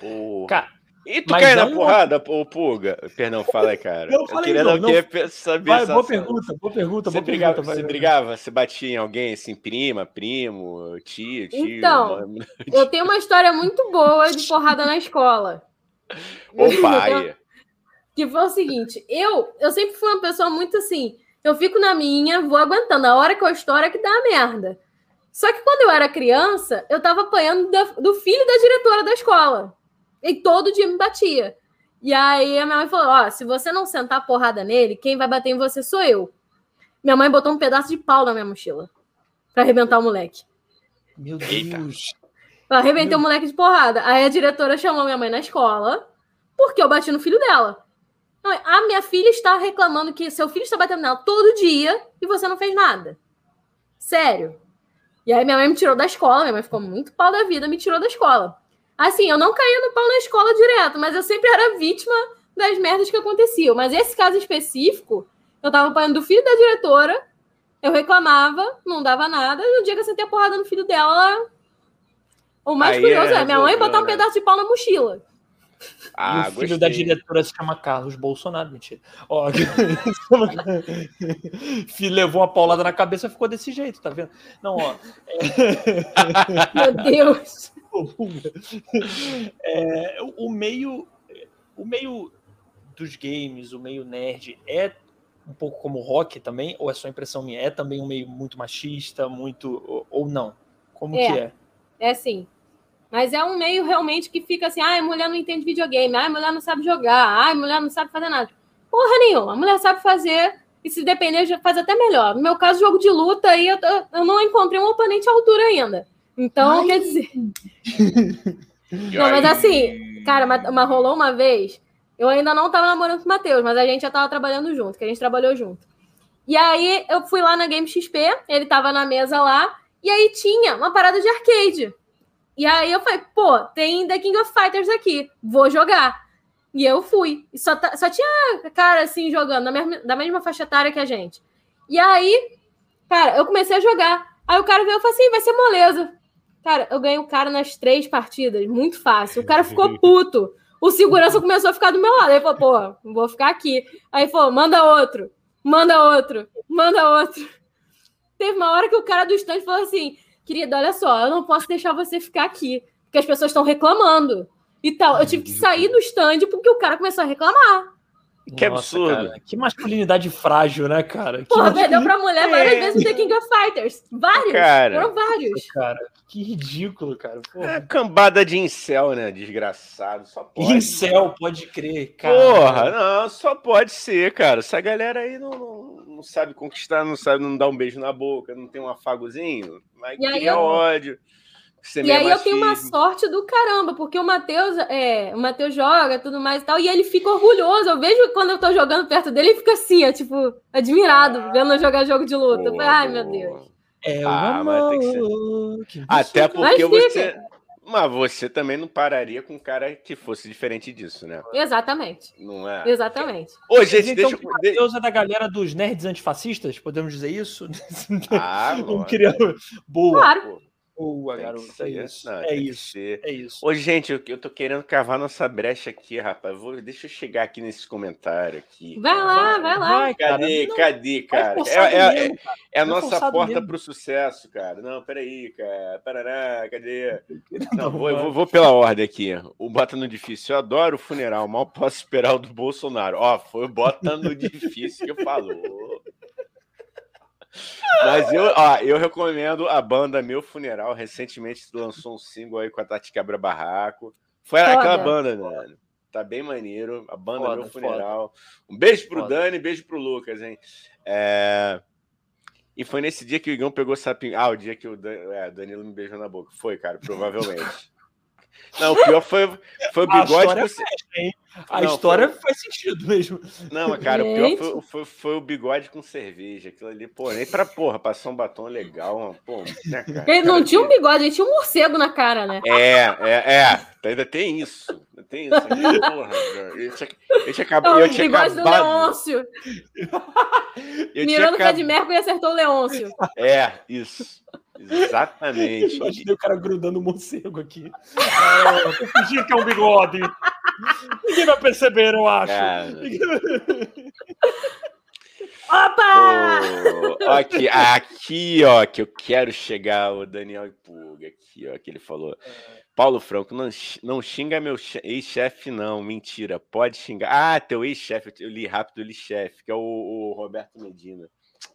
Porra. Cara, E tu mas cai é na um- porrada, ô Puga? Perdão, fala aí, cara. Eu Eu, queria não, não, não- queria saber vai, essa- boa pergunta, boa pergunta, Você boa brigava, pergunta. você vai. brigava, você batia em alguém, assim, prima, primo, tio, tio. Então, mãe- Eu tenho uma história muito boa de porrada na escola. Ô pai. Que foi o seguinte, eu, eu sempre fui uma pessoa muito assim, eu fico na minha, vou aguentando, a hora que eu estouro é que dá a merda. Só que quando eu era criança, eu tava apanhando do filho da diretora da escola. E todo dia me batia. E aí a minha mãe falou: Ó, se você não sentar a porrada nele, quem vai bater em você sou eu. Minha mãe botou um pedaço de pau na minha mochila pra arrebentar o moleque. Meu. Deus. Pra arrebentar o moleque de porrada. Aí a diretora chamou minha mãe na escola porque eu bati no filho dela. A minha filha está reclamando que seu filho está batendo nela todo dia e você não fez nada. Sério. E aí minha mãe me tirou da escola, minha mãe ficou muito pau da vida, me tirou da escola. Assim, eu não caía no pau na escola direto, mas eu sempre era vítima das merdas que aconteciam. Mas esse caso específico, eu tava apanhando do filho da diretora, eu reclamava, não dava nada, e no dia que eu sentei a porrada no filho dela, ela- o mais Aí curioso é, é, minha mãe botar um né? pedaço de pau na mochila. Ah, o filho gostei. da diretora se chama Carlos Bolsonaro, mentira. Ó, filho levou uma paulada na cabeça e ficou desse jeito, tá vendo? Não, ó. Meu Deus. É, o- meio, o meio dos games, o meio nerd é um pouco como o rock também, ou é só impressão minha? É também um meio muito machista, muito ou, ou não? Como É. que é? É sim. Mas é um meio realmente que fica assim: ai, mulher não entende videogame, ai, mulher não sabe jogar, ai, mulher não sabe fazer nada. Porra nenhuma, a mulher sabe fazer e se depender, faz até melhor. No meu caso, jogo de luta, aí eu, eu não encontrei um oponente à altura ainda. Então, Ai. quer dizer. Não, mas assim, Cara, mas, mas rolou uma vez, eu ainda não tava namorando com o Matheus, mas a gente já tava trabalhando junto, que a gente trabalhou junto. E aí eu fui lá na Game XP, ele tava na mesa lá, e aí tinha uma parada de arcade. E aí eu falei, pô, tem The King of Fighters aqui, vou jogar. E eu fui. E só, ta- só tinha cara assim jogando, da mesma, da mesma faixa etária que a gente. E aí, cara, eu comecei a jogar. Aí o cara veio e falou assim: vai ser moleza. Cara, eu ganhei o cara nas três partidas, muito fácil. O cara ficou puto. O segurança começou a ficar do meu lado. Aí falou, pô, vou ficar aqui. Aí falou, manda outro, manda outro, manda outro. Teve uma hora que o cara do stand falou assim: querida, olha só, eu não posso deixar você ficar aqui, porque as pessoas estão reclamando. E tal. Eu tive que sair do stand porque o cara começou a reclamar. Que Nossa, absurdo. Cara, que masculinidade frágil, né, cara? Porra, que perdeu pra mulher várias é. vezes no The King of Fighters. Vários. Cara, Foram vários. Cara, que ridículo, cara. Porra. É cambada de incel, né? Desgraçado. Só pode. Incel, pode crer, cara. Porra, não, só pode ser, cara. Essa galera aí não, não, não sabe conquistar, não sabe não dar um beijo na boca, não tem um afagozinho, mas e cria eu... ódio e aí eu tenho uma sorte do caramba, porque o Matheus é, o Matheus joga tudo mais e tal, e ele fica orgulhoso. Eu vejo quando eu tô jogando perto dele, ele fica assim, ó, tipo, admirado, ah, vendo eu jogar jogo de luta. Boa, Ai, meu Deus. É ah, mas tem que ser... Até porque você. Mas você também não pararia com um cara que fosse diferente disso, né? Exatamente. Não é? Exatamente. Ô, gente, então, deixa eu. Matheus é da galera dos nerds antifascistas, podemos dizer isso? Ah, não queria... Boa. Claro. Boa, garoto. É isso. Não, é isso. É isso. Ô, gente, eu, eu tô querendo cavar nossa brecha aqui, rapaz. Vou, deixa eu chegar aqui nesses comentários aqui. Vai lá, vai lá. Vai, cadê, cara. cadê, cara? É, é, mesmo, cara. é, a nossa porta mesmo. pro sucesso, cara. Não, peraí, cara. Parará, cadê? Não, vou, vou, vou, pela ordem aqui. O Bota no Difícil. Eu adoro o funeral. Mal posso esperar o do Bolsonaro. Ó, foi o Bota no Difícil que falou. Mas eu, ó, eu recomendo a banda Meu Funeral. Recentemente lançou um single aí com a Tati Quebra Barraco. Foi foda. aquela banda, mano. Tá bem maneiro. A banda foda, Meu Funeral. Foda. Um beijo pro Dani, beijo pro Lucas, hein? É... E foi nesse dia que o Igão pegou sapinho. Ah, o dia que o Dan... é, Danilo me beijou na boca. Foi, cara, provavelmente. Não, o pior foi, foi o bigode. A história, com... a não, história foi... faz sentido mesmo. Não, cara, o pior foi, foi, foi, o bigode com cerveja. Aquilo ali, pô, nem pra porra, passar um batom legal. Pô, né, cara? Ele não tinha um bigode, ele tinha um morcego na cara, né? É, é, é. Ainda tem isso. Tem isso. Porra, eu tinha, eu tinha, acabado, eu tinha bigode acabado. do Leôncio. No pé de Mercury e acertou o Leôncio. É, isso. Exatamente. Imaginei o cara grudando o um morcego aqui. Eu fingir que é um bigode. Ninguém vai perceber, eu acho. Opa! Oh, aqui, aqui, ó, que eu quero chegar, o Daniel Ipuga, aqui, ó, que ele falou. Paulo Franco, não, não xinga meu ex-chefe, não, mentira, pode xingar. Ah, teu ex-chefe, eu li rápido, eu li chefe, que é o, o Roberto Medina.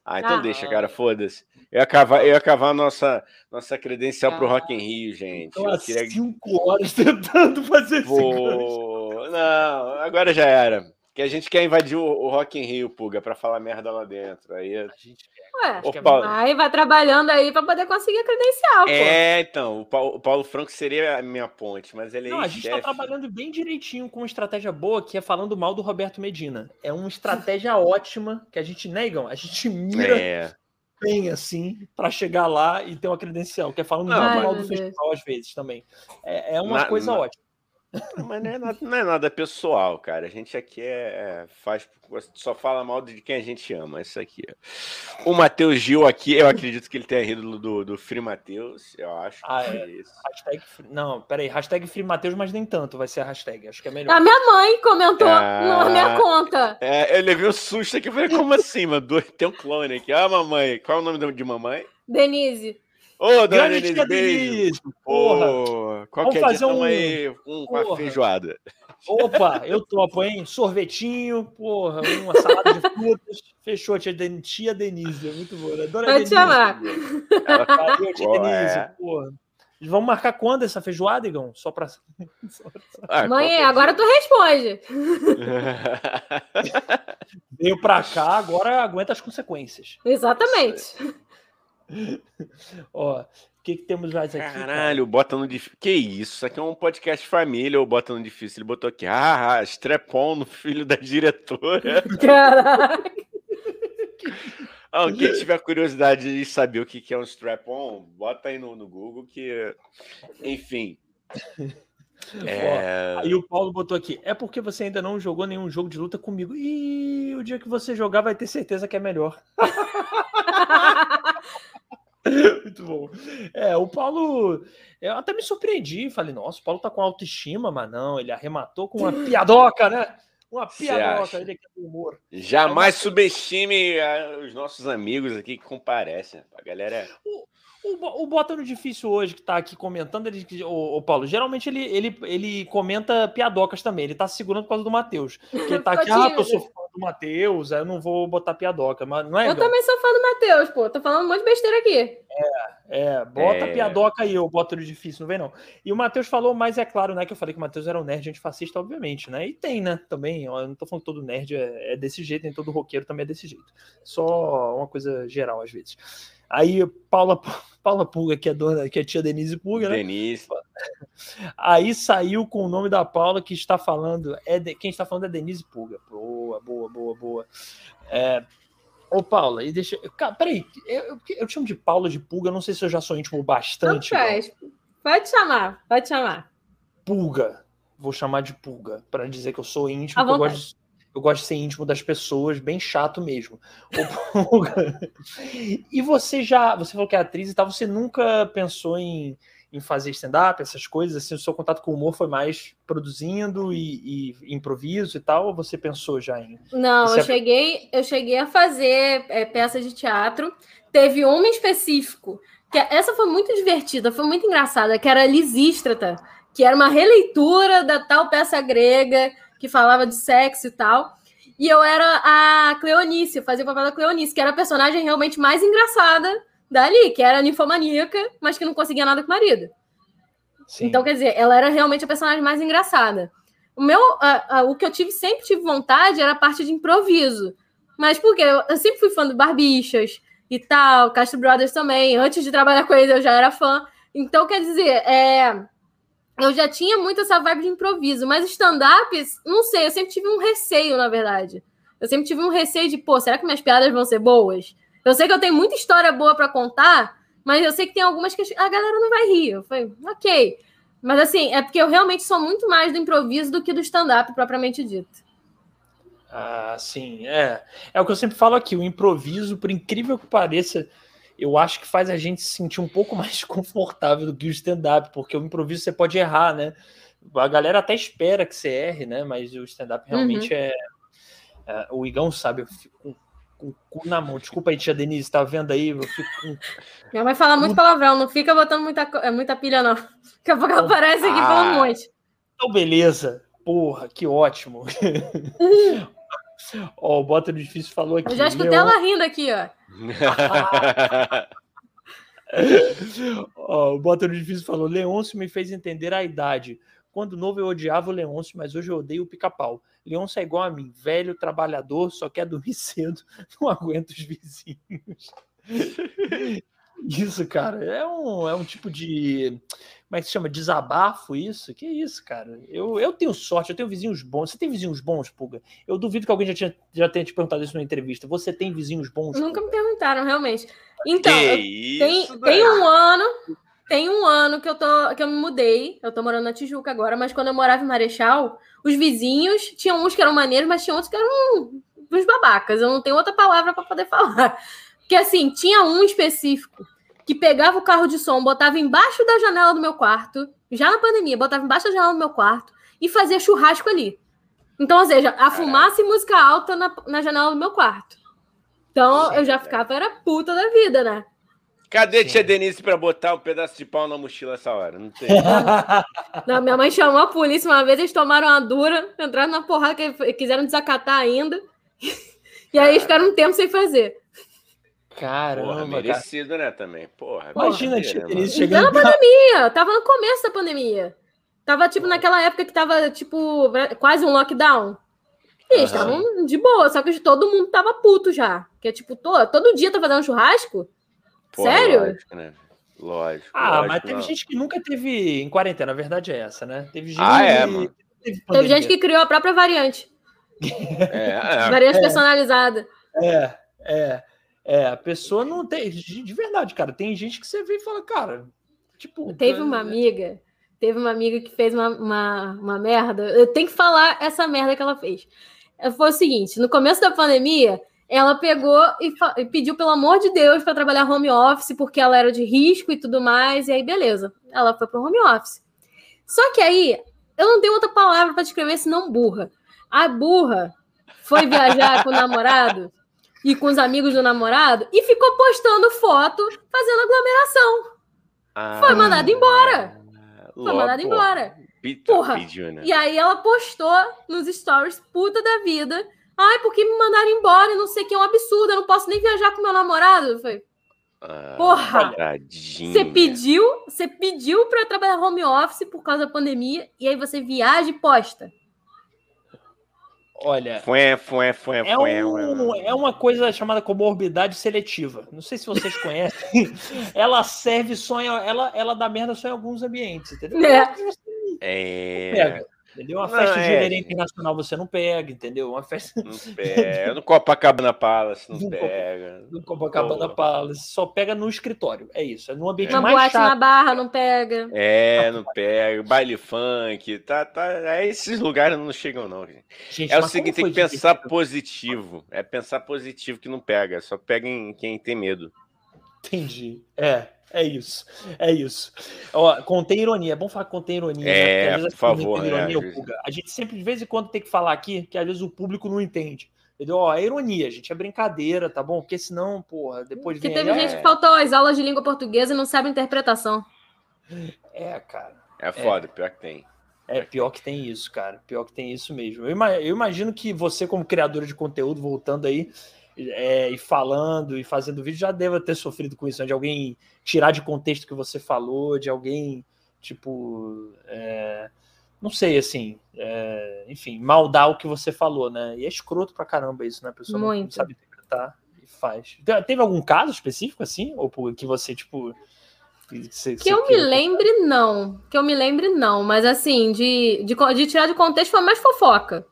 Ah, então ah, deixa, cara, foda-se. Eu ia cavar, eu ia cavar nossa, nossa credencial ah, pro Rock in Rio, gente. Eu queria... cinco horas tentando fazer Pô... Não, agora já era. Que a gente quer invadir o, o Rock in Rio, Puga, para falar merda lá dentro. Aí a gente Ué, o Paulo... aí vai trabalhando aí para poder conseguir a credencial. É, pô. então, o Paulo, o Paulo, Franco seria a minha ponte, mas ele é Não, a gente está trabalhando bem direitinho com uma estratégia boa, que é falando mal do Roberto Medina. É uma estratégia ótima que a gente negam, a gente mira é. bem assim para chegar lá e ter uma credencial, que é falando Não, mal do festival às vezes também. É, é uma na, coisa na... ótima. Mas não é, nada, não é, nada, pessoal, cara. A gente aqui é, é, faz, só fala mal de quem a gente ama. Isso aqui. O Matheus Gil aqui, eu acredito que ele tenha rido do, do Free Matheus, eu acho. Ah, é. é isso. Hashtag, não, peraí, hashtag Free Matheus, mas nem tanto vai ser a hashtag. Acho que é melhor. A minha mãe comentou ah, na minha conta. É, eu levei um susto aqui. Eu falei, como assim, mano? Tem um clone aqui. Ah, mamãe. Qual é o nome de mamãe? Denise. Ô, dona Denise, Denise, porra. Qual Vamos é fazer um... aí um, com a feijoada. Opa, eu topo, hein? Sorvetinho, porra, uma salada de frutas. Fechou, tia, tia Denise. É muito boa. Dona Vai Denise. chamar. Valeu, tia Denise, é. porra. Vamos marcar quando essa feijoada, Igão? Só para. Ah, Mãe, agora tu responde. Veio para cá, agora aguenta as consequências. Exatamente. Ó, o que, que temos mais aqui? Caralho, cara? bota no difícil. Que isso? Isso aqui é um podcast família ou bota no difícil? Ele botou aqui, ah, strepon no filho da diretora. Caraca! Ah, quem tiver curiosidade de saber o que é um strap-on, bota aí no, no Google que, enfim. É... Aí o Paulo botou aqui: é porque você ainda não jogou nenhum jogo de luta comigo. E o dia que você jogar vai ter certeza que é melhor. Muito bom. É, o Paulo. Eu até me surpreendi. Falei, nossa, o Paulo tá com autoestima, mas não, ele arrematou com uma piadoca, né? Uma piadoca, ele aqui é humor. Jamais é uma... subestime ah, os nossos amigos aqui que comparecem. A galera. O, O, o Bota no Difícil hoje, que tá aqui comentando, ele, o, o Paulo, geralmente ele, ele, ele comenta piadocas também. Ele tá segurando por causa do Matheus. Ele tá aqui, ah, sou fã do Matheus, aí eu não vou botar piadoca. Mas não é. Eu também sou fã do Matheus, pô. Tô falando um monte de besteira aqui. É, é. Bota é... piadoca aí, eu boto no difícil, não vem não. E o Matheus falou, mas é claro, né? Que eu falei que o Matheus era um nerd antifascista, obviamente, né? E tem, né? Também. Eu não tô falando que todo nerd é, é desse jeito, nem todo roqueiro também é desse jeito. Só uma coisa geral, às vezes. Aí Paula, Paula Pulga, que é dona, que é tia Denise Pulga, né? Denise. Aí saiu com o nome da Paula que está falando, é de, quem está falando é Denise Pulga. Boa, boa, boa, boa. É, Ô, Paula, e deixa. Cara, peraí, eu, eu, eu chamo de Paula de Pulga, não sei se eu já sou íntimo bastante. Não faz. Pode chamar, pode chamar. Pulga. Vou chamar de Pulga, para dizer que eu sou íntimo, eu gosto de eu gosto de ser íntimo das pessoas, bem chato mesmo. e você já, você falou que é atriz e tal, você nunca pensou em, em fazer stand-up, essas coisas? Assim, o seu contato com o humor foi mais produzindo e, e improviso e tal? Ou você pensou já em? Não, eu, cheguei, eu cheguei a fazer é, peças de teatro. Teve uma em específico, que essa foi muito divertida, foi muito engraçada, que era Lisístrata, que era uma releitura da tal peça grega que falava de sexo e tal. E eu era a Cleonice, eu fazia o papel da Cleonice, que era a personagem realmente mais engraçada dali, que era ninfomaníaca, mas que não conseguia nada com o marido. Sim. Então, quer dizer, ela era realmente a personagem mais engraçada. O meu, o que eu tive sempre tive vontade era a parte de improviso. Mas porque eu, eu sempre fui fã do Barbichas e tal, Castro Brothers também. Antes de trabalhar com eles, eu já era fã. Então, quer dizer, é, eu já tinha muito essa vibe de improviso, mas stand-ups, não sei, eu sempre tive um receio, na verdade. Eu sempre tive um receio de, pô, será que minhas piadas vão ser boas? Eu sei que eu tenho muita história boa para contar, mas eu sei que tem algumas que a galera não vai rir. Eu falei, ok. Mas assim, é porque eu realmente sou muito mais do improviso do que do stand-up propriamente dito. Ah, sim, é. É o que eu sempre falo aqui, o improviso, por incrível que pareça, eu acho que faz a gente se sentir um pouco mais confortável do que o stand-up, porque o improviso você pode errar, né? A galera até espera que você erre, né? Mas o stand-up realmente uhum. é, é, O Igão sabe, eu fico com, com o cu na mão. Desculpa aí, tia Denise, tá vendo aí? Eu fico com. Minha mãe fala muito palavrão, não fica botando muita, é, muita pilha, não. Daqui a pouco então, aparece aqui ah, um monte. Então, beleza. Porra, que ótimo. Ó, o Bota do Difícil falou aqui. Eu já escutei Leon... ela rindo aqui, ó. oh, o Bota do Difícil falou: Leôncio me fez entender a idade. Quando novo eu odiava o Leôncio, mas hoje eu odeio o pica-pau. Leôncio é igual a mim, velho, trabalhador, só quer dormir cedo, não aguenta os vizinhos. Isso, cara, é um, é um tipo de como é que se chama? Desabafo, isso? Que isso, cara? Eu, eu tenho sorte, eu tenho vizinhos bons. Você tem vizinhos bons, Puga? Eu duvido que alguém já, tinha, já tenha te perguntado isso numa entrevista. Você tem vizinhos bons? Nunca me perguntaram, realmente. Então, isso, tem, tem um ano, tem um ano que eu, tô, que eu me mudei. Eu tô morando na Tijuca agora, mas quando eu morava em Marechal, os vizinhos tinham uns que eram maneiros, mas tinha outros que eram uns babacas. Eu não tenho outra palavra para poder falar. Porque assim, tinha um específico que pegava o carro de som, botava embaixo da janela do meu quarto, já na pandemia, botava embaixo da janela do meu quarto e fazia churrasco ali. Então, ou seja, a fumaça e música alta na, na janela do meu quarto. Então, Sim, eu já ficava, era puta da vida, né? Cadê Sim. tia Denise para botar um pedaço de pau na mochila essa hora? Não tem. Não, minha mãe chamou a polícia uma vez, eles tomaram uma dura, entraram na porrada, que quiseram desacatar ainda. E aí eles ficaram um tempo sem fazer. Caramba, Porra, merecido, cara. né, também. Porra, Imagina a chegando... Na pandemia, tava no começo da pandemia. Tava, tipo, naquela época que tava, tipo, quase um lockdown. E eles estavam de boa, só que todo mundo tava puto já. Que é, tipo, todo, todo dia tava dando churrasco? Porra, Sério? Lógico, né? Lógico. Ah, lógico, mas teve não. gente que nunca teve em quarentena, a verdade é essa, né? Teve gente ah, é, mano. Teve, teve gente que criou a própria variante. É, é. Variante é. personalizada. É, é. É, a pessoa não tem. De verdade, cara, tem gente que você vê e fala, cara, tipo. Teve uma amiga, teve uma amiga que fez uma, uma, uma merda. Eu tenho que falar essa merda que ela fez. Foi o seguinte: no começo da pandemia, ela pegou e, e pediu, pelo amor de Deus, para trabalhar home office, porque ela era de risco e tudo mais. E aí, beleza, ela foi para home office. Só que aí, eu não tenho outra palavra para descrever senão burra. A burra foi viajar com o namorado e com os amigos do namorado e ficou postando foto fazendo aglomeração. Ah, Foi mandado embora. Foi mandado embora. Pita Porra, pediu, né? E aí ela postou nos stories, puta da vida. Ai, porque me mandaram embora? Não sei que, é um absurdo. Eu não posso nem viajar com meu namorado. Eu falei, Ah, porra, você pediu, você pediu para trabalhar home office por causa da pandemia e aí você viaja e posta. Olha, Fué, fué, fué, é, fué, um, é uma coisa chamada comorbidade seletiva. Não sei se vocês conhecem. ela serve só em, ela, ela dá merda só em alguns ambientes, entendeu? É. É. Entendeu? Uma Não, festa de é. gerente internacional você não pega, entendeu? Uma festa Não pega. No Copacabana Palace não No pega. do Copacabana Pô. Palace só pega no escritório. É isso. É num ambiente Uma mais boate chato. na barra não pega. É, não pega. Baile funk. Tá, tá. É, esses lugares não chegam, não, gente. Gente, É o seguinte, tem que pensar positivo. É pensar positivo que não pega. Só pega em quem tem medo. Entendi. É, é isso. É isso. Ó, contém ironia. É bom falar que contém ironia. né? É, Porque às vezes por favor, né, ironia. Puga. A gente sempre, de vez em quando, tem que falar aqui que às vezes o público não entende. Entendeu? Ó, é ironia, gente. É brincadeira, tá bom? Porque senão, porra, depois Porque teve aí, gente é, que faltou as aulas de língua portuguesa e não sabe interpretação. É, cara. É foda, pior que tem. É, pior que tem isso, cara. Pior que tem isso mesmo. Eu imagino que você, como criadora de conteúdo, voltando aí é, e falando e fazendo vídeo, já deva ter sofrido com isso, né? de alguém tirar de contexto o que você falou, de alguém, tipo, é, não sei, assim, é, enfim, maldar o que você falou, né? E é escroto pra caramba isso, né? A pessoa não- não Muito. sabe interpretar e faz. Te- Teve algum caso específico, assim? Ou que você, tipo. Que, você- Que eu me lembre, não. Que eu me lembre, não. Mas assim, de, de, de tirar de contexto foi mais fofoca.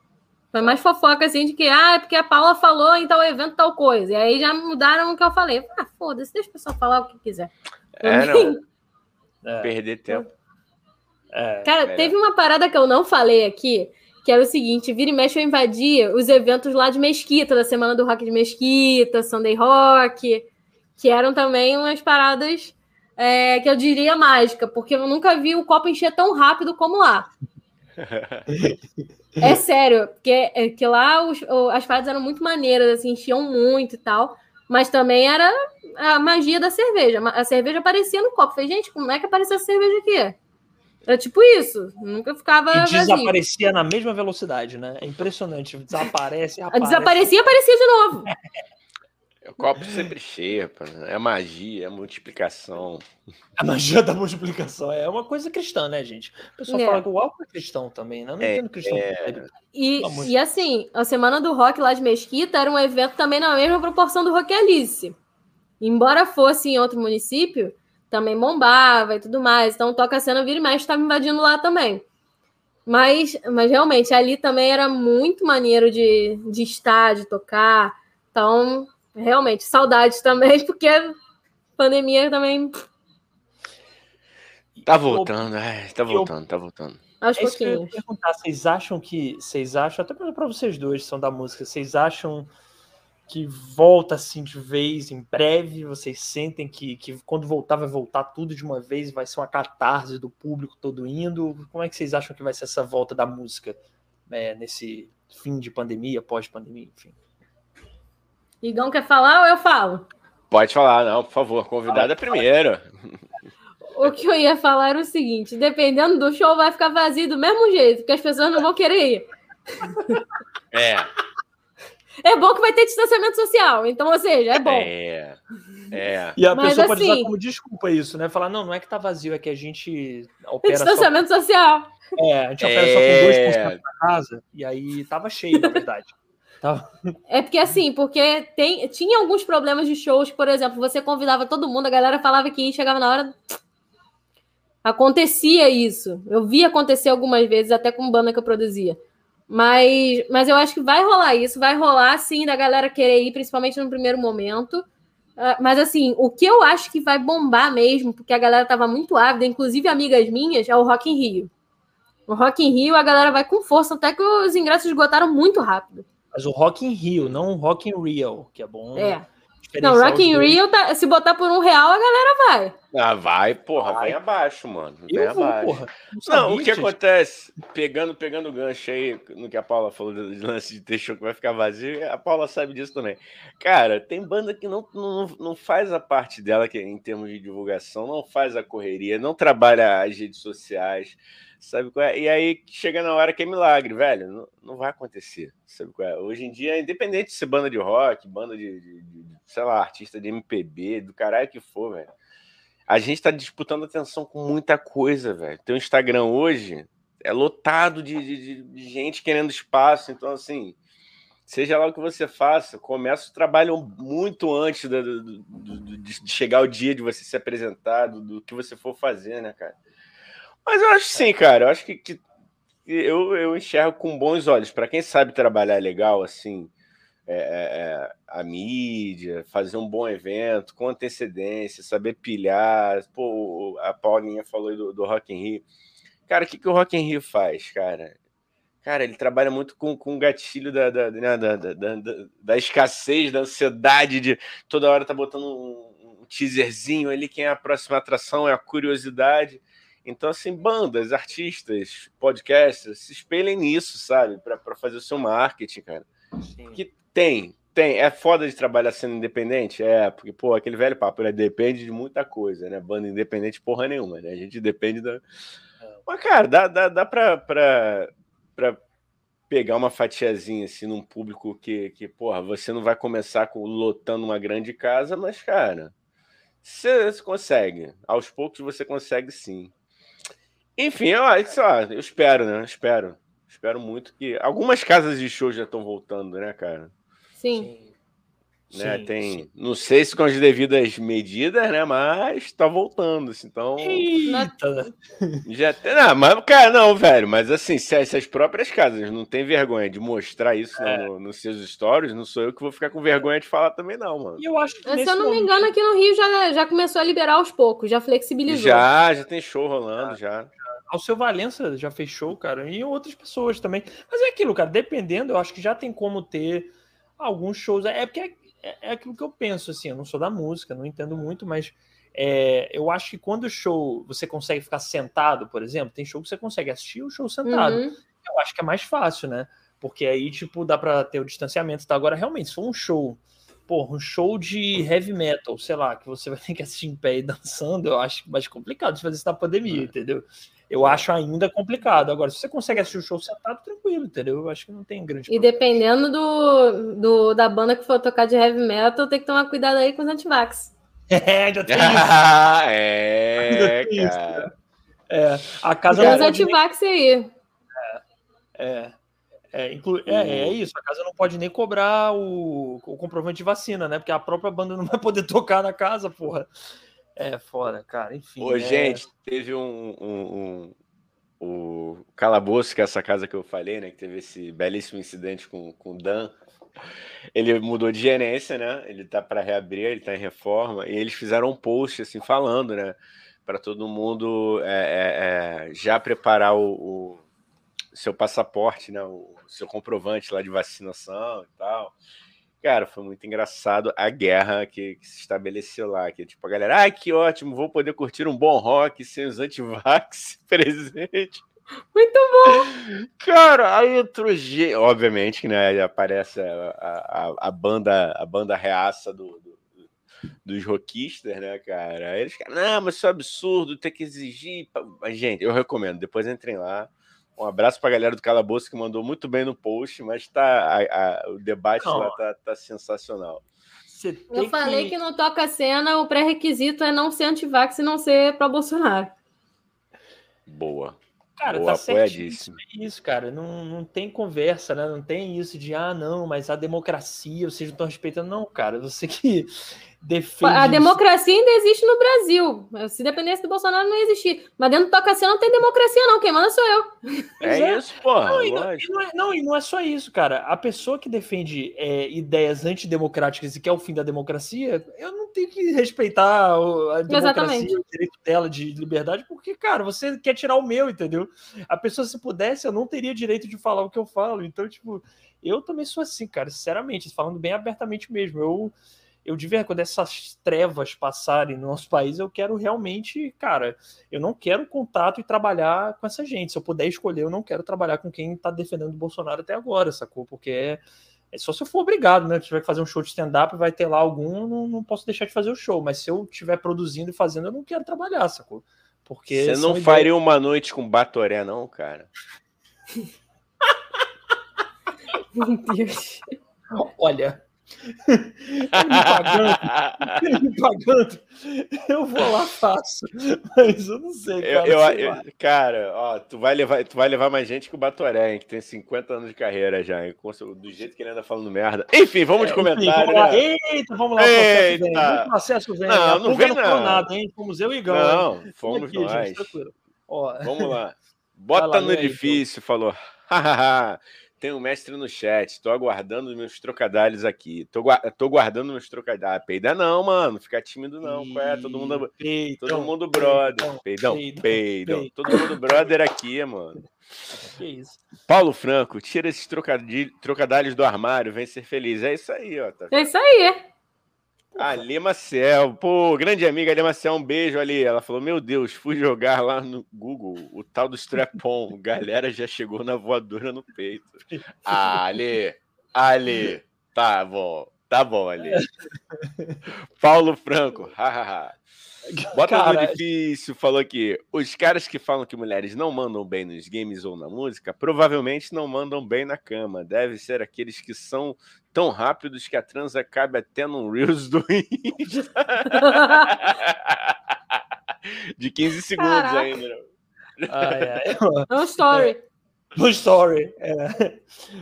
Foi mais fofoca, assim, de que, ah, é porque a Paula falou em tal evento tal coisa. E aí já mudaram o que eu falei. Ah, foda-se, deixa o pessoal falar o que quiser. É, não. É, Perder tempo. é. Cara, Melhor. teve uma parada que eu não falei aqui, que era o seguinte: vira e mexe eu invadia os eventos lá de Mesquita, da Semana do Rock de Mesquita, Sunday Rock, que eram também umas paradas é, que eu diria mágica, porque eu nunca vi o copo encher tão rápido como lá. É sério, porque é, que lá os- as paradas eram muito maneiras, assim, enchiam muito e tal, mas também era a magia da cerveja. A cerveja aparecia no copo. Falei, gente, como é que apareceu a cerveja aqui? Era tipo isso, nunca ficava E vazio. desaparecia na mesma velocidade, né? É impressionante. Desaparece, aparece. Desaparecia e aparecia de novo. O copo sempre cheio, pô, né? é magia, é multiplicação. A magia da multiplicação é uma coisa cristã, né, gente? O pessoal É. fala que o álcool é cristão também, né? Eu não É, entendo cristão. E, amor de e assim, a Semana do Rock lá de Mesquita era um evento também na mesma proporção do Rock Alice. Embora fosse em outro município, também bombava e tudo mais. Então, Toca Cena Vira e Mexe estava invadindo lá também. Mas, mas realmente, ali também era muito maneiro de, de estar, de tocar. Então, realmente, saudades também, porque pandemia também Tá voltando, ai, tá eu- voltando, tá voltando. aos É isso que eu ia perguntar. Vocês acham que. Vocês acham, até para vocês dois que são da música, vocês acham que volta assim de vez em breve? Vocês sentem que, que quando voltar, vai voltar tudo de uma vez? Vai ser uma catarse do público todo indo? Como é que vocês acham que vai ser essa volta da música né, nesse fim de pandemia, pós-pandemia, enfim? Igão quer falar ou eu falo? Pode falar, não, por favor, convidada primeiro. O que eu ia falar era o seguinte: dependendo do show, vai ficar vazio do mesmo jeito, porque as pessoas não vão querer ir. É, É bom que vai ter distanciamento social, então, ou seja, é bom. é, é. E a Mas, pessoa pode usar assim- como desculpa isso, né? Falar, não, não é que tá vazio, é que a gente opera só, distanciamento social. é, a gente opera só com dois É. funcionários na casa, e aí tava cheio, na verdade. Tava- É porque assim, porque tem, tinha alguns problemas de shows, por exemplo, você convidava todo mundo, a galera falava que ia, chegava na hora. Acontecia isso. Eu vi acontecer algumas vezes, até com banda que eu produzia. Mas, mas eu acho que vai rolar isso, vai rolar sim da galera querer ir, principalmente no primeiro momento. Ah, mas assim, o que eu acho que vai bombar mesmo, porque a galera tava muito ávida, inclusive amigas minhas, é o Rock in Rio. O Rock in Rio a galera vai com força, até que os ingressos esgotaram muito rápido. Mas o Rock in Rio, não o Rock in Rio, que é bom É. Não, Rock in Rio, tá, se botar por um real, a galera vai. Ah, vai, porra, vai. vem abaixo, mano. Vem eu abaixo. Vou, porra. Não, não o que gente. acontece, pegando, pegando o gancho aí, no que a Paula falou do lance de ter show que vai ficar vazio, a Paula sabe disso também. Cara, tem banda que não, não, não faz a parte dela, que em termos de divulgação, não faz a correria, não trabalha as redes sociais Sabe qual é? E aí chega na hora que é milagre, velho. Não, não vai acontecer. Sabe qual é? Hoje em dia, independente de ser banda de rock, banda de, de, de sei lá, artista de MPB, do caralho que for, velho. A gente tá disputando atenção com muita coisa, velho. Teu Instagram hoje é lotado de, de, de gente querendo espaço. Então, assim, seja lá o que você faça, começa o trabalho muito antes do, do, do, de chegar o dia de você se apresentar, do, do, que você for fazer, né, cara? Mas eu acho sim, cara. Eu acho que, que eu, eu enxergo com bons olhos. Para quem sabe trabalhar legal, assim, é, é, é, a mídia, fazer um bom evento com antecedência, saber pilhar. Pô, a Paulinha falou do, do Rock in Rio. Cara, o que, que o Rock in Rio faz, cara? Cara, ele trabalha muito com, com o gatilho da, da, né, da, da, da, escassez, da ansiedade de toda hora tá botando um, um teaserzinho ali, quem é a próxima atração, é a curiosidade. Então, assim, bandas, artistas, podcasters, se espelhem nisso, sabe? Para fazer o seu marketing, cara. Sim. Que tem, tem. É foda de trabalhar sendo independente? É, porque, pô, aquele velho papo, né? Depende de muita coisa, né? Banda independente, porra nenhuma, né? A gente depende da. É. Mas, cara, dá, dá, dá pra, pra, pra pegar uma fatiazinha assim num público que, que, porra, você não vai começar com, lotando uma grande casa, mas, cara, você consegue. Aos poucos você consegue sim. Enfim, eu, eu espero, né? Eu espero. Espero muito que. Algumas casas de show já estão voltando, né, cara? Sim. Né, sim, tem, sim. não sei se com as devidas medidas, né? Mas tá voltando, assim, então. Eita. Já tem, não, mas, cara, não, velho, mas assim, se essas próprias casas não tem vergonha de mostrar isso é. no, nos seus stories, não sou eu que vou ficar com vergonha de falar também, não, mano. E eu acho que se eu não momento... me engano, aqui no Rio já, já começou a liberar aos poucos, já flexibilizou. Já, já tem show rolando, já. já. Ao seu Valença já fechou, cara, e outras pessoas também. Mas é aquilo, cara, dependendo, eu acho que já tem como ter alguns shows. É porque é, é, é aquilo que eu penso, assim, eu não sou da música, não entendo muito, mas é, eu acho que quando o show você consegue ficar sentado, por exemplo, tem show que você consegue assistir o show sentado. Uhum. Eu acho que é mais fácil, né? Porque aí, tipo, dá pra ter o distanciamento. Tá? Agora, realmente, se for um show porra, um show de heavy metal, sei lá, que você vai ter que assistir em pé e dançando, eu acho mais complicado de fazer isso na pandemia, é. entendeu? Eu acho ainda complicado. Agora, se você consegue assistir o show sentado, tranquilo, entendeu? Eu acho que não tem grande E dependendo do, do, da banda que for tocar de heavy metal, tem que tomar cuidado aí com os antivax. É, já tem isso. é, cara. É, a casa tem os antivax nem... aí. É, é. É, inclu... é, é, isso, a casa não pode nem cobrar o, o comprovante de vacina, né? Porque a própria banda não vai poder tocar na casa, porra. É fora, cara, enfim. Ô, é... gente, teve um, um, um, o Calabouço, que é essa casa que eu falei, né? Que teve esse belíssimo incidente com, com o Dan. Ele mudou de gerência, né? Ele tá para reabrir, ele tá em reforma, e eles fizeram um post assim falando, né? Para todo mundo é, é, é, já preparar o, o, seu passaporte, né? O seu comprovante lá de vacinação e tal. Cara, foi muito engraçado a guerra que, que, se estabeleceu lá. Que tipo, a galera, ai, que ótimo, vou poder curtir um bom rock sem os antivax presente. Muito bom! Cara, aí entrou G. Obviamente, né? Aparece a, a, a, banda, a banda reaça do, do, dos rockistas, né, cara? Aí eles, não, mas isso é absurdo, ter que exigir. Mas, gente, eu recomendo, depois entrem lá um abraço para a galera do Calabouço que mandou muito bem no post, mas tá, a, a, o debate Não. lá tá, tá sensacional. Eu falei que... que no Toca Cena o pré-requisito é não ser antivax e não ser para Bolsonaro. Boa. Cara, Boa, tá certíssimo. É isso, cara. Não, não tem conversa, né? Não tem isso de, ah, não, mas a democracia, vocês não estão respeitando. Não, cara, você que defende. A democracia ainda existe no Brasil. Se dependesse do Bolsonaro, não ia existir. Mas dentro do Tocacia não tem democracia, não. Quem manda sou eu. É, é. isso, porra. Não e não, e não, é, não, e não é só isso, cara. A pessoa que defende é, ideias antidemocráticas e quer o fim da democracia, eu não tenho que respeitar a democracia, Exatamente. o direito dela de liberdade, porque, cara, você quer tirar o meu, entendeu? A pessoa, se pudesse, eu não teria direito de falar o que eu falo. Então, tipo, eu também sou assim, cara, sinceramente, falando bem abertamente mesmo. Eu eu de verdade, quando essas trevas passarem no nosso país, eu quero realmente, cara, eu não quero contato e trabalhar com essa gente. Se eu puder escolher, eu não quero trabalhar com quem está defendendo o Bolsonaro até agora, sacou? Porque é, é só se eu for obrigado, né? Se tiver que fazer um show de stand-up, vai ter lá algum, não, não posso deixar de fazer o show. Mas se eu estiver produzindo e fazendo, eu não quero trabalhar, sacou? Porque Você não faria uma noite com Batoré, não, cara? Meu Deus. Olha, ele pagando, ele pagando, eu vou lá faço. Mas eu não sei, cara. Eu, eu, eu, cara, ó, tu vai, levar, tu vai levar mais gente que o Batoré, hein, que tem 50 anos de carreira já, hein, do jeito que ele anda falando merda. Enfim, vamos é, de comentário. Vamos né? Eita, vamos lá, Eita. processo vem. processo vem. Não, não vem não. nada, hein? Fomos eu e Gão. Não, fomos aqui, nós. Gente. Vamos lá. Bota lá, no edifício, aí, falou. Tem um mestre no chat. Tô aguardando meus trocadilhos aqui. Tô, tô guardando meus trocadilhos. Ah, peida não, mano. Fica tímido não. Qual é? Todo mundo, peidão, todo mundo brother. Peidão, peidão, peidão. Todo mundo brother aqui, mano. Que isso? Paulo Franco, tira esses trocadilhos do armário, vem ser feliz. É isso aí, ó. Tá... É isso aí. Ali Maciel, pô, grande amiga Ali Maciel, um beijo ali. Ela falou: Meu Deus, fui jogar lá no Google o tal do Strapon. Galera já chegou na voadora no peito. Ah, Ali, Ali, tá bom, tá bom, Ali. Paulo Franco, hahaha. Bota no difícil, falou aqui. Os caras que falam que mulheres não mandam bem nos games ou na música, provavelmente não mandam bem na cama. Deve ser aqueles que são tão rápidos que a transa cabe até num Reels do De 15 segundos Caraca. ainda. Ai, ai. No story. No story. É.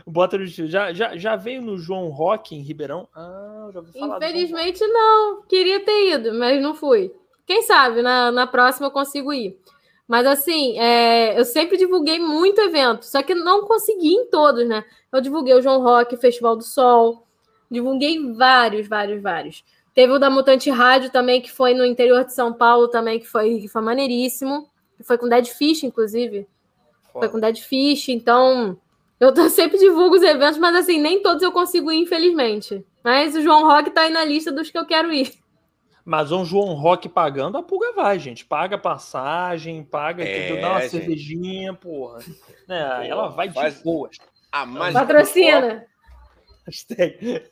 Bota no já, já, já veio no João Rock em Ribeirão? Ah, já ouvi falar. Infelizmente não. Queria ter ido, mas não fui. Quem sabe na, na próxima eu consigo ir. Mas assim, é, eu sempre divulguei muito evento, só que não consegui em todos, né? Eu divulguei o João Rock, Festival do Sol, divulguei vários, vários, vários. Teve o da Mutante Rádio também, que foi no interior de São Paulo também, que foi, que foi maneiríssimo. Foi com Dead Fish, inclusive. Foda. Foi com Dead Fish, então eu sempre divulgo os eventos, mas assim, nem todos eu consigo ir, infelizmente. Mas o João Rock tá aí na lista dos que eu quero ir. Mas um João Rock pagando, a pulga vai, gente. Paga passagem, paga, é, dá uma gente. cervejinha, porra. Né? ela vai de boas. A Patrocina. Hashtag.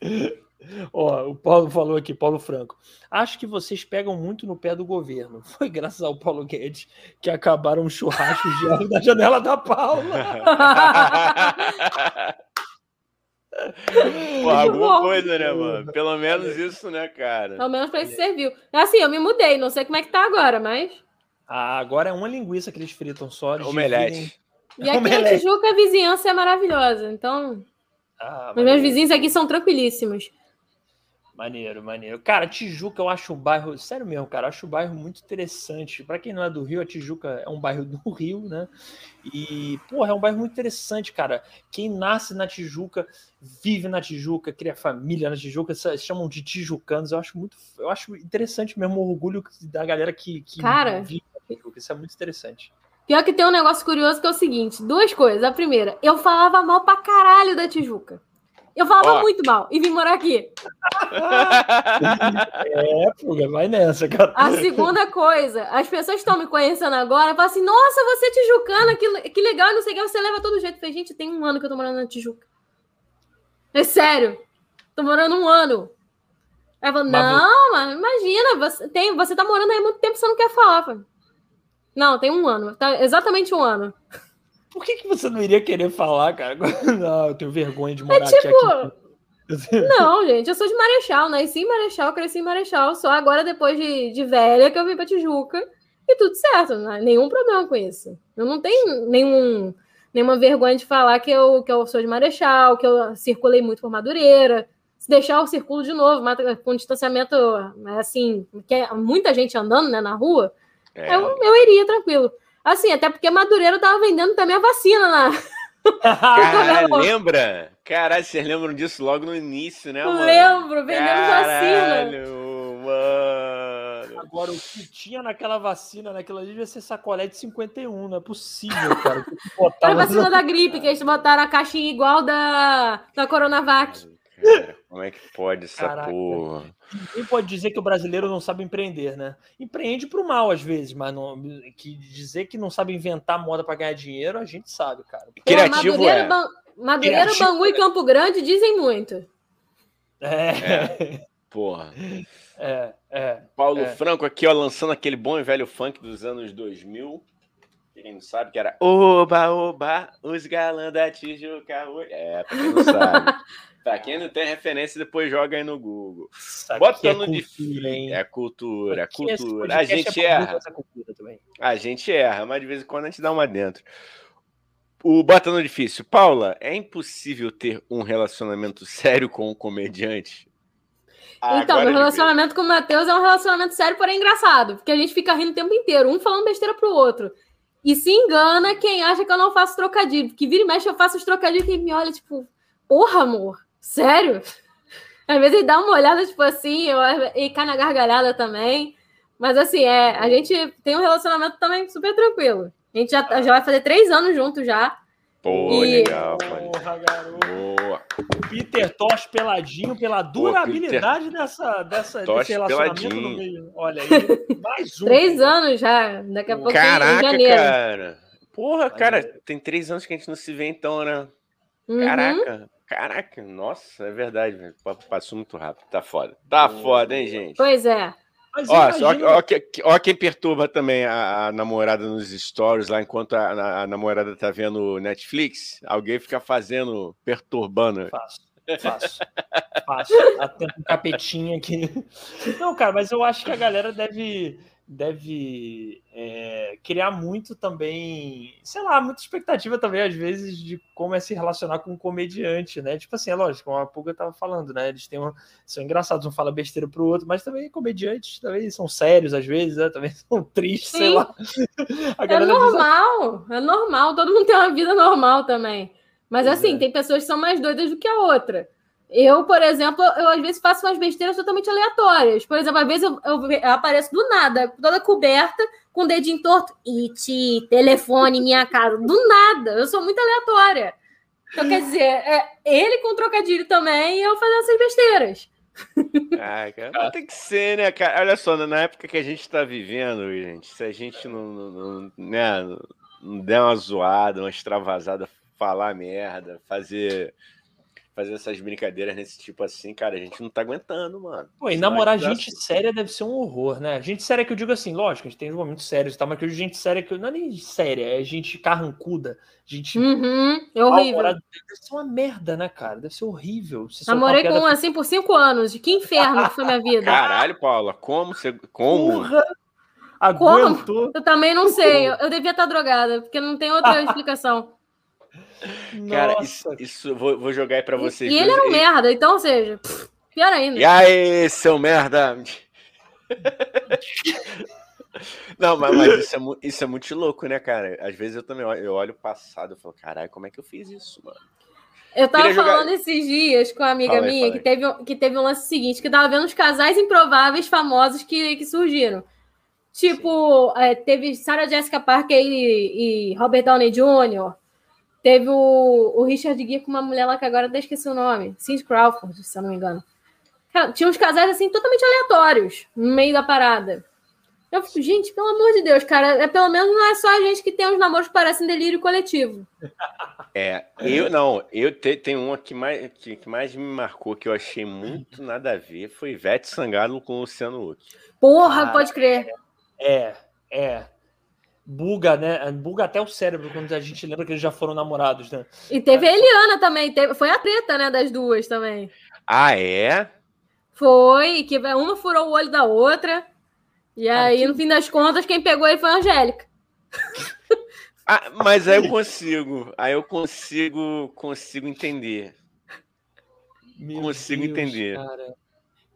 Ó, o Paulo falou aqui, Paulo Franco. Acho que vocês pegam muito no pé do governo. Foi graças ao Paulo Guedes que acabaram os churrascos de da janela da Paula. Pô, alguma coisa, né, mano? Pelo menos isso, né, cara? Pelo menos pra isso serviu. Assim, eu me mudei, não sei como é que tá agora, mas. Ah, agora é uma linguiça que eles fritam só. Omelete. E aqui Omelete. em Tijuca a vizinhança é maravilhosa, então. Ah, Os meus vizinhos aqui são tranquilíssimos. Maneiro, maneiro. Cara, Tijuca eu acho um bairro, sério mesmo, cara, acho um bairro muito interessante. Para quem não é do Rio, a Tijuca é um bairro do Rio, né? E, porra, é um bairro muito interessante, cara. Quem nasce na Tijuca, vive na Tijuca, cria família na Tijuca, se chamam de tijucanos. Eu acho muito, eu acho interessante mesmo o orgulho da galera que, que cara, vive na Tijuca. Isso é muito interessante. Pior que tem um negócio curioso que é o seguinte: duas coisas. A primeira, eu falava mal pra caralho da Tijuca. Eu falava muito mal e vim morar aqui. é, puga, vai nessa, cara. A segunda coisa, as pessoas estão me conhecendo agora, falam assim: nossa, você é tijucana, que, que legal, não sei o que, você leva todo jeito. Eu falei, gente, tem um ano que eu tô morando na Tijuca. É sério, tô morando um ano. Ela falou, não, mas imagina, você, tem, você tá morando aí há muito tempo, você não quer falar. Falei, não, tem um ano, tá exatamente um ano. Por que, que você não iria querer falar, cara? Não, eu tenho vergonha de morar é tipo... aqui. Não, gente, eu sou de Marechal, nasci em Marechal, cresci em Marechal, só agora depois de, de velha que eu vim pra Tijuca e tudo certo, não nenhum problema com isso. Eu não tenho nenhum, nenhuma vergonha de falar que eu, que eu sou de Marechal, que eu circulei muito por Madureira. Se deixar o circulo de novo, com distanciamento assim, que é muita gente andando né, na rua, é. eu, eu iria tranquilo. Assim, até porque Madureira tava vendendo também a vacina lá. Caralho, lembra? Caralho, vocês lembram disso logo no início, né, mano? Lembro, vendendo Caralho, vacina. mano. Agora, o que tinha naquela vacina, naquela ali, devia ser sacolé de 51, não é possível, cara. Era a vacina da gripe, que eles botaram a caixinha igual da, da Coronavac. Cara, Como é que pode essa Caraca. porra? Ninguém pode dizer que o brasileiro não sabe empreender, né? Empreende pro mal às vezes, mas não, que dizer que não sabe inventar moda para ganhar dinheiro, a gente sabe, cara. Pô, Criativo Madureira, é. Ban- Madureira, Criativo Bangu e Campo Grande dizem muito. É, Porra. é, é. Paulo É. Franco aqui, ó, lançando aquele bom e velho funk dos anos 2000. Quem não sabe que era Oba, oba, os galã da Tijuca. É, pra quem não sabe. pra quem não tem referência, depois joga aí no Google. Bota é no cultura, difícil. hein? É cultura, é Aqui esse cultura. A gente é erra. A gente erra, mas de vez em quando a gente dá uma dentro. O Bota no Difícil. Paula, é impossível ter um relacionamento sério com um comediante? então, Agora meu relacionamento com o Matheus é um relacionamento sério, porém engraçado. Porque a gente fica rindo o tempo inteiro, um falando besteira pro outro. E se engana quem acha que eu não faço trocadilho. Porque vira e mexe, eu faço os trocadilhos e quem me olha, tipo, porra, amor, sério? Às vezes ele dá uma olhada, tipo assim, eu, e cai na gargalhada também. Mas assim, é, a gente tem um relacionamento também super tranquilo. A gente já, já vai fazer três anos juntos já. Pô, E- legal, mano. Porra, garoto. Boa. Peter Tosh peladinho pela durabilidade dessa, dessa, Tosh desse relacionamento peladinho. no meio. Olha aí, mais um. Três anos já. Daqui a pouco em Caraca, janeiro. cara. Porra, cara, tem três anos que a gente não se vê então, né? Uhum. Caraca, caraca. Nossa, é verdade, velho. Pa- Passou muito rápido. Tá foda. Tá foda, hein, gente? Pois é. Mas Ó, imagina- ó, ó, que- ó quem perturba também a, a namorada nos stories lá enquanto a, a- a namorada tá vendo Netflix. Alguém fica fazendo, perturbando. Faço, faço, faço. Até um capetinha aqui. Não, cara, mas eu acho que a galera deve, deve é, criar muito também, sei lá, muita expectativa também, às vezes, de como é se relacionar com um comediante, né? Tipo assim, é lógico, como a Pulga tava falando, né? Eles têm uma, são engraçados, um fala besteira pro outro, mas também comediantes também são sérios às vezes, né? Também são tristes, sei Sim. lá. A É normal, é normal, todo mundo tem uma vida normal também. Mas assim, é. tem pessoas que são mais doidas do que a outra. Eu, por exemplo, eu às vezes faço umas besteiras totalmente aleatórias. Por exemplo, às vezes eu, eu- eu apareço do nada, toda coberta, com o dedinho torto. It, telefone, minha casa. Do nada. Eu sou muito aleatória. Então, quer dizer, é ele com trocadilho também e eu fazendo essas besteiras. Ah, cara, mas tem que ser, né, cara? Olha só, na época que a gente tá vivendo, gente, se a gente não, não, não, né, não der uma zoada, uma extravasada, falar merda, fazer, fazer essas brincadeiras nesse tipo assim, cara, a gente não tá aguentando, mano. Pô, e Senão namorar gente gente séria deve ser um horror, né? Gente séria que eu digo assim, lógico, a gente tem uns momentos sérios e tal, mas que eu digo gente séria que eu, não é nem séria, é gente carrancuda, gente Uhum, é horrível. Deve ser uma merda, né, cara? Deve ser horrível. Soltar Namorei uma com um assim por cinco anos. Que inferno que foi minha vida. Caralho, Paula, como você. Como? Porra! Aguentou. Eu também não sei. Eu, eu devia estar drogada, porque não tem outra explicação. Cara, isso, isso vou, vou jogar aí pra E, vocês. e ele era um merda, então, ou seja, pff, pior ainda. E aí, seu merda? Não, mas, mas isso, é, isso é muito louco, né, cara? Às vezes eu também olho, eu olho o passado e falo, caralho, como é que eu fiz isso, mano? Eu tava Queria jogar- falando esses dias com uma amiga Fala aí, minha fala que teve, um- que teve um lance seguinte, que tava vendo os casais improváveis famosos que, que surgiram. Tipo, é, teve Sarah Jessica Parker e, e Robert Downey Jr., teve o, o Richard Gere com uma mulher lá que agora até esqueci o nome, Cindy Crawford, se eu não me engano. Cara, tinha uns casais assim totalmente aleatórios no meio da parada. Eu fico, gente, pelo amor de Deus, cara, é, pelo menos não é só a gente que tem uns namoros que parecem delírio coletivo. É, eu não, eu te, tem uma que mais, que, que mais me marcou, que eu achei muito nada a ver, foi Ivete Sangalo com o Luciano Huck. Porra, Cara, pode crer. é, é. Buga, né? Buga até o cérebro quando a gente lembra que eles já foram namorados, né? E teve a Eliana também, teve- foi a treta, né, das duas também. Ah, é? Foi, que uma furou o olho da outra. E aí, que- no fim das contas, quem pegou ele foi a Angélica. Ah, mas aí eu consigo, aí eu consigo, consigo entender. Meu Consigo entender. Cara.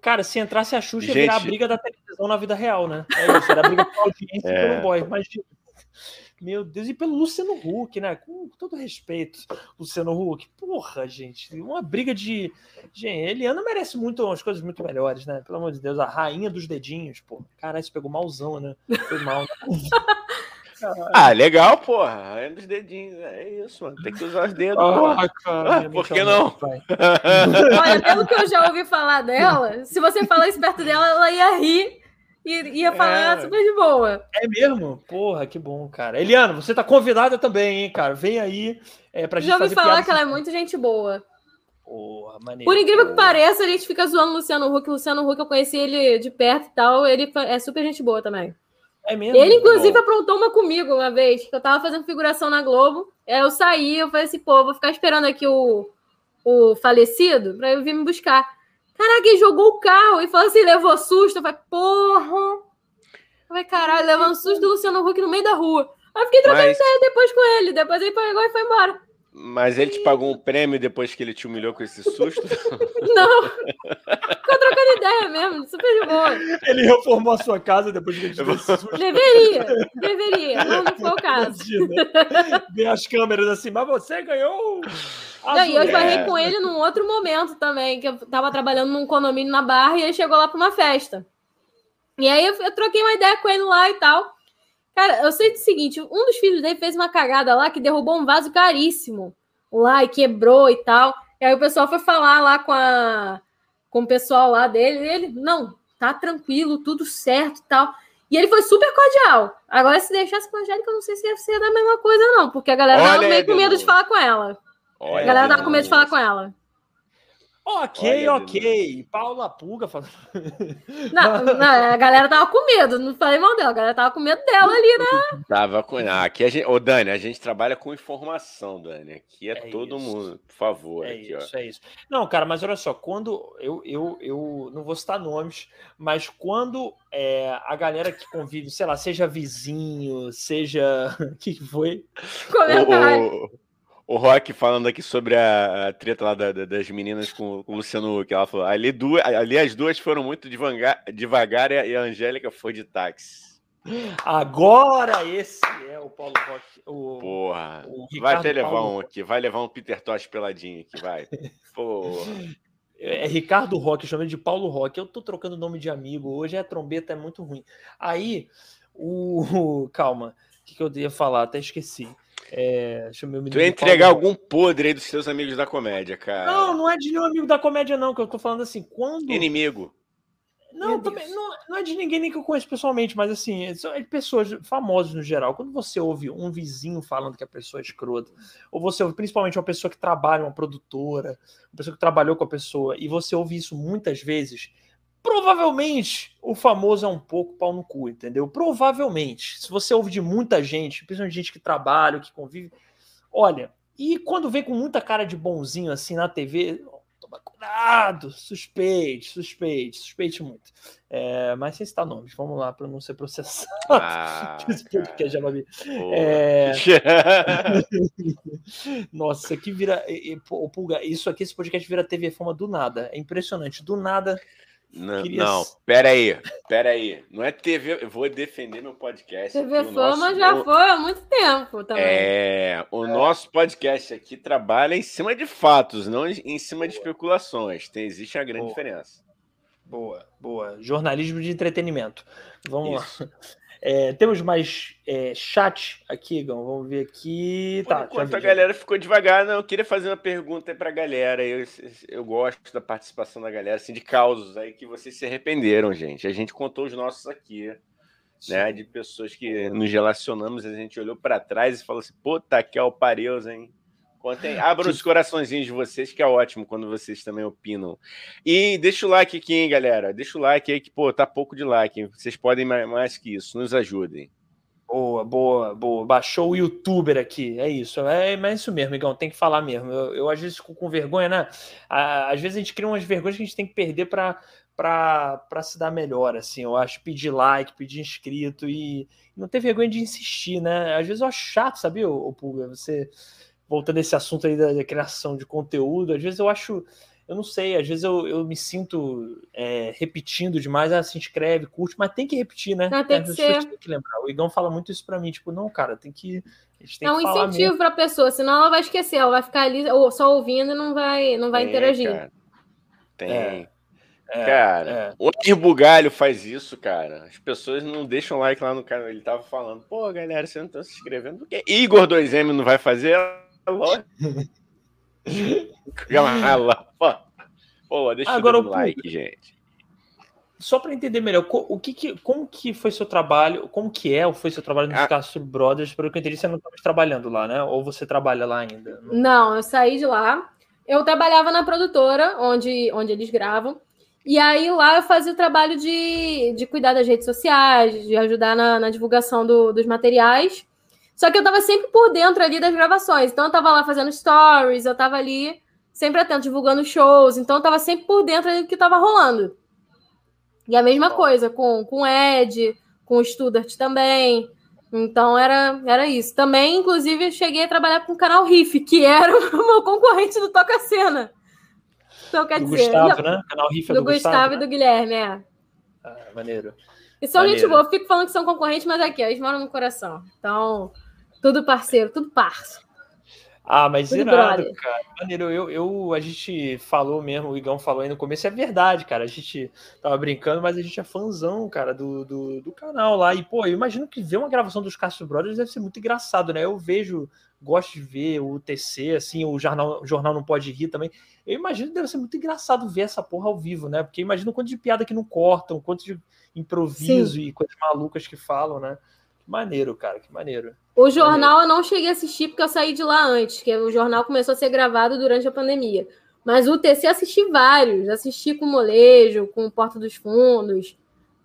Cara, se entrasse a Xuxa, ia Gente- virar a briga da televisão na vida real, né? É isso, era a briga pela audiência e É. pelo boy. Imagina. Meu Deus, e pelo Luciano Huck, né? Com todo respeito, Luciano Huck. Porra, gente, uma briga de. Gente, Eliana merece muito umas coisas muito melhores, né? Pelo amor de Deus, a rainha dos dedinhos, pô. Caralho, isso pegou malzão, né? Foi mal. Né? Ah, legal, porra. É dos dedinhos. É isso, mano. Tem que usar os dedos, ah, porra. Cara, ah, por que não? Olha, pelo que eu já ouvi falar dela, se você falar isso perto dela, ela ia rir e ia falar é. super de boa. É mesmo? Porra, que bom, cara. Eliana, você tá convidada também, hein, cara? Vem aí é, pra gente Já ouvi falar que ela é muito gente boa. Porra, maneiro. Por incrível que pareça, a gente fica zoando o Luciano Huck. O Luciano Huck, eu conheci ele de perto e tal. Ele é super gente boa também. É mesmo? Ele, inclusive, Bom. aprontou uma comigo uma vez, que eu tava fazendo figuração na Globo. Aí eu saí, eu falei assim, pô, vou ficar esperando aqui o, o falecido pra eu vir me buscar. Caraca, ele jogou o carro e falou assim, levou susto. Eu falei, porra. Eu falei, caralho, levou um susto do Luciano Huck no meio da rua. Aí eu fiquei trocando Mas... ideia depois com ele. Depois ele pegou e foi embora. Mas ele te pagou um prêmio depois que ele te humilhou com esse susto? Não. Ficou trocando ideia mesmo, super de boa. Ele reformou a sua casa depois que ele te deu esse susto? Deveria, deveria. Não, não foi o caso. Vê as câmeras assim, mas você ganhou. Não, e eu esbarrei com ele num outro momento também, que eu tava trabalhando num condomínio na Barra e ele chegou lá para uma festa. E aí eu, eu troquei uma ideia com ele lá e tal. Cara, eu sei o seguinte: um dos filhos dele fez uma cagada lá que derrubou um vaso caríssimo lá e quebrou e tal. E aí o pessoal foi falar lá com, a, com o pessoal lá dele. E ele, não, tá tranquilo, tudo certo e tal. E ele foi super cordial. Agora, se deixasse com a Angélica, eu não sei se ia ser da mesma coisa, não, porque a galera Olha tava meio com medo de falar com ela. Olha a galera tava com medo de falar com ela. Ok, Olha, ok. Paula Puga falando. Não, não, a galera tava com medo, não falei mal dela, a galera tava com medo dela ali, né? Tava com. Ah, aqui a gente. Ô, Dani, a gente trabalha com informação, Dani. Aqui é, é todo isso. mundo, por favor. É aqui, isso, ó. é isso. Não, cara, mas olha só, quando. Eu, eu, eu não vou citar nomes, mas quando é, a galera que convive, sei lá, seja vizinho, seja. O que foi? Comentário. O o Rock falando aqui sobre a, a treta lá da, da, das meninas com, com, o Luciano Huck. Ela falou: ali, duas, ali as duas foram muito devagar, devagar e a Angélica foi de táxi. Agora esse é o Paulo Rock. O, Porra. O vai até levar Paulo... um aqui, vai levar um Peter Tosh peladinho aqui, vai. Porra. É, é Ricardo Rock, eu chamei de Paulo Rock. Eu tô trocando nome de amigo. Hoje a trombeta é muito ruim. Aí, o. Calma, o que, que eu ia falar? Até esqueci. É, deixa eu tu ia entregar algum podre aí dos seus amigos da comédia, cara. Não, não é de nenhum amigo da comédia, não, que eu tô falando assim, quando. Inimigo. Não, também, não, não, é de ninguém nem que eu conheço pessoalmente, mas assim, é de pessoas famosas no geral. Quando você ouve um vizinho falando que a pessoa é escrota, ou você ouve principalmente uma pessoa que trabalha, uma produtora, uma pessoa que trabalhou com a pessoa, e você ouve isso muitas vezes, Provavelmente o famoso é um pouco pau no cu, entendeu? Provavelmente. Se você ouve de muita gente, principalmente gente que trabalha, que convive. Olha, e quando vem com muita cara de bonzinho assim na TV, toma cuidado, suspeite, suspeite, suspeite muito. É, mas sem citar nomes, vamos lá para não ser processado. Ah, já vai. É... Nossa, isso aqui vira. Isso aqui, esse podcast vira TV Fama do nada. É impressionante. Do nada não, Queria... não, pera aí, pera aí. Não é TV, eu vou defender meu podcast. TV aqui, Fama nosso, já foi há muito tempo também. É, o é. nosso podcast aqui trabalha em cima de fatos, não em cima de especulações. Tem, existe uma grande boa. diferença. Boa, boa. Jornalismo de entretenimento. Vamos Isso. lá. É, temos mais é, chat aqui, Gão. Vamos ver aqui. Por tá, enquanto a galera ficou devagar, não, eu queria fazer uma pergunta para a galera. Eu, eu gosto da participação da galera, assim, de causos aí que vocês se arrependeram, gente. A gente contou os nossos aqui, né? De pessoas que nos relacionamos, a gente olhou para trás e falou assim: pô, tá aqui, ó, o Pareus, hein? Contem, abram os coraçõezinhos de vocês, que é ótimo quando vocês também opinam. E deixa o like aqui, hein, galera. Deixa o like aí, que, pô, tá pouco de like. Hein? Vocês podem mais, que isso. Nos ajudem. Boa, boa, boa. Baixou o youtuber aqui. É isso. É, mas é isso mesmo, Igão. Tem que falar mesmo. Eu, eu às vezes fico com vergonha, né? Às vezes a gente cria umas vergonhas que a gente tem que perder para para se dar melhor, assim, eu acho, pedir like, pedir inscrito e não ter vergonha de insistir, né? Às vezes eu acho chato, sabia, o Pulga? Você voltando a esse assunto aí da, da, criação de conteúdo, às vezes eu acho, eu não sei, às vezes eu, eu me sinto é, repetindo demais, ah, se inscreve, curte, mas tem que repetir, né? Não, tem, que ser. tem que lembrar. O Igão fala muito isso para mim, tipo, não, cara, tem que. é um incentivo para a pessoa, senão ela vai esquecer, ela vai ficar ali só ouvindo e não vai, não vai tem, interagir. Cara. Tem. É. É, cara, é. o Bugalho faz isso, cara. As pessoas não deixam like lá no canal. Ele tava falando, pô, galera, você não tá se inscrevendo. Por que Igor 2M não vai fazer? Lógico. pô, pô, deixa Agora, eu dar like, gente. Só para entender melhor, o que, que, como que foi seu trabalho, como que é ou foi seu trabalho nos ah. Castro Brothers? Pelo que eu entendi, você não estava trabalhando lá, né? Ou você trabalha lá ainda? Não, eu saí de lá. Eu trabalhava na produtora, onde, onde eles gravam. E aí lá eu fazia o trabalho de, de cuidar das redes sociais, de ajudar na, na divulgação do, dos materiais. Só que eu estava sempre por dentro ali das gravações. Então eu estava lá fazendo stories, eu estava ali sempre atento, divulgando shows. Então eu estava sempre por dentro ali do que estava rolando. E a mesma coisa com, com o Ed, com o Studart também. Então era, era isso. Também, inclusive, cheguei a trabalhar com o canal Riff, que era o meu concorrente do Toca Cena. Então, quer do dizer. Gustavo, né? Canal Riff é do, do Gustavo, Gustavo e né? do Guilherme, é. Ah, maneiro. E são maneiro. gente boa. Eu fico falando que são concorrentes, mas aqui, eles moram no coração. Então, tudo parceiro, tudo parceiro. Ah, mas Tudo irado, brother. cara. Maneiro, eu, eu, a gente falou mesmo, o Igão falou aí no começo, é verdade, cara. A gente tava brincando, mas a gente é fãzão, cara, do, do, do canal lá. E, pô, eu imagino que ver uma gravação dos Castro Brothers deve ser muito engraçado, né? Eu vejo, gosto de ver o TC, assim, o jornal, o jornal Não Pode Rir também. Eu imagino que deve ser muito engraçado ver essa porra ao vivo, né? Porque imagina o quanto de piada que não cortam, quanto de improviso Sim. e coisas malucas que falam, né? Que maneiro, cara, que maneiro. O jornal eu não cheguei a assistir porque eu saí de lá antes, que o jornal começou a ser gravado durante a pandemia. Mas o TC assisti vários, assisti com Molejo, com Porta dos Fundos,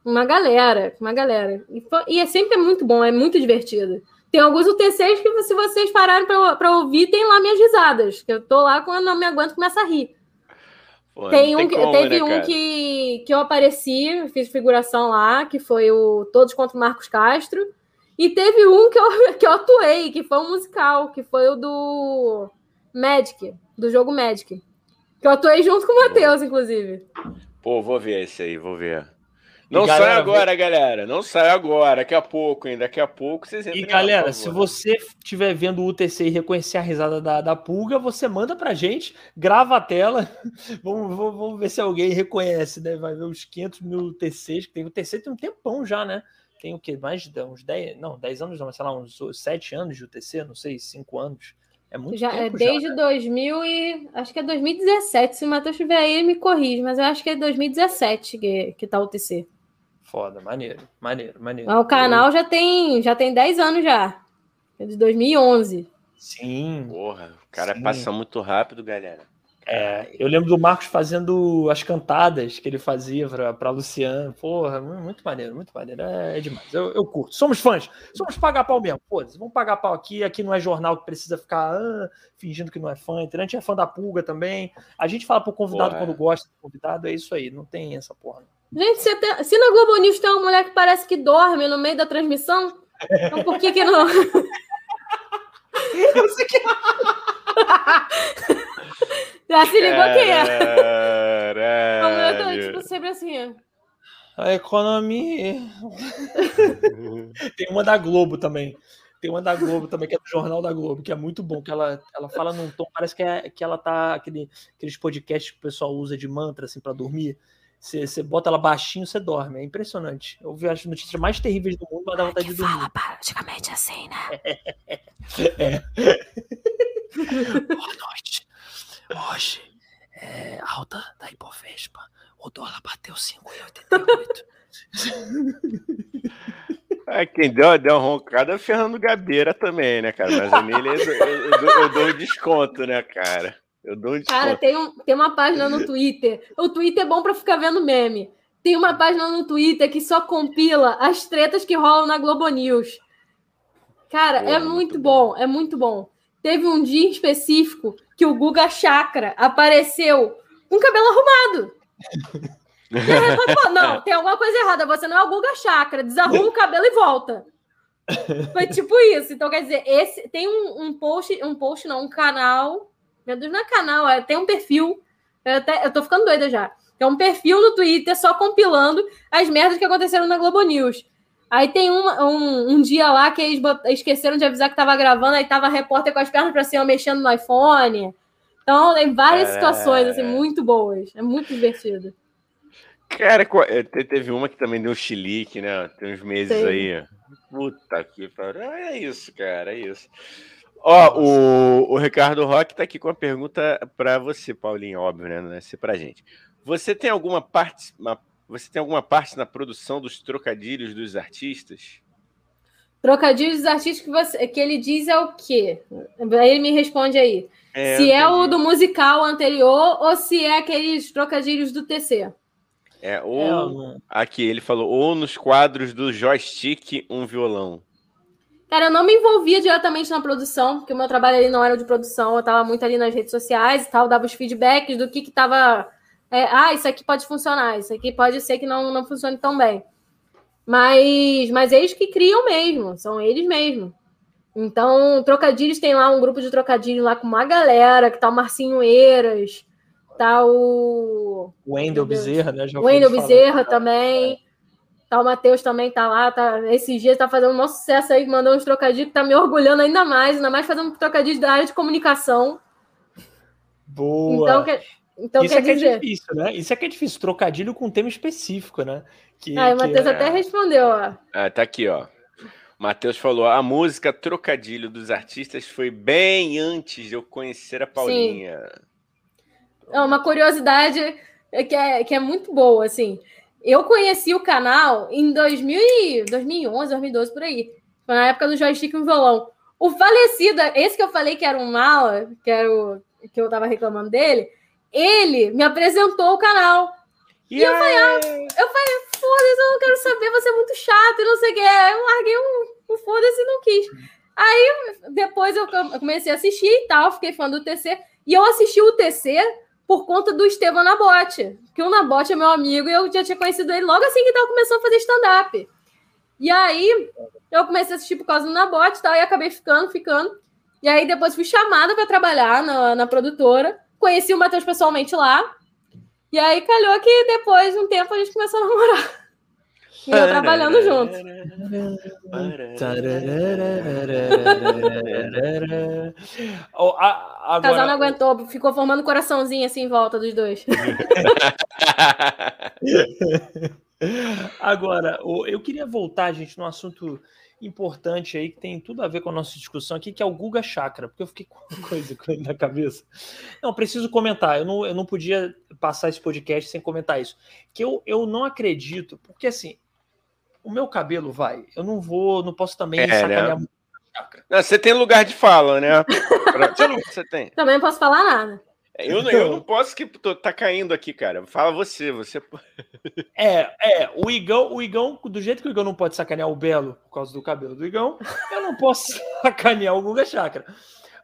uma galera, uma galera. E, foi, e é sempre muito bom, é muito divertido. Tem alguns UTCs que, se vocês pararem para ouvir, tem lá minhas risadas. Que eu tô lá quando não me aguento começa a rir. Pô, tem um, tem como, teve né, um que, que eu apareci, fiz figuração lá, que foi o Todos contra o Marcos Castro. E teve um que eu, que eu atuei, que foi um musical, que foi o do Magic, do jogo Magic. Que eu atuei junto com o Matheus, inclusive. Pô, vou ver esse aí, vou ver. Não galera, sai agora, galera. Não sai agora. Daqui a pouco, hein? Daqui a pouco vocês E galera, lá, se você estiver vendo o UTC e reconhecer a risada da, da pulga, você manda pra gente, grava a tela. vamos, vamos, vamos, ver se alguém reconhece, né? Vai ver os 500 mil UTCs que tem. O UTC tem um tempão já, né? Tem o que? Mais de uns 10, não, 10 anos, não, mas sei lá, uns 7 anos de UTC, não sei, 5 anos. É muito já, tempo é desde já, né? 2000 e acho que é 2017. Se o Matheus estiver aí, ele me corrige, mas eu acho que é 2017 que, que tá o UTC. Foda, maneiro, maneiro, maneiro. Mas o canal eu... já tem já tem 10 anos já. É de 2011. Sim. Porra, o cara Sim. passa muito rápido, galera. É, eu lembro do Marcos fazendo as cantadas que ele fazia para Luciano. Porra, muito maneiro, muito maneiro. É, é demais. Eu, eu, curto. Somos fãs. Somos pagar pau mesmo. Pô, vamos pagar pau aqui. Aqui não é jornal que precisa ficar ah, fingindo que não é fã. A gente é fã da pulga também. A gente fala pro convidado porra. quando gosta do convidado. É isso aí. Não tem essa porra. Gente, se, tem, se na Globo News tem uma mulher que parece que dorme no meio da transmissão, então por que que não? Eu sei que... Já se ligou quem é? A mulher tá, tipo, sempre assim. A economia. Tem uma da Globo também. Tem uma da Globo também, que é do Jornal da Globo, que é muito bom, que ela, ela fala num tom, parece que, é, que ela tá. Aquele, aqueles podcasts que o pessoal usa de mantra, assim, para dormir. Você, você bota ela baixinho, você dorme. É impressionante. Eu vi as notícias mais terríveis do mundo, mas dá vontade de dormir. Fala praticamente assim, né? é. Boa noite. Hoje, é, alta da Ibovespa. O dólar bateu 5,88. É, quem deu, deu uma roncada é o Fernando Gabeira também, né, cara? Mas a nele eu, eu, eu, eu dou um desconto, né, cara? Eu dou um desconto. Cara, tem, um, tem uma página no Twitter. O Twitter é bom para ficar vendo meme. Tem uma página no Twitter que só compila as tretas que rolam na Globo News. Cara, Pô, é muito, muito bom, bom, é muito bom. Teve um dia específico que o Guga Chakra apareceu com o cabelo arrumado. não, tem alguma coisa errada. Você não é o Guga Chakra. Desarruma o cabelo e volta. Foi tipo isso. Então, quer dizer, esse tem um, um post, um post, não, um canal. Meu Deus, não é canal, é, tem um perfil. Eu, até, eu tô ficando doida já. É um perfil no Twitter só compilando as merdas que aconteceram na Globo News. Aí tem um, um, um, dia lá que eles esqueceram de avisar que tava gravando, aí tava a repórter com as pernas para cima mexendo no iPhone. Então, tem várias é... situações assim, muito boas. É muito divertido. Cara, é, teve uma que também deu chilique, né? Tem uns meses Sim. aí. Puta que pariu. É isso, cara, é isso. Ó, o, o Ricardo Roque tá aqui com uma pergunta para você, Paulinho, óbvio, né? Não é ser pra gente. Você tem alguma parte, uma, você tem alguma parte na produção dos trocadilhos dos artistas? Trocadilhos dos artistas que, você, que ele diz é o quê? Aí ele me responde aí. É, se é o do musical anterior ou se é aqueles trocadilhos do TC. É, ou é, aqui ele falou, ou nos quadros do joystick, um violão. Cara, eu não me envolvia diretamente na produção, porque o meu trabalho ali não era de produção, eu estava muito ali nas redes sociais e tal, dava os feedbacks do que que tava. É, ah, isso aqui pode funcionar, isso aqui pode ser que não, não funcione tão bem. Mas, mas eles que criam mesmo, são eles mesmo. Então, Trocadilhos tem lá um grupo de trocadilhos lá com uma galera, que tá o Marcinho Eiras, tá o. Wendel Bezerra, né? Já Wendel Bezerra também. Tá, o Matheus também tá lá, tá, esses dias tá fazendo um sucesso aí, mandando uns trocadilhos que tá me orgulhando ainda mais, ainda mais fazendo um trocadilho da área de comunicação. Boa! Então, que, então Isso quer é dizer... que é difícil, né? Isso é que é difícil, trocadilho com um tema específico, né? Que, ah, o Matheus é... até respondeu, ó. Ah, tá aqui, ó. Matheus falou: a música Trocadilho dos artistas foi bem antes de eu conhecer a Paulinha. Sim. É uma curiosidade que é, que é muito boa, assim. Eu conheci o canal em 2000, 2011, 2012, por aí. Foi na época do joystick no violão. O falecido, esse que eu falei que era um mala, que era o que eu tava reclamando dele, ele me apresentou o canal. E, eu falei, ah, eu falei, foda-se, eu não quero saber, você é muito chato e não sei o que. Eu larguei um, um foda-se e não quis. Aí depois eu comecei a assistir e tal, fiquei fã do TC. E eu assisti o TC por conta do Estevam Nabote, que o Nabote é meu amigo e eu já tinha conhecido ele logo assim que estava começando a fazer stand-up. E aí eu comecei a assistir por causa do Nabote e tal, e acabei ficando, ficando. E aí depois fui chamada para trabalhar na, na produtora, conheci o Matheus pessoalmente lá, e aí calhou que depois de um tempo a gente começou a namorar. E eu trabalhando junto. O casal não aguentou, ficou formando coraçãozinho assim em volta dos dois. Agora, eu queria voltar, gente, num assunto importante aí que tem tudo a ver com a nossa discussão aqui, que é o Guga Chakra, porque eu fiquei com uma coisa na cabeça. Não, preciso comentar, eu não, eu não podia passar esse podcast sem comentar isso. Que eu, eu não acredito, porque assim, o meu cabelo vai. Eu não vou, não posso também é, sacanear né? Não, você tem lugar de fala, né? não, você tem. Também não posso falar nada. Eu, eu não posso que tô, tá caindo aqui, cara. Fala você, você. É, é, o Igão, o Igão, do jeito que o Igão não pode sacanear o Belo por causa do cabelo do Igão, eu não posso sacanear o Guga Chakra.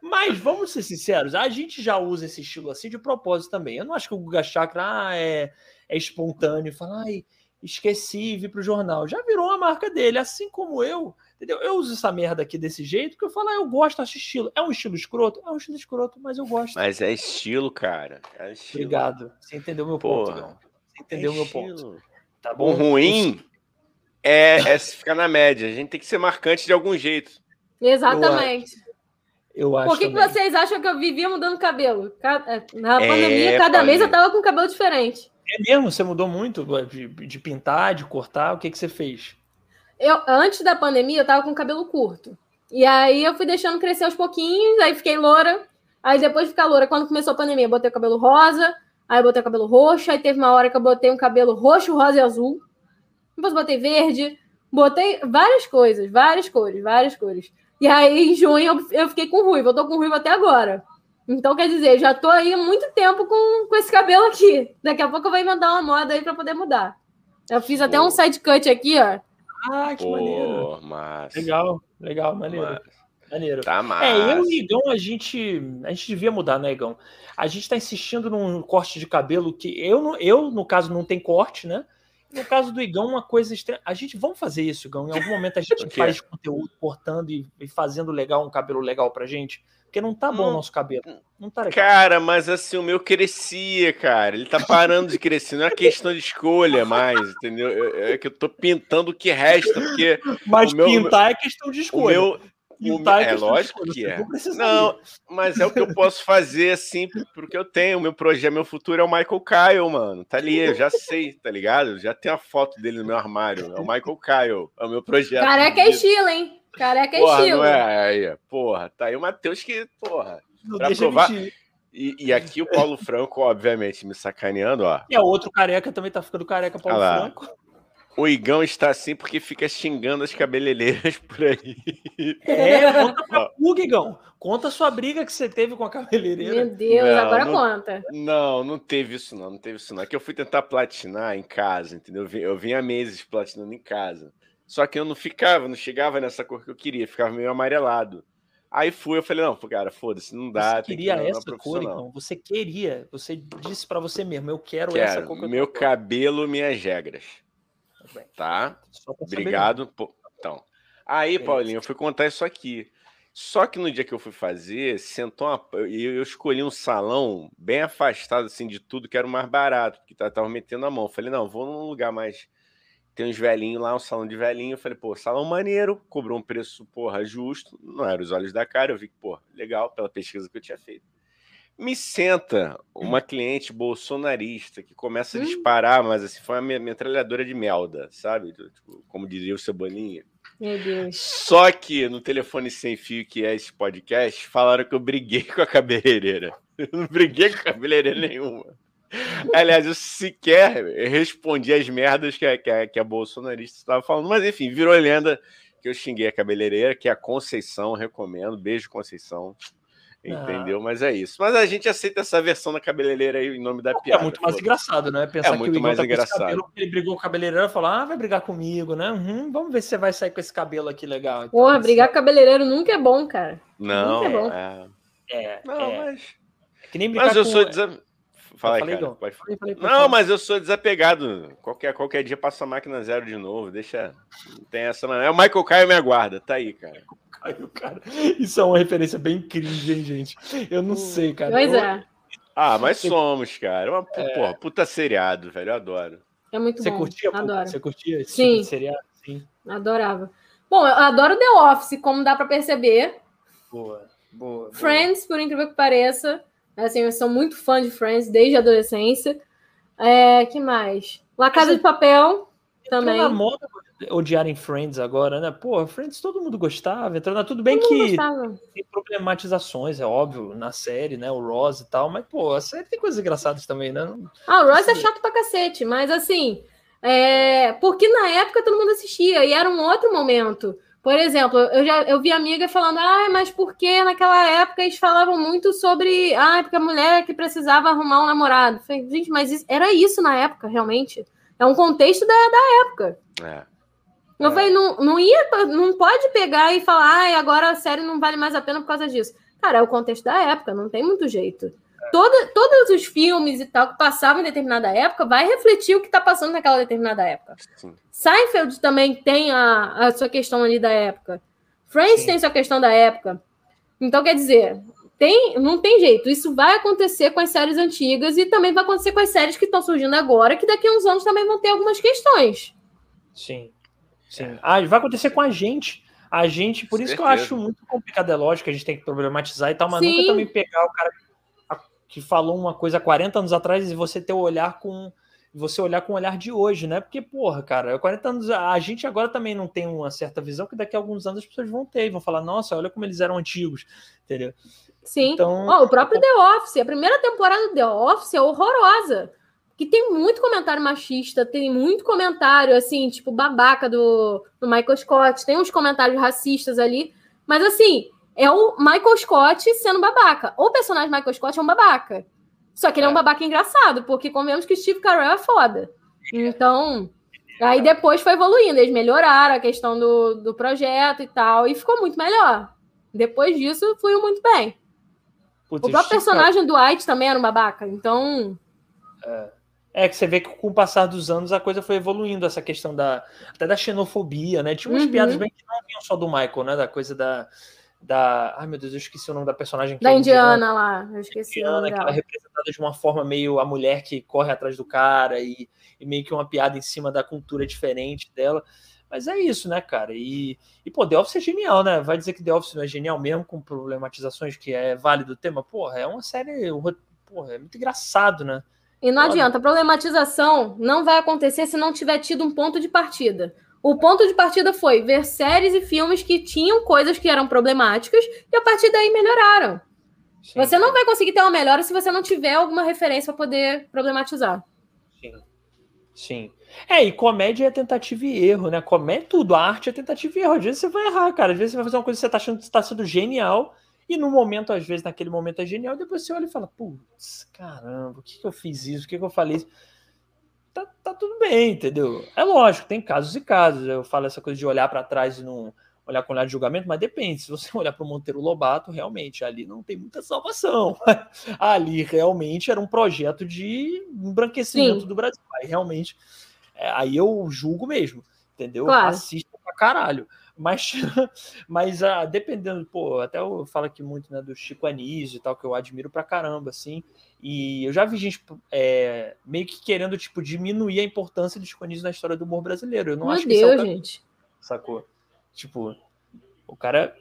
Mas vamos ser sinceros, a gente já usa esse estilo assim de propósito também. Eu não acho que o Guga Chakra ah, é, é espontâneo, falar, ai, esqueci, vi pro jornal. Já virou a marca dele, assim como eu. Entendeu? Eu uso essa merda aqui desse jeito, que eu falo, ah, eu gosto desse estilo. É um estilo escroto? É um estilo escroto, mas eu gosto. Mas é estilo, cara. É estilo. Obrigado. Você entendeu meu ponto, não. Você entendeu é meu ponto. Tá bom? O ruim é, é ficar na média. A gente tem que ser marcante de algum jeito. Exatamente. Eu acho. Por que, que vocês acham que eu vivia mudando cabelo? Na é, pandemia, cada mês eu tava com cabelo diferente. É mesmo? Você mudou muito de, de pintar, de cortar? O que, que você fez? Eu, antes da pandemia, eu tava com cabelo curto. E aí eu fui deixando crescer aos pouquinhos, aí fiquei loura. Aí depois de ficar loura, quando começou a pandemia, eu botei o cabelo rosa, aí eu botei o cabelo roxo, aí teve uma hora que eu botei um cabelo roxo, rosa e azul. Depois botei verde, botei várias coisas, várias cores, várias cores. E aí em junho eu, eu fiquei com ruivo, eu tô com ruivo até agora. Então, quer dizer, já tô aí há muito tempo com, com esse cabelo aqui. Daqui a pouco eu vou inventar uma moda aí para poder mudar. Eu fiz até um side cut aqui, ó. Ah, que Pô, maneiro. Legal, legal, maneiro. Maneiro. Tá massa. É, eu e o Igão, a gente, a gente devia mudar, né, Igão? A gente tá insistindo num corte de cabelo que eu, eu no caso, não tem corte, né? No caso do Igão, uma coisa estranha. A gente, vamos fazer isso, Igão. Em algum momento a gente faz conteúdo cortando e, e, fazendo legal, um cabelo legal pra gente. Porque não tá bom o hum, nosso cabelo. Não tá legal. Cara, mas assim, o meu crescia, cara. Ele tá parando de crescer. Não é questão de escolha mais, entendeu? É que eu tô pintando o que resta, porque. Mas meu, pintar é questão de escolha. O meu, pintar é lógico que é. Não, mas é o que eu posso fazer assim, porque eu tenho. Meu projeto, meu futuro é o Michael Kyle, mano. Tá ali, eu já sei, tá ligado? Já tem a foto dele no meu armário. É o Michael Kyle. É o meu projeto. Careca é estilo, hein? Careca é porra, estilo. Não é, aí, porra, tá aí o Matheus que, porra, não pra provar. E, e, aqui o Paulo Franco, obviamente, me sacaneando, ó. E a outro careca também tá ficando careca, Paulo Franco. O Igão está assim porque fica xingando as cabeleireiras por aí. É, conta pra tu, Igão. Conta a sua briga que você teve com a cabeleireira. Meu Deus, não, agora não, conta. Não, não teve isso não, não teve isso não. É que eu fui tentar platinar em casa, entendeu? Eu vinha, eu vinha meses platinando em casa. Só que eu não ficava, não chegava nessa cor que eu queria, ficava meio amarelado. Aí fui, eu falei, não, cara, foda-se, não dá. Você queria que essa cor, então? Você queria, você disse para você mesmo, eu quero, quero essa cor. Que meu cabelo, minhas regras. Tá? Obrigado. Então. Aí, Paulinho, eu fui contar isso aqui. Só que no dia que eu fui fazer, sentou uma... eu escolhi um salão bem afastado assim de tudo que era o mais barato, porque tava metendo a mão. falei, não, vou num lugar mais tem uns velhinhos lá, um salão de velhinho. Eu falei, pô, salão maneiro, cobrou um preço, porra, justo. Não era os olhos da cara. Eu vi que, pô, legal, pela pesquisa que eu tinha feito. Me senta uma cliente bolsonarista que começa a hum. disparar, mas assim, foi uma metralhadora de melda, sabe? Tipo, como diria o Cebolinha. Meu Deus. Só que no telefone sem fio, que é esse podcast, falaram que eu briguei com a cabeleireira. Eu não briguei com a cabeleireira nenhuma. Aliás, eu sequer respondi as merdas que a, que a, que a bolsonarista estava falando, mas enfim, virou lenda que eu xinguei a cabeleireira, que é a Conceição, recomendo. Beijo, Conceição. Entendeu? Ah. Mas é isso. Mas a gente aceita essa versão da cabeleireira aí em nome da piada. É muito mais engraçado, né? Pensar é muito que o mais tá engraçado. Cabelo, ele brigou com a cabeleireira e falou: Ah, vai brigar comigo, né? Uhum, vamos ver se você vai sair com esse cabelo aqui legal. Então, Porra, brigar com cabeleireiro nunca é bom, cara. Não, nunca é bom. É... é não, é. mas. É que nem brigar mas eu com... sou desab... Fala aí, cara. Pode... Falei, falei, não, mas eu sou desapegado. Qualquer, qualquer dia passa a máquina zero de novo. Deixa. Não tem essa, não. É o Michael Caio me aguarda. Tá aí, cara. Cara. Isso é uma referência bem cringe, hein, gente? Eu não sei, cara. Pois eu... é. Ah, mas somos, cara. Uma é... porra, puta seriado, velho. Eu adoro. É muito Você bom. Curtia, adoro. Você curtia esse Sim. Tipo seriado? Sim. Adorava. Bom, eu adoro The Office, como dá para perceber. Boa, boa. Friends, boa. por incrível que pareça. Assim, eu sou muito fã de Friends desde a adolescência. É, que mais? La Casa de Papel também. na moda odiarem Friends agora, né? Pô, Friends todo mundo gostava, entrando tudo bem todo que tem problematizações, é óbvio, na série, né? O Ross e tal, mas pô, a série tem coisas engraçadas também, né? Ah, o Ross é chato pra cacete, mas assim, é... porque na época todo mundo assistia e era um outro momento. Por exemplo, eu já eu vi amiga falando, ah, mas porque naquela época eles falavam muito sobre, ah, porque a mulher que precisava arrumar um namorado. Falei, gente, mas isso, era isso na época, realmente. É um contexto da, da época. É. Eu é. falei, não, não ia, não pode pegar e falar, agora a série não vale mais a pena por causa disso. Cara, é o contexto da época, não tem muito jeito. Toda, todos os filmes e tal que passavam em determinada época vai refletir o que está passando naquela determinada época. Sim. Seinfeld também tem a, a, sua questão ali da época. Friends Sim. tem sua questão da época. Então, quer dizer, tem, não tem jeito. Isso vai acontecer com as séries antigas e também vai acontecer com as séries que estão surgindo agora, que daqui a uns anos também vão ter algumas questões. Sim. Sim. Ah, vai acontecer com a gente. A gente, por isso que eu acho muito complicado, é lógico que a gente tem que problematizar e tal, mas Sim. nunca também pegar o cara que falou uma coisa há 40 anos atrás e você ter o olhar com você olhar com o olhar de hoje, né? Porque, porra, cara, 40 anos, a gente agora também não tem uma certa visão que daqui a alguns anos as pessoas vão ter e vão falar, nossa, olha como eles eram antigos, entendeu? Sim. Então, oh, o próprio The Office, a primeira temporada do The Office é horrorosa. Que tem muito comentário machista, tem muito comentário, assim, tipo, babaca do, do Michael Scott, tem uns comentários racistas ali, mas assim, é o Michael Scott sendo babaca. O personagem Michael Scott é um babaca. Só que ele é, é um babaca engraçado, porque convenhamos que Steve Carell é foda. Então, aí depois foi evoluindo, eles melhoraram a questão do, do projeto e tal, e ficou muito melhor. Depois disso, fluiu muito bem. Putz, o próprio personagem do White também era um babaca, então. É. É que você vê que com o passar dos anos a coisa foi evoluindo, essa questão da até da xenofobia, né? Tinha umas uhum. piadas bem que não vinham só do Michael, né? Da coisa da da. Ai, meu Deus, eu esqueci o nome da personagem. Da é indiana, indiana, lá, eu esqueci indiana, o nome dela. Que ela é representada de uma forma meio a mulher que corre atrás do cara e, e, meio que uma piada em cima da cultura diferente dela. Mas é isso, né, cara? E, e pô, The Office é genial, né? Vai dizer que The Office não é genial mesmo, com problematizações que é válido o tema? Porra, é uma série. Porra, é muito engraçado, né? E não adianta, a problematização não vai acontecer se não tiver tido um ponto de partida. O ponto de partida foi ver séries e filmes que tinham coisas que eram problemáticas e a partir daí melhoraram. Sim. Você não vai conseguir ter uma melhora se você não tiver alguma referência para poder problematizar. Sim. Sim. É, e comédia é tentativa e erro, né? Comédia é tudo, a arte é tentativa e erro. Às vezes você vai errar, cara. Às vezes você vai fazer uma coisa que você tá achando que está sendo genial, e no momento, às vezes, naquele momento é genial, depois você olha e fala, putz, caramba, o que, que eu fiz isso? O que, que eu falei isso? Tá, tá tudo bem, entendeu? É lógico, tem casos e casos. Eu falo essa coisa de olhar para trás e não olhar com olhar de julgamento, mas depende. Se você olhar para o Monteiro Lobato, realmente ali não tem muita salvação. ali realmente era um projeto de embranquecimento Sim. do Brasil. Aí realmente, é, aí eu julgo mesmo, entendeu? Claro. Assisto pra caralho. Mas, mas ah, dependendo, pô, até eu falo aqui muito né, do Chico Anísio e tal, que eu admiro pra caramba, assim. E eu já vi gente é, meio que querendo, tipo, diminuir a importância do Chico Anísio na história do humor brasileiro. Eu não Meu acho Deus, que isso é gente. Sacou? Tipo, o cara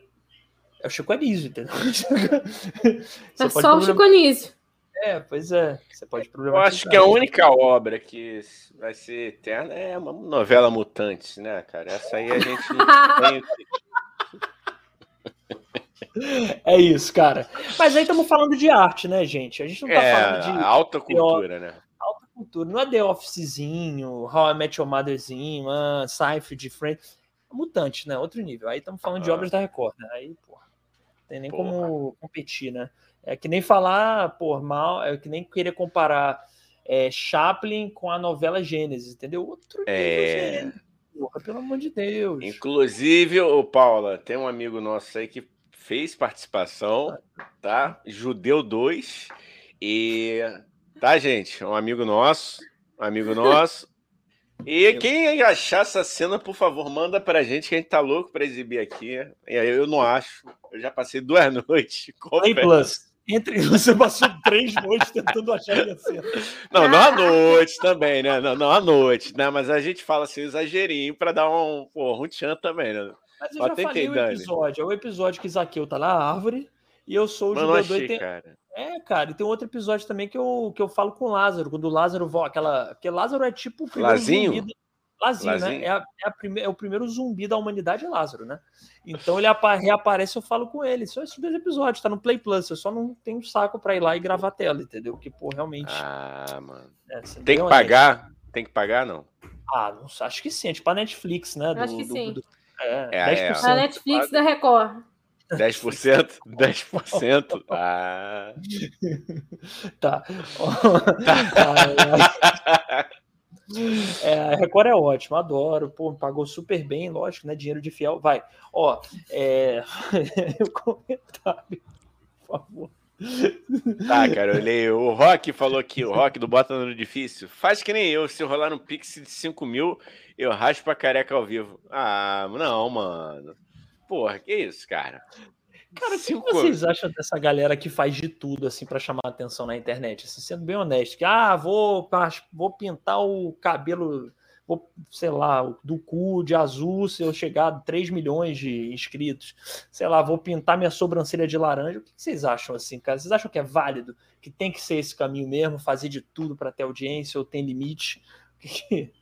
é o Chico Anísio, entendeu? é só o Chico Anísio. É, pois é. Você pode problematizar. Eu acho que a única obra que vai ser eterna é uma novela Mutantes, né, cara? Essa aí a gente tem. É isso, cara. Mas aí estamos falando de arte, né, gente? A gente não tá é, falando de. Alta cultura, né? Alta cultura. Não é The Officezinho, How I Met Your Motherzinho, ah, Seinfeld, Friends. Mutante, né? Outro nível. Aí estamos falando ah. de obras da Record, né? Aí, porra, tem nem porra. como competir, né? É que nem falar, por mal, é que nem querer comparar é, Chaplin com a novela Gênesis, entendeu? Outro é... Gênesis, porra, pelo amor de Deus. Inclusive, o Paula, tem um amigo nosso aí que fez participação, tá? Judeu 2. E tá, gente, um amigo nosso, um amigo nosso. E quem achar essa cena, por favor, manda pra gente que a gente tá louco pra exibir aqui. Eu não acho. Eu já passei duas noites. Play Plus. Entre você passou três noites tentando achar a cena. Não, não à noite também, né? Não, não à noite, né? Mas a gente fala assim, exagerinho pra dar um, porra, um tchan também, né? Mas eu já falei o episódio. É o episódio que Zaqueu tá na árvore e eu sou o Mano, judeu achei, tem... cara. É, cara, e tem outro episódio também que eu, que eu falo com o Lázaro, quando o Lázaro volta, aquela. Porque Lázaro é tipo o primeiro Lazinho? zumbi. Lazinho, né? Lazinho? né? É, a, é, a prime... é o primeiro zumbi da humanidade, é Lázaro, né? Então ele reaparece eu falo com ele. Só esses dois episódios, tá no Play Plus. Eu só não tenho saco pra ir lá e gravar a tela, entendeu? Que, pô, realmente. Ah, mano. É, tem que pagar? Tem que pagar, não? Ah, não, acho que sim. É tipo a Netflix, né? Do, acho que do, sim. Do, é, é, 10%. A Netflix da Record. 10%? 10%? Ah. tá. é, Record é ótimo, adoro. Pô, pagou super bem, lógico, né? Dinheiro de fiel. Vai. Ó, é... o comentário, por favor. Tá, cara, olhei. O Rock falou aqui, o Rock do Bota no Difícil. Faz que nem eu, se rolar um Pix de 5 mil, eu raspo a careca ao vivo. Ah, não, mano. Porra, que isso, cara? Cara, o que vocês acham dessa galera que faz de tudo assim para chamar atenção na internet? Assim, sendo bem honesto, que ah, vou, vou pintar o cabelo, vou, sei lá, do cu de azul se eu chegar a 3 milhões de inscritos. Sei lá, vou pintar minha sobrancelha de laranja. O que vocês acham assim, cara? Vocês acham que é válido? Que tem que ser esse caminho mesmo, fazer de tudo para ter audiência ou tem limite?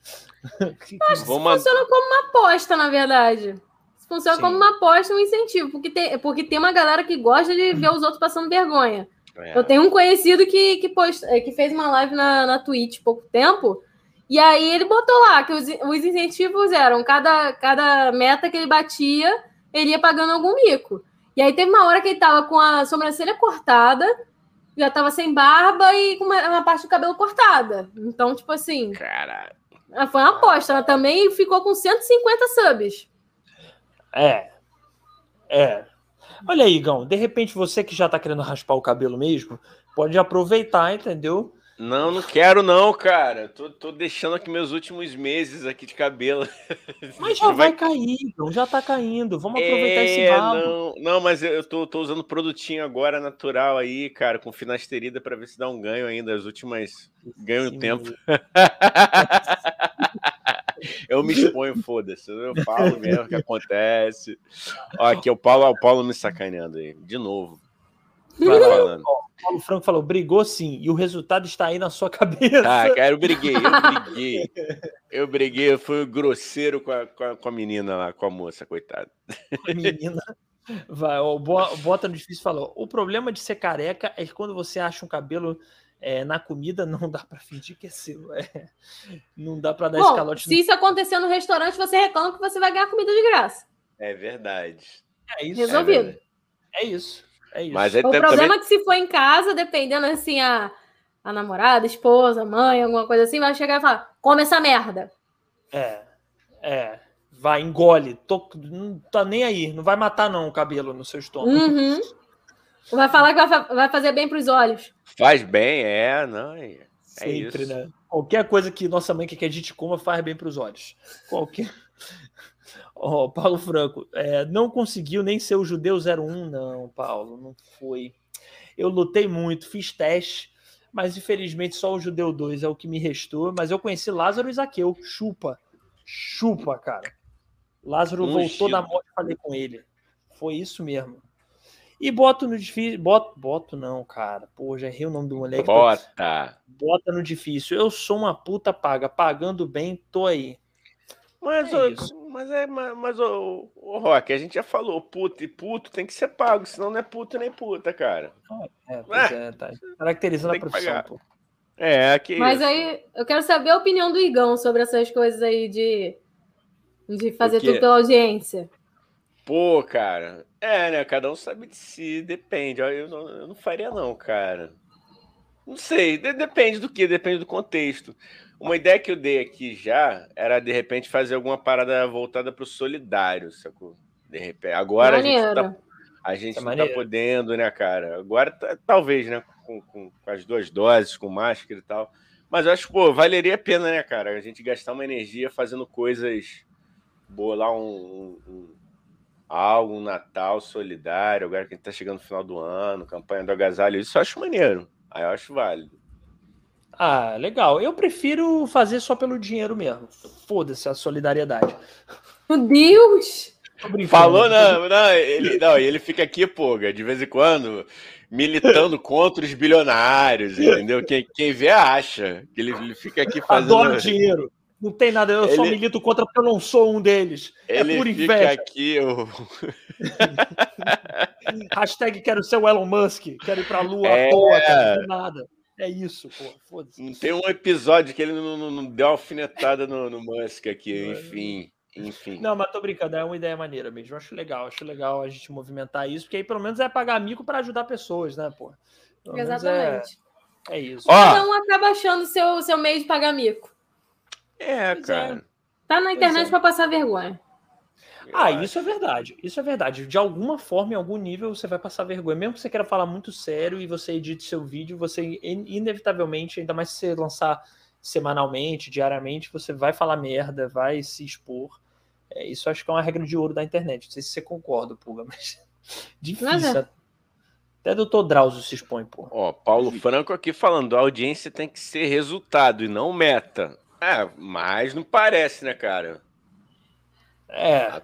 Que... Acho que funciona como uma aposta, na verdade funciona Sim. como uma aposta, um incentivo, porque tem, porque tem uma galera que gosta de ver os outros passando vergonha. É. Eu tenho um conhecido que, que, post, é, que fez uma live na, na Twitch pouco tempo, e aí ele botou lá que os, os incentivos eram cada, cada meta que ele batia, ele ia pagando algum mico. E aí teve uma hora que ele tava com a sobrancelha cortada, já tava sem barba e com uma, uma parte do cabelo cortada. Então, tipo assim. Caralho. Foi uma aposta. Ela também ficou com 150 subs. É. É. Olha aí, Igão, de repente você que já tá querendo raspar o cabelo mesmo, pode aproveitar, entendeu? Não, não quero não, cara. Tô, tô deixando aqui meus últimos meses aqui de cabelo. Mas já vai, vai cair, Igão, já tá caindo. Vamos aproveitar é, esse rabo. Não, não mas eu tô, tô usando produtinho agora natural aí, cara, com finasterida para ver se dá um ganho ainda. As últimas ganho Sim, tempo. eu me exponho, foda-se. Eu falo mesmo o que acontece. Ó, aqui o Paulo, o Paulo me sacaneando aí, de novo. falando. Paulo Franco falou: brigou sim, e o resultado está aí na sua cabeça. Ah, cara, eu briguei, eu briguei. Eu briguei, eu fui grosseiro com a, com a, com a menina lá, com a moça, coitada. A menina. Vai, o Bota no Difícil falou: o problema de ser careca é que quando você acha um cabelo é, na comida, não dá para fingir que é seu. É, não dá para dar Bom, escalote. Se no... isso acontecer no restaurante, você reclama que você vai ganhar comida de graça. É verdade. É isso. Resolvido. É, é isso. É isso. Mas o problema também... é que se for em casa, dependendo assim, a, a namorada, a esposa, a mãe, alguma coisa assim, vai chegar e falar: come essa merda. É. É. Vai, engole. Tô, não tá nem aí. Não vai matar, não, o cabelo no seu estômago. Uhum. Vai falar que vai, vai fazer bem para os olhos. Faz bem, é, não. É, Sempre, isso. né? Qualquer coisa que nossa mãe quer que a gente coma faz bem para os olhos. Qualquer. oh, Paulo Franco, é, não conseguiu nem ser o judeu 01, não, Paulo, não foi. Eu lutei muito, fiz teste, mas infelizmente só o judeu 2 é o que me restou. Mas eu conheci Lázaro e Zaqueu, chupa, chupa, cara. Lázaro um voltou da morte, falei com ele. Foi isso mesmo. E boto no difícil. Boto, boto não, cara. Pô, já errei o nome do moleque. Bota. Bota no difícil. Eu sou uma puta paga. Pagando bem, tô aí. Mas, é ô, mas é, mas, mas ô, ô, Rock, a gente já falou, puto e puto tem que ser pago, senão não é puto nem puta, cara. É, pois é, é tá caracterizando a profissão, pô. É, aqui. Mas aí, eu quero saber a opinião do Igão sobre essas coisas aí de, de fazer tudo pela audiência. Pô, cara. É, né? Cada um sabe de si, depende. Eu não, eu não faria, não, cara. Não sei, depende do que, depende do contexto. Uma ideia que eu dei aqui já era, de repente, fazer alguma parada voltada para o solidário, sacou? De repente. Agora Maneiro. a gente, tá, a gente é não tá podendo, né, cara? Agora, talvez, né? Com, com, com, as duas doses, com máscara e tal. Mas eu acho, pô, valeria a pena, né, cara? A gente gastar uma energia fazendo coisas. Bolar um, um algo, um Natal solidário, agora que a gente tá chegando no final do ano, campanha do agasalho, isso eu acho maneiro. Aí eu acho válido. Ah, legal. Eu prefiro fazer só pelo dinheiro mesmo. Foda-se a solidariedade. Meu Deus! Falou, não, não, ele, não, ele fica aqui, pô, de vez em quando, militando contra os bilionários, entendeu? Quem, quem vê acha. que ele, ele fica aqui fazendo. Adoro dinheiro. Não tem nada, eu ele... só milito contra porque eu não sou um deles. É ele é por inveja. aqui, eu... Hashtag quero ser o Elon Musk, quero ir pra lua é... à toa, quero nada. É isso, pô. Foda-se. Tem um episódio que ele não, não, não deu uma alfinetada no, no Musk aqui, enfim. Enfim. Não, mas tô brincando, é uma ideia maneira mesmo. Eu acho legal, acho legal a gente movimentar isso, porque aí pelo menos é pagar amigo para ajudar pessoas, né, pô? É Exatamente. É, é isso. Cada um acaba achando seu, seu meio de pagar mico. É, pois cara. É. Tá na internet é. para passar vergonha. Ah, isso é verdade. Isso é verdade. De alguma forma, em algum nível, você vai passar vergonha. Mesmo que você queira falar muito sério e você edite seu vídeo, você inevitavelmente, ainda mais se você lançar semanalmente, diariamente, você vai falar merda, vai se expor. É, isso acho que é uma regra de ouro da internet. Não sei se você concorda, Puga, mas difícil. Mas é. Até o doutor Drauzio se expõe, pô. Ó, Paulo Franco aqui falando, a audiência tem que ser resultado e não meta. É, mas não parece, né, cara? É.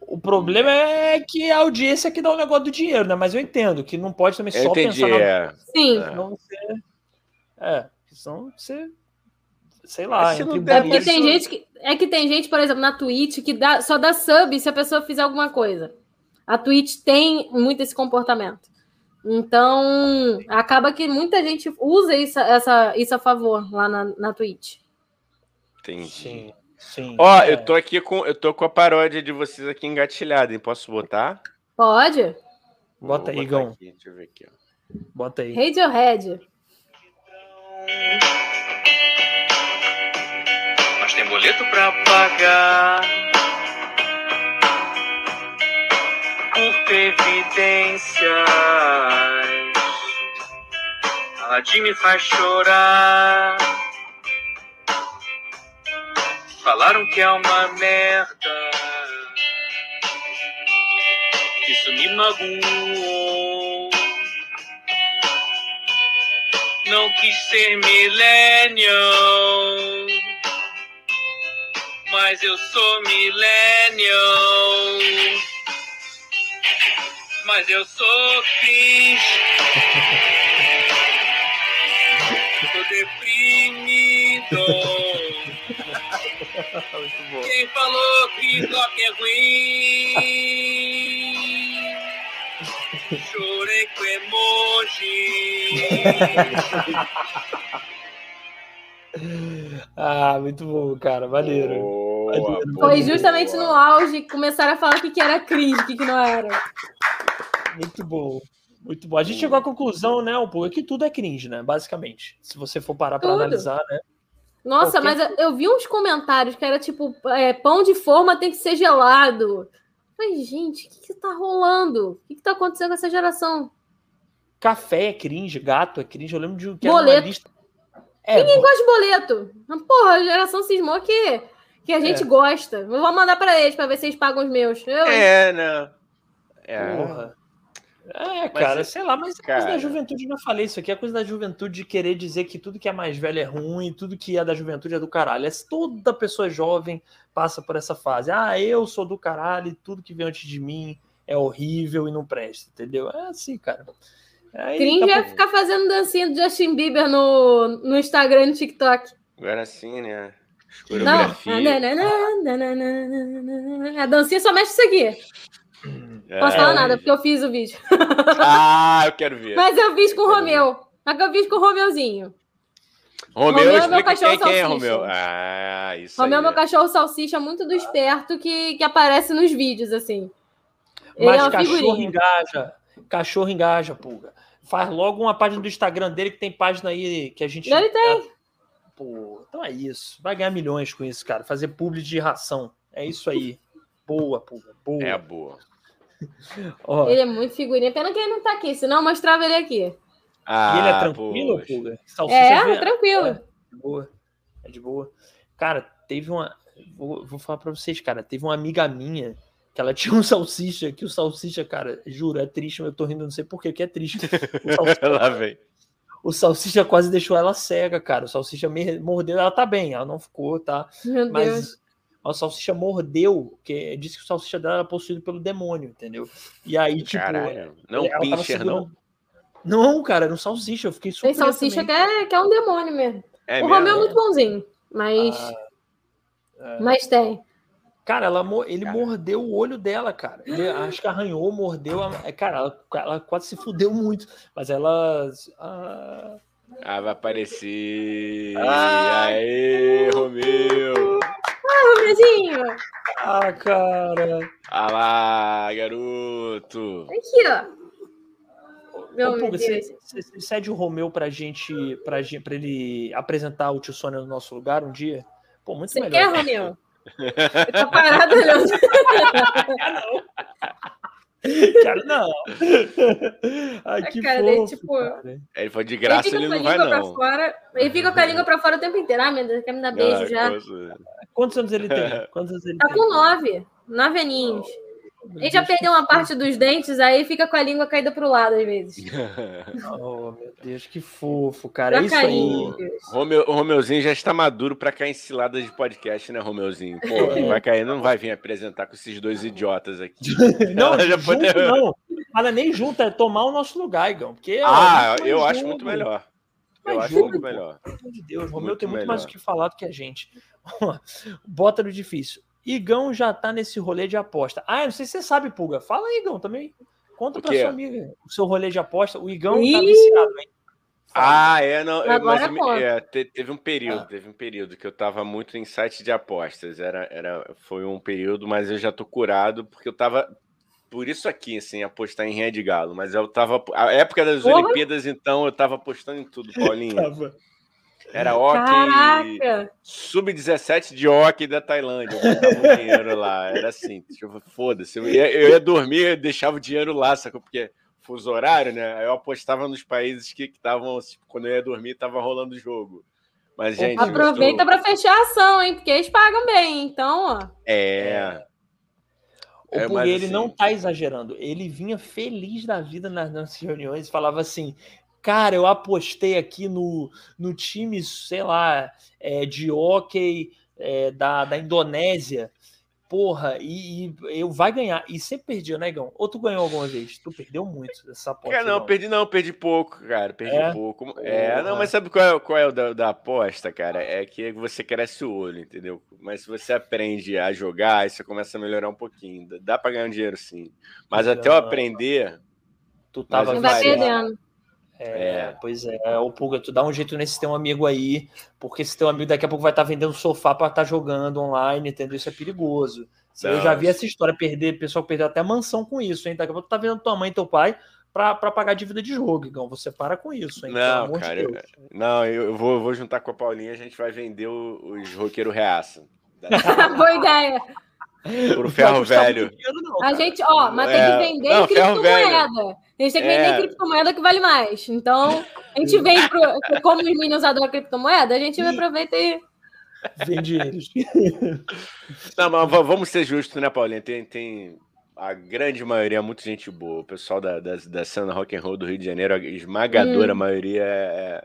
O problema é que a audiência é que dá o negócio do dinheiro, né? Mas eu entendo que não pode também eu só entendi, pensar na... é. Sim. Não ser... É, senão você sei lá. É porque tem gente que é que tem gente, por exemplo, na Twitch que dá, só dá sub se a pessoa fizer alguma coisa. A Twitch tem muito esse comportamento. Então, acaba que muita gente usa isso, essa, isso a favor lá na, na Twitch. Entendi. Sim, sim. Ó, é. eu tô aqui com eu tô com a paródia de vocês aqui engatilhada, hein? Posso botar? Pode. Bota aí, Igão. Deixa eu ver aqui, ó. Bota aí. Radiohead. Mas tem boleto pra pagar. Evidências. A de me faz chorar. Falaram que é uma merda. Isso me magoou. Não quis ser millennial. Mas eu sou millennial. Mas eu sou cringe. Tô deprimido. Muito bom. Quem falou que rock é ruim? Chorei com emoji. Ah, muito bom, cara. Maneiro. Boa, Maneiro. boa. Foi justamente no auge que começaram a falar o que, que era cringe, o que, que não era. Muito bom. Muito bom. A gente chegou à conclusão, né, um pouco, que tudo é cringe, né? Basicamente. Se você for parar para analisar, né? Nossa, Qualquer mas eu, vi uns comentários que era tipo, é, pão de forma tem que ser gelado. Mas, gente, o que, que tá rolando? O que, que tá acontecendo com essa geração? Café é cringe, gato é cringe. Eu lembro de que Boleto. lista. É, Ninguém gosta de boleto. Porra, a geração cismou que, que a gente É. gosta. Eu vou mandar pra eles pra ver se eles pagam os meus. Eu? É, né? É. Porra. É, cara, é- sei lá, mas é coisa cara. da juventude, eu já falei isso aqui, é coisa da juventude de querer dizer que tudo que é mais velho é ruim, tudo que é da juventude é do caralho. É, toda pessoa jovem passa por essa fase. Ah, eu sou do caralho, e tudo que vem antes de mim é horrível e não presta, entendeu? É assim, cara. Aí, Cringe a é pouco- ficar fazendo dancinha do Justin Bieber no, no Instagram e no TikTok. Agora sim, né? Não. A dancinha só mexe isso aqui. É. Posso falar nada, porque eu fiz o vídeo. Ah, eu quero ver. Mas eu fiz com o Romeu. Que eu fiz com o Romeuzinho. Romeu, Romeu é meu cachorro quem, quem é salsicha. Romeu. Ah, isso Romeu é meu cachorro salsicha muito do esperto que, que aparece nos vídeos, assim. Ele Mas é cachorro figurinha. engaja, cachorro engaja, pulga. Faz logo uma página do Instagram dele, que tem página aí que a gente. Ele tem. Pô, então é isso. Vai ganhar milhões com isso, cara. Fazer publi de ração. É isso aí. Boa, pulga. Boa. É boa. Ó, Ele é muito figurinha. Pena que ele não tá aqui, senão eu mostrava ele aqui. Ah, e ele é tranquilo, poxa. pulga? Salsicha É, tranquilo. É de boa. É de boa. Cara, teve uma. Vou, vou falar pra vocês, cara. Teve uma amiga minha que ela tinha um salsicha, que o salsicha, cara, juro, é triste, mas eu tô rindo, não sei porquê, que é triste. O salsicha, Lá vem. o salsicha quase deixou ela cega, cara. O salsicha me- mordeu, ela tá bem, ela não ficou, tá? Meu Deus. O salsicha mordeu, porque disse que o salsicha dela era possuído pelo demônio, entendeu? E aí, tipo. Caralho. Não, ela pincher, não. segurando- Não, cara, era um salsicha, eu fiquei Tem surpreso. salsicha que é, que é um demônio mesmo. É o mesmo? Romeu é muito bonzinho. Mas, Ah, mas tem. Cara, ela, ele Cara. mordeu o olho dela, cara. Ele acho que arranhou, mordeu. a- é, Cara, ela, ela quase se fudeu muito. Mas ela. ah, Ah, vai aparecer. Ah, Aê, Romeu. Romeuzinho, ah, cara. Ah lá, garoto. aqui, ó. Meu Ô, Puga, Deus. você, você- você cede o Romeu pra gente, pra, gente, pra ele apresentar o tio Sônia no nosso lugar um dia? Pô, muito Você melhor. quer, Romeu? Eu tô parado olhando. Cara, não. Ai, A que cara fofo, tipo, cara. Ele foi de Ele graça, ele a não vai, não. fora. Ele fica com a língua pra fora o tempo inteiro. Ah, meu Deus, quer me dar beijo Ah, já. Quantos anos ele tem? Quantos anos ele Tá tem? com nove. Nove aninhos. Ele já perdeu uma parte dos dentes, aí fica com a língua caída pro lado às vezes. Oh, meu Deus, que fofo, cara. É Pra isso aí. Romeu, o Romeuzinho já está maduro pra cair em cilada de podcast, né, Romeuzinho? Pô, É. vai cair, não vai vir apresentar com esses dois idiotas aqui. Não, Ela já junto pode- não. Fala nem junto, é tomar o nosso lugar, Igão. Porque, ó, Ah, mais eu acho jogo. muito melhor. Eu acho jogo, muito melhor. Pelo amor de Deus, o Romeu Muito tem muito mais o melhor. que falar do que a gente. Bota no difícil. Igão já tá nesse rolê de aposta. Ah, não sei se você sabe, Pulga. Fala aí, Igão, também. Conta O pra sua amiga o seu rolê de aposta. O Igão tá Ih! viciado, hein? Fala. Ah, é, não. eu- mas eu é, te- teve um Ah. período, teve um período que eu tava muito em site de apostas. Era, era, foi um período, mas eu já tô curado, porque eu tava. Por isso aqui, assim, apostar em Red Galo. Mas eu tava. A época das Porra! Olimpíadas, então, eu tava apostando em tudo, Paulinho. Tava. Era hockey. Caraca! Sub-17 de hockey da Tailândia. Eu o dinheiro lá. Era assim, tipo, foda-se. Eu ia, eu ia dormir, eu deixava o dinheiro lá, sacou? Porque fuso horário, né? Aí eu apostava nos países que estavam, tipo, quando eu ia dormir, tava rolando o jogo. Mas, gente. Aproveita pra fechar a ação, hein? Porque eles pagam bem, então, ó. É. O É, mas ele assim- não tá exagerando. Ele vinha feliz da vida nas nossas reuniões e falava assim: Cara, eu apostei aqui no, no time, sei lá, é, de hockey é, da, da Indonésia. Porra, e, e eu vai ganhar. E sempre perdia, né, Gão? Ou tu ganhou alguma vez? Tu perdeu muito essa aposta. Cara, não, Gão. perdi não, perdi pouco, cara. Perdi É? pouco. É, não, mas sabe qual é, qual é o da, da aposta, cara? É que você cresce o olho, entendeu? Mas se você aprende a jogar, aí você começa a melhorar um pouquinho. Dá- pra ganhar um dinheiro, sim. Mas até eu Não. aprender, Tu tava Mas Não vai perdendo. É, É. pois é. Ô, Pulga, tu dá um jeito nesse teu amigo aí, porque esse teu amigo daqui a pouco vai estar vendendo sofá para estar jogando online, entendeu? Isso é perigoso. eu Não, já vi essa história, perder, pessoal perdeu até mansão com isso, hein? Daqui a pouco tu tá vendo tua mãe e teu pai para pagar dívida de jogo, Igão. Você para com isso, hein? Não, amor de cara, eu- não, eu eu vou, eu vou juntar com a Paulinha, a gente vai vender o- os roqueiros reaça. Boa ideia. Por Não ferro velho. A gente, ó, mas tem É. que vender Não, criptomoeda. A gente tem que vender É. criptomoeda que vale mais. Então, a gente vende pro, como os meninos adoram criptomoeda, a gente aproveita e. Vende eles. Não, mas va- vamos ser justos, né, Paulinha? Tem, tem a grande maioria, muita gente boa. O pessoal da, da, da cena rock and roll do Rio de Janeiro, a esmagadora Hum. maioria é.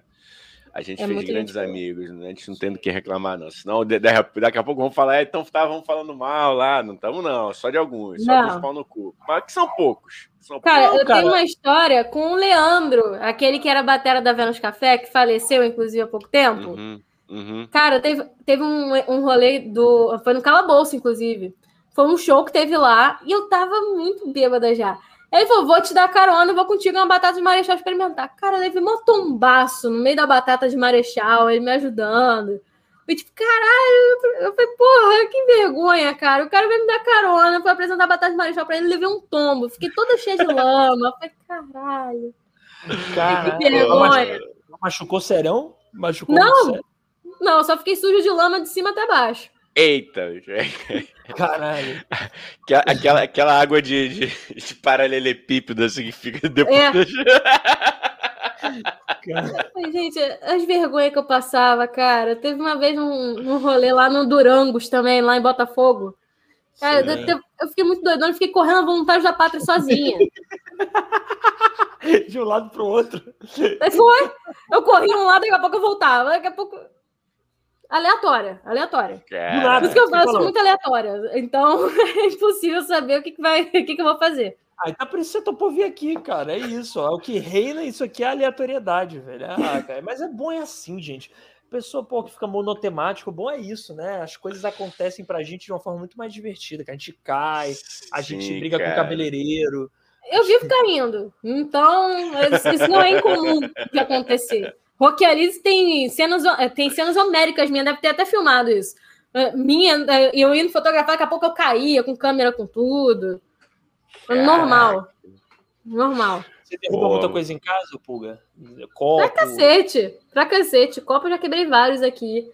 A gente É fez grandes gente amigos, né? A gente não tem do que reclamar, não. Senão, daqui a pouco vão falar, é, então estavam falando mal lá. Não estamos, não. Só de alguns. Só Não. alguns pau no cu. Mas que são poucos. São Cara, Não, eu cara. tenho uma história com o Leandro, aquele que era batera da Vênus Café, que faleceu, inclusive, há pouco tempo. Uhum, uhum. Cara, teve, teve um, um rolê do. Foi no Calabouço, inclusive. Foi um show que teve lá e eu tava muito bêbada já. Aí Ele falou: vou te dar carona, vou contigo uma batata de marechal experimentar. Cara, levei um tombaço no meio da batata de marechal, ele me ajudando. Eu, tipo, caralho, eu falei, porra, que vergonha, cara. O cara veio me dar carona, foi apresentar a batata de marechal pra ele, levei um tombo, fiquei toda cheia de lama. Eu falei, caralho. Cara, Que vergonha. machucou serão? Machucou Não. Não, só fiquei sujo de lama de cima até baixo. Eita! Caralho. Aquela, aquela, aquela água de, de, de paralelepípedo, assim, que fica depois. É. Cara. Ai, gente, as vergonhas que eu passava, cara. Teve uma vez um, um rolê lá no Durangos também, lá em Botafogo. Cara, eu, eu fiquei muito doidona, eu fiquei correndo a vontade da pátria sozinha. De um lado pro outro. Foi. Eu corri um lado, daqui a pouco eu voltava. Daqui a pouco. Aleatória, aleatória. Por Cara, isso que eu falo, eu Você sou falou. muito aleatória. Então é impossível saber o que, que, vai, o que, que eu vou fazer. Aí tá por isso que você topou vir aqui, cara. É isso, ó. O que reina, isso aqui é aleatoriedade, velho. Ah, cara, mas é bom é assim, gente. Pessoa, pô, que fica monotemático, bom é isso, né? As coisas acontecem pra gente de uma forma muito mais divertida, que a gente cai, a gente Sim, briga com o cara. cabeleireiro. Eu vivo caindo. Então, isso isso não é incomum de acontecer. Rock Alice tem cenas, eh, tem cenas homéricas minhas, deve ter até filmado isso. Eh, Minha, eh, eu indo fotografar, daqui a pouco eu caía com câmera, com tudo. Normal. Normal. Você derruba muita coisa em casa, Pulga? Pra Copo. cacete. Pra cacete. Copo eu já quebrei vários aqui.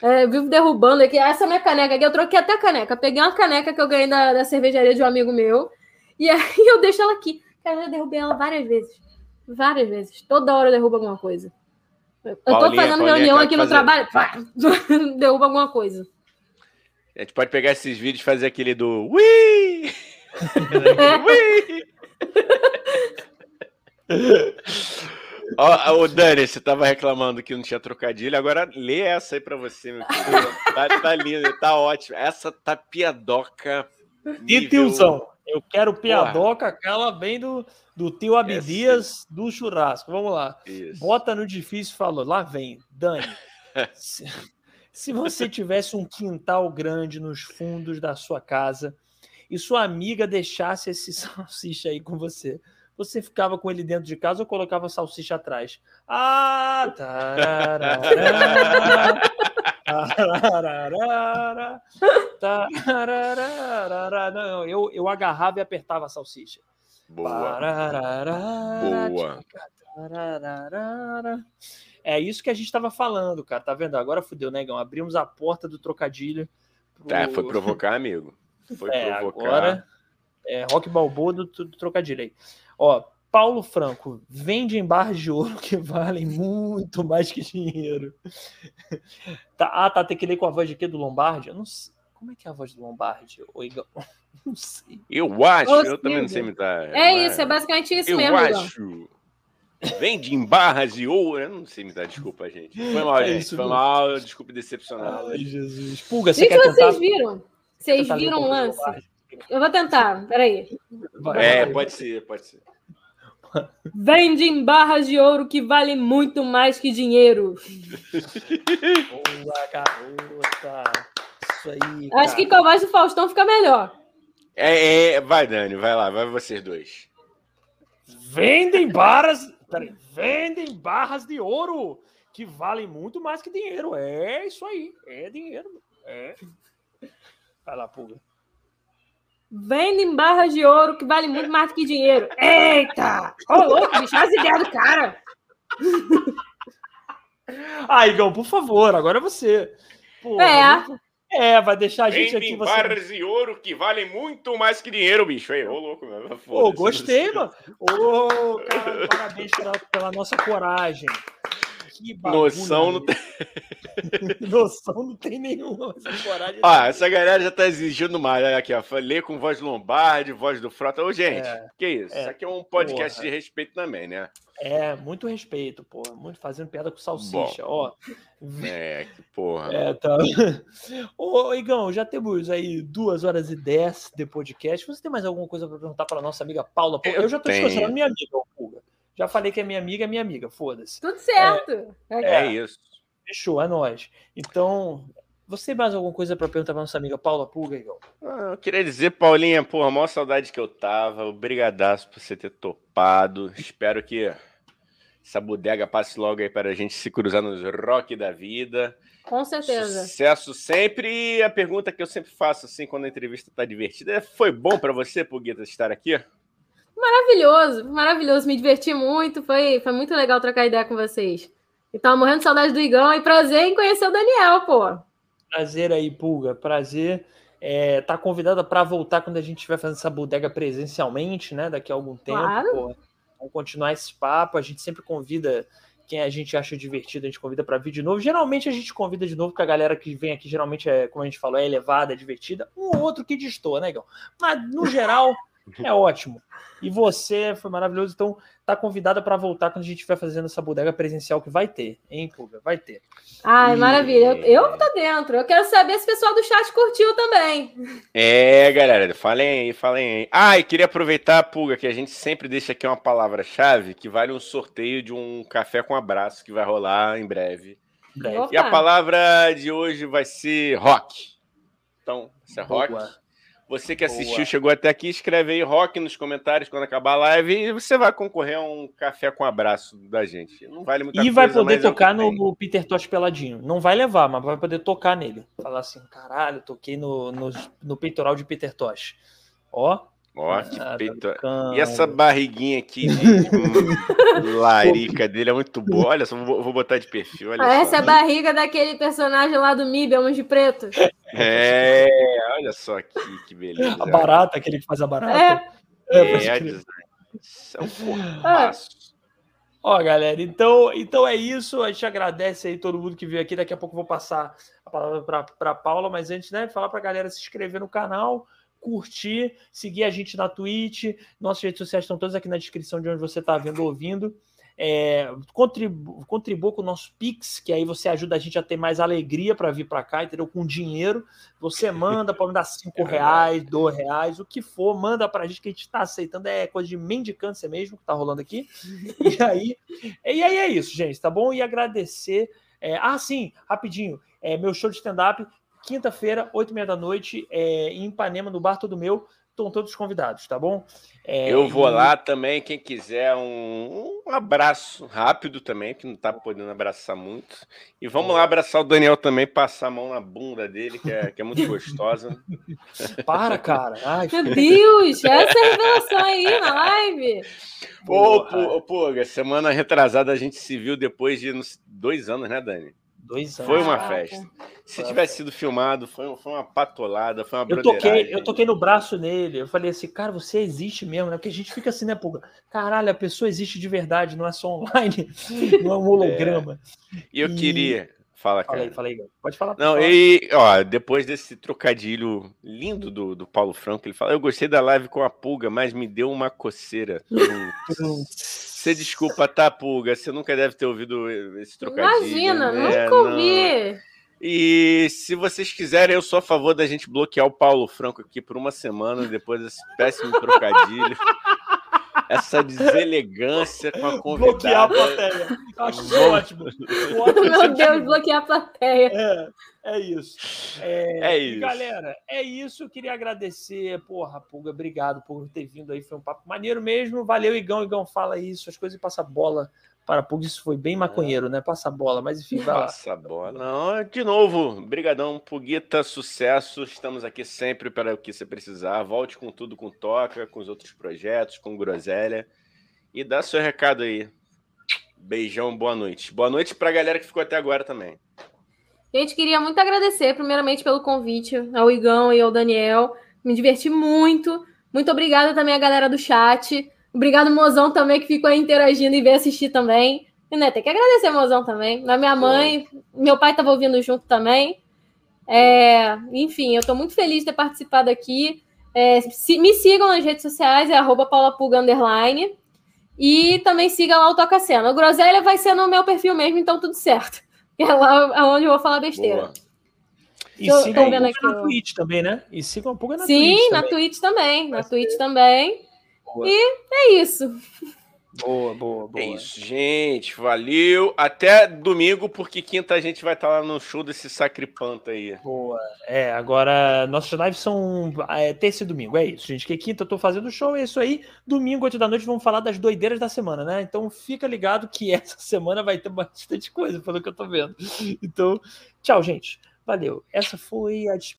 É, vivo derrubando aqui. Essa minha caneca aqui, eu troquei até a caneca. Peguei uma caneca que eu ganhei da, da cervejaria de um amigo meu. E aí eu deixo ela aqui. Cara, eu já derrubei ela várias vezes. Várias vezes. Toda hora eu derrubo alguma coisa. Eu tô Paulinha, fazendo Paulinha, reunião aqui no fazer- trabalho. pá, derruba alguma coisa. A gente pode pegar esses vídeos e fazer aquele do Ui! Ui! Ó, ô Dani, você tava reclamando que não tinha trocadilho, agora lê essa aí pra você, meu filho. Tá, tá linda, tá ótimo. Essa tá piadoca. E nível- tiozão? Eu quero piadoca, aquela bem do, do tio Abdias do churrasco. Vamos lá. Isso. Bota no difícil e falou. Lá vem, Dani. se, se você tivesse um quintal grande nos fundos da sua casa e sua amiga deixasse esse salsicha aí com você, você ficava com ele dentro de casa ou colocava a salsicha atrás? Ah, tararara, tararara, tararara. Não, eu, eu agarrava e apertava a salsicha. Boa. Boa. É isso que a gente estava falando, cara. Tá vendo? Agora fudeu, negão. Abrimos a porta do trocadilho. pro- Tá, foi provocar, amigo. Foi É, provocar. agora é rock balboa do, do trocadilho aí. Ó, Paulo Franco, vende em barras de ouro que valem muito mais que dinheiro. Tá, ah, tá, tem que ler com a voz de quê? Do Lombardi? Eu não sei. Como é que é a voz do Lombardi? Ô, Igor? Não sei. Eu acho, Ô, eu também não sei imitar. É isso, é basicamente isso Eu mesmo, Igor. acho. Vende em barras de ouro. Eu não sei me dar desculpa, gente. Foi mal, É gente. isso Foi mal, desculpe decepcioná-lo. Ai, Jesus. Pulga, O você que, que quer tentar? vocês viram? Vocês tentar ler viram um o do lance? Eu vou tentar, peraí. Vai, É, vai. pode ser, pode ser. Vende em barras de ouro que vale muito mais que dinheiro. Boa, garota. Isso aí. Acho que com cara. a voz do Faustão fica melhor. É, é, vai, Dani, vai lá, vai vocês dois. Vendem barras. Peraí, vendem barras de ouro que valem muito mais que dinheiro. É isso aí. É dinheiro. É. Vai lá, Pulga. Vende em barras de ouro que vale muito mais que dinheiro. Eita! Ô, louco, bicho, as ideias do cara. Ah, Igão, por favor, agora é você. Pô, É. É, vai deixar a gente aqui. Você... barras de ouro que valem muito mais que dinheiro, bicho. Aí, ô louco, meu. Pô, gostei, mano. Ô, cara, parabéns pela, pela nossa coragem. Que bagulho, Noção não né? Noção não tem nenhuma. Ah, essa galera já tá exigindo mais. Olha aqui, ó. Ler com voz Lombardi, voz do Frota. Ô, gente, É, que isso? é. Isso aqui é um podcast Porra. de respeito também, né? É, muito respeito, pô. Muito fazendo piada com salsicha. Ó, É, que porra. é, tá. Ô, Igão, já temos aí duas horas e dez de podcast. Você tem mais alguma coisa para perguntar para nossa amiga Paula? Eu Eu, já tô te tenho. minha amiga, Pulga. Já falei que é minha amiga, é minha amiga. Foda-se. Tudo certo. É, isso. Fechou, é nóis. Então, você tem mais alguma coisa para perguntar para nossa amiga Paula Pulga, Igão? Ah, Eu queria dizer, Paulinha, porra, a maior saudade que eu tava. Obrigadaço por você ter topado. Espero que essa bodega passe logo aí para a gente se cruzar nos rock da vida. Com certeza. Sucesso sempre. E a pergunta que eu sempre faço, assim, quando a entrevista tá divertida, é: foi bom para você, Pugueta, estar aqui? Maravilhoso, maravilhoso. Me diverti muito. Foi, foi muito legal trocar ideia com vocês. E tava morrendo de saudade do Igão e prazer em conhecer o Daniel, pô. Prazer aí, Pulga. Prazer. É, tá convidada para voltar quando a gente estiver fazendo essa bodega presencialmente, né? Daqui a algum tempo. Claro. pô. Vamos continuar esse papo. A gente sempre convida quem a gente acha divertido, a gente convida para vir de novo. Geralmente a gente convida de novo, porque a galera que vem aqui geralmente é, como a gente falou, é elevada, é divertida. Um ou outro que destoa, né, Igão? Mas no geral é ótimo. E você foi maravilhoso, então tá convidada para voltar quando a gente estiver fazendo essa bodega presencial que vai ter, hein, Pulga? Vai ter. Ai, E- maravilha. Eu, eu tô dentro. Eu quero saber se o pessoal do chat curtiu também. É, galera, falem aí, falem aí. Ah, e queria aproveitar, Pulga, que a gente sempre deixa aqui uma palavra-chave que vale um sorteio de um café com abraço que vai rolar em breve. Breve. E a palavra de hoje vai ser rock. Então, isso é rock. Boa. Você que assistiu, Boa. chegou até aqui, escreve aí rock nos comentários quando acabar a live e você vai concorrer a um café com abraço da gente. Não vale muita E vai coisa, poder é tocar no, tem. Peter Tosh peladinho. Não vai levar, mas vai poder tocar nele. Falar assim, caralho, toquei no, no, no peitoral de Peter Tosh. Ó. Ó, que Ah, peito. E essa barriguinha aqui de hum, larica dele é muito boa. Olha só, vou, vou botar de perfil. Olha Ah, essa é a barriga daquele personagem lá do MIB, Homem de Preto. É, olha só aqui, que beleza. A barata, aquele que faz a barata. É. É, É, design. Isso é um formaço. Ó, galera, então, então é isso. A gente agradece aí todo mundo que veio aqui. Daqui a pouco eu vou passar a palavra para Paula, mas antes, né, falar para a galera se inscrever no canal, curtir, seguir a gente na Twitch. Nossas redes sociais estão todas aqui na descrição de onde você está vendo ou ouvindo. É, contribu contribua com o nosso Pix, que aí você ajuda a gente a ter mais alegria para vir para cá, entendeu? Com dinheiro. Você manda, pode dar 5 reais, 2 reais, o que for, manda para a gente que a gente está aceitando. É coisa de mendicância mesmo que tá rolando aqui. E aí, e aí é isso, gente, tá bom? E agradecer. é, ah, sim, rapidinho. É, meu show de stand-up, quinta-feira, 8 e meia da noite, é, em Ipanema, no Bar Todo Meu. Estão todos convidados, tá bom? É, Eu vou e- lá também, quem quiser um, um abraço rápido também, que não tá podendo abraçar muito. E vamos lá abraçar o Daniel também, passar a mão na bunda dele, que é, que é muito gostosa. Para, cara. Ai, Meu Deus, essa é a revelação aí na live. Ô, porra. pô, pô, semana retrasada a gente se viu depois de dois anos, né, Dani? Dois anos. Foi uma Caraca. festa. Se tivesse sido filmado, foi, foi uma patolada, foi uma Eu toquei, eu toquei no braço nele. Eu falei assim, cara, você existe mesmo, né? Porque a gente fica assim, né, Puga? Caralho, a pessoa existe de verdade, não é só online, não é um holograma. E eu E- queria Fala, cara. aí. Igão. Pode falar. Não, falar. e ó, depois desse trocadilho lindo do, do Paulo Franco, ele fala: Eu gostei da live com a pulga, mas me deu uma coceira. Você desculpa, tá, pulga? Você nunca deve ter ouvido esse trocadilho. Imagina, né? nunca Não. ouvi. E se vocês quiserem, eu sou a favor da gente bloquear o Paulo Franco aqui por uma semana depois desse péssimo trocadilho. Essa deselegância com a Bloquear a convidada. plateia. Eu acho Vamos. ótimo. ótimo Meu Deus, incentivo. bloquear a plateia. É, é isso. É, É isso. galera, é isso. Eu queria agradecer, porra, Pulga, obrigado por ter vindo aí. Foi um papo maneiro mesmo. Valeu, Igão. Igão, fala isso. As coisas e passa a bola para Pulga. Isso foi bem maconheiro, né? Passa a bola, mas enfim, vai lá. Passa a bola. Não, de novo, brigadão, Puguita, sucesso. Estamos aqui sempre para o que você precisar. Volte com tudo, com Toca, com os outros projetos, com Groselha. E dá seu recado aí. Beijão, boa noite. Boa noite para a galera que ficou até agora também. Gente, queria muito agradecer, primeiramente, pelo convite ao Igão e ao Daniel. Me diverti muito. Muito obrigada também à galera do chat. Obrigado, Mozão, também, que ficou aí interagindo e veio assistir também. E, né, tem que agradecer, Mozão, também. Na minha mãe, meu pai estava ouvindo junto também. É, enfim, eu estou muito feliz de ter participado aqui. É, se- me sigam nas redes sociais, é arroba underline. E também siga lá o Toca Cena. O Groselha vai ser no meu perfil mesmo, então tudo certo. É lá onde eu vou falar besteira. Boa. E Tô- sigam na. Twitch também, né? E sigam a Pulga na Sim, Twitch na também. Twitch também. Na Twitch também. Boa, É isso. boa, boa. boa. É isso, gente. Valeu. Até domingo, porque quinta a gente vai estar lá no show desse Sacripanta aí. Boa. É, agora nossas lives são é, terça e domingo. É isso, gente. Que quinta eu tô fazendo show, é isso aí. Domingo, 8 da noite, vamos falar das doideiras da semana, né? Então fica ligado que essa semana vai ter bastante coisa, pelo que eu tô vendo. Então, tchau, gente. Valeu. Essa foi a despedida.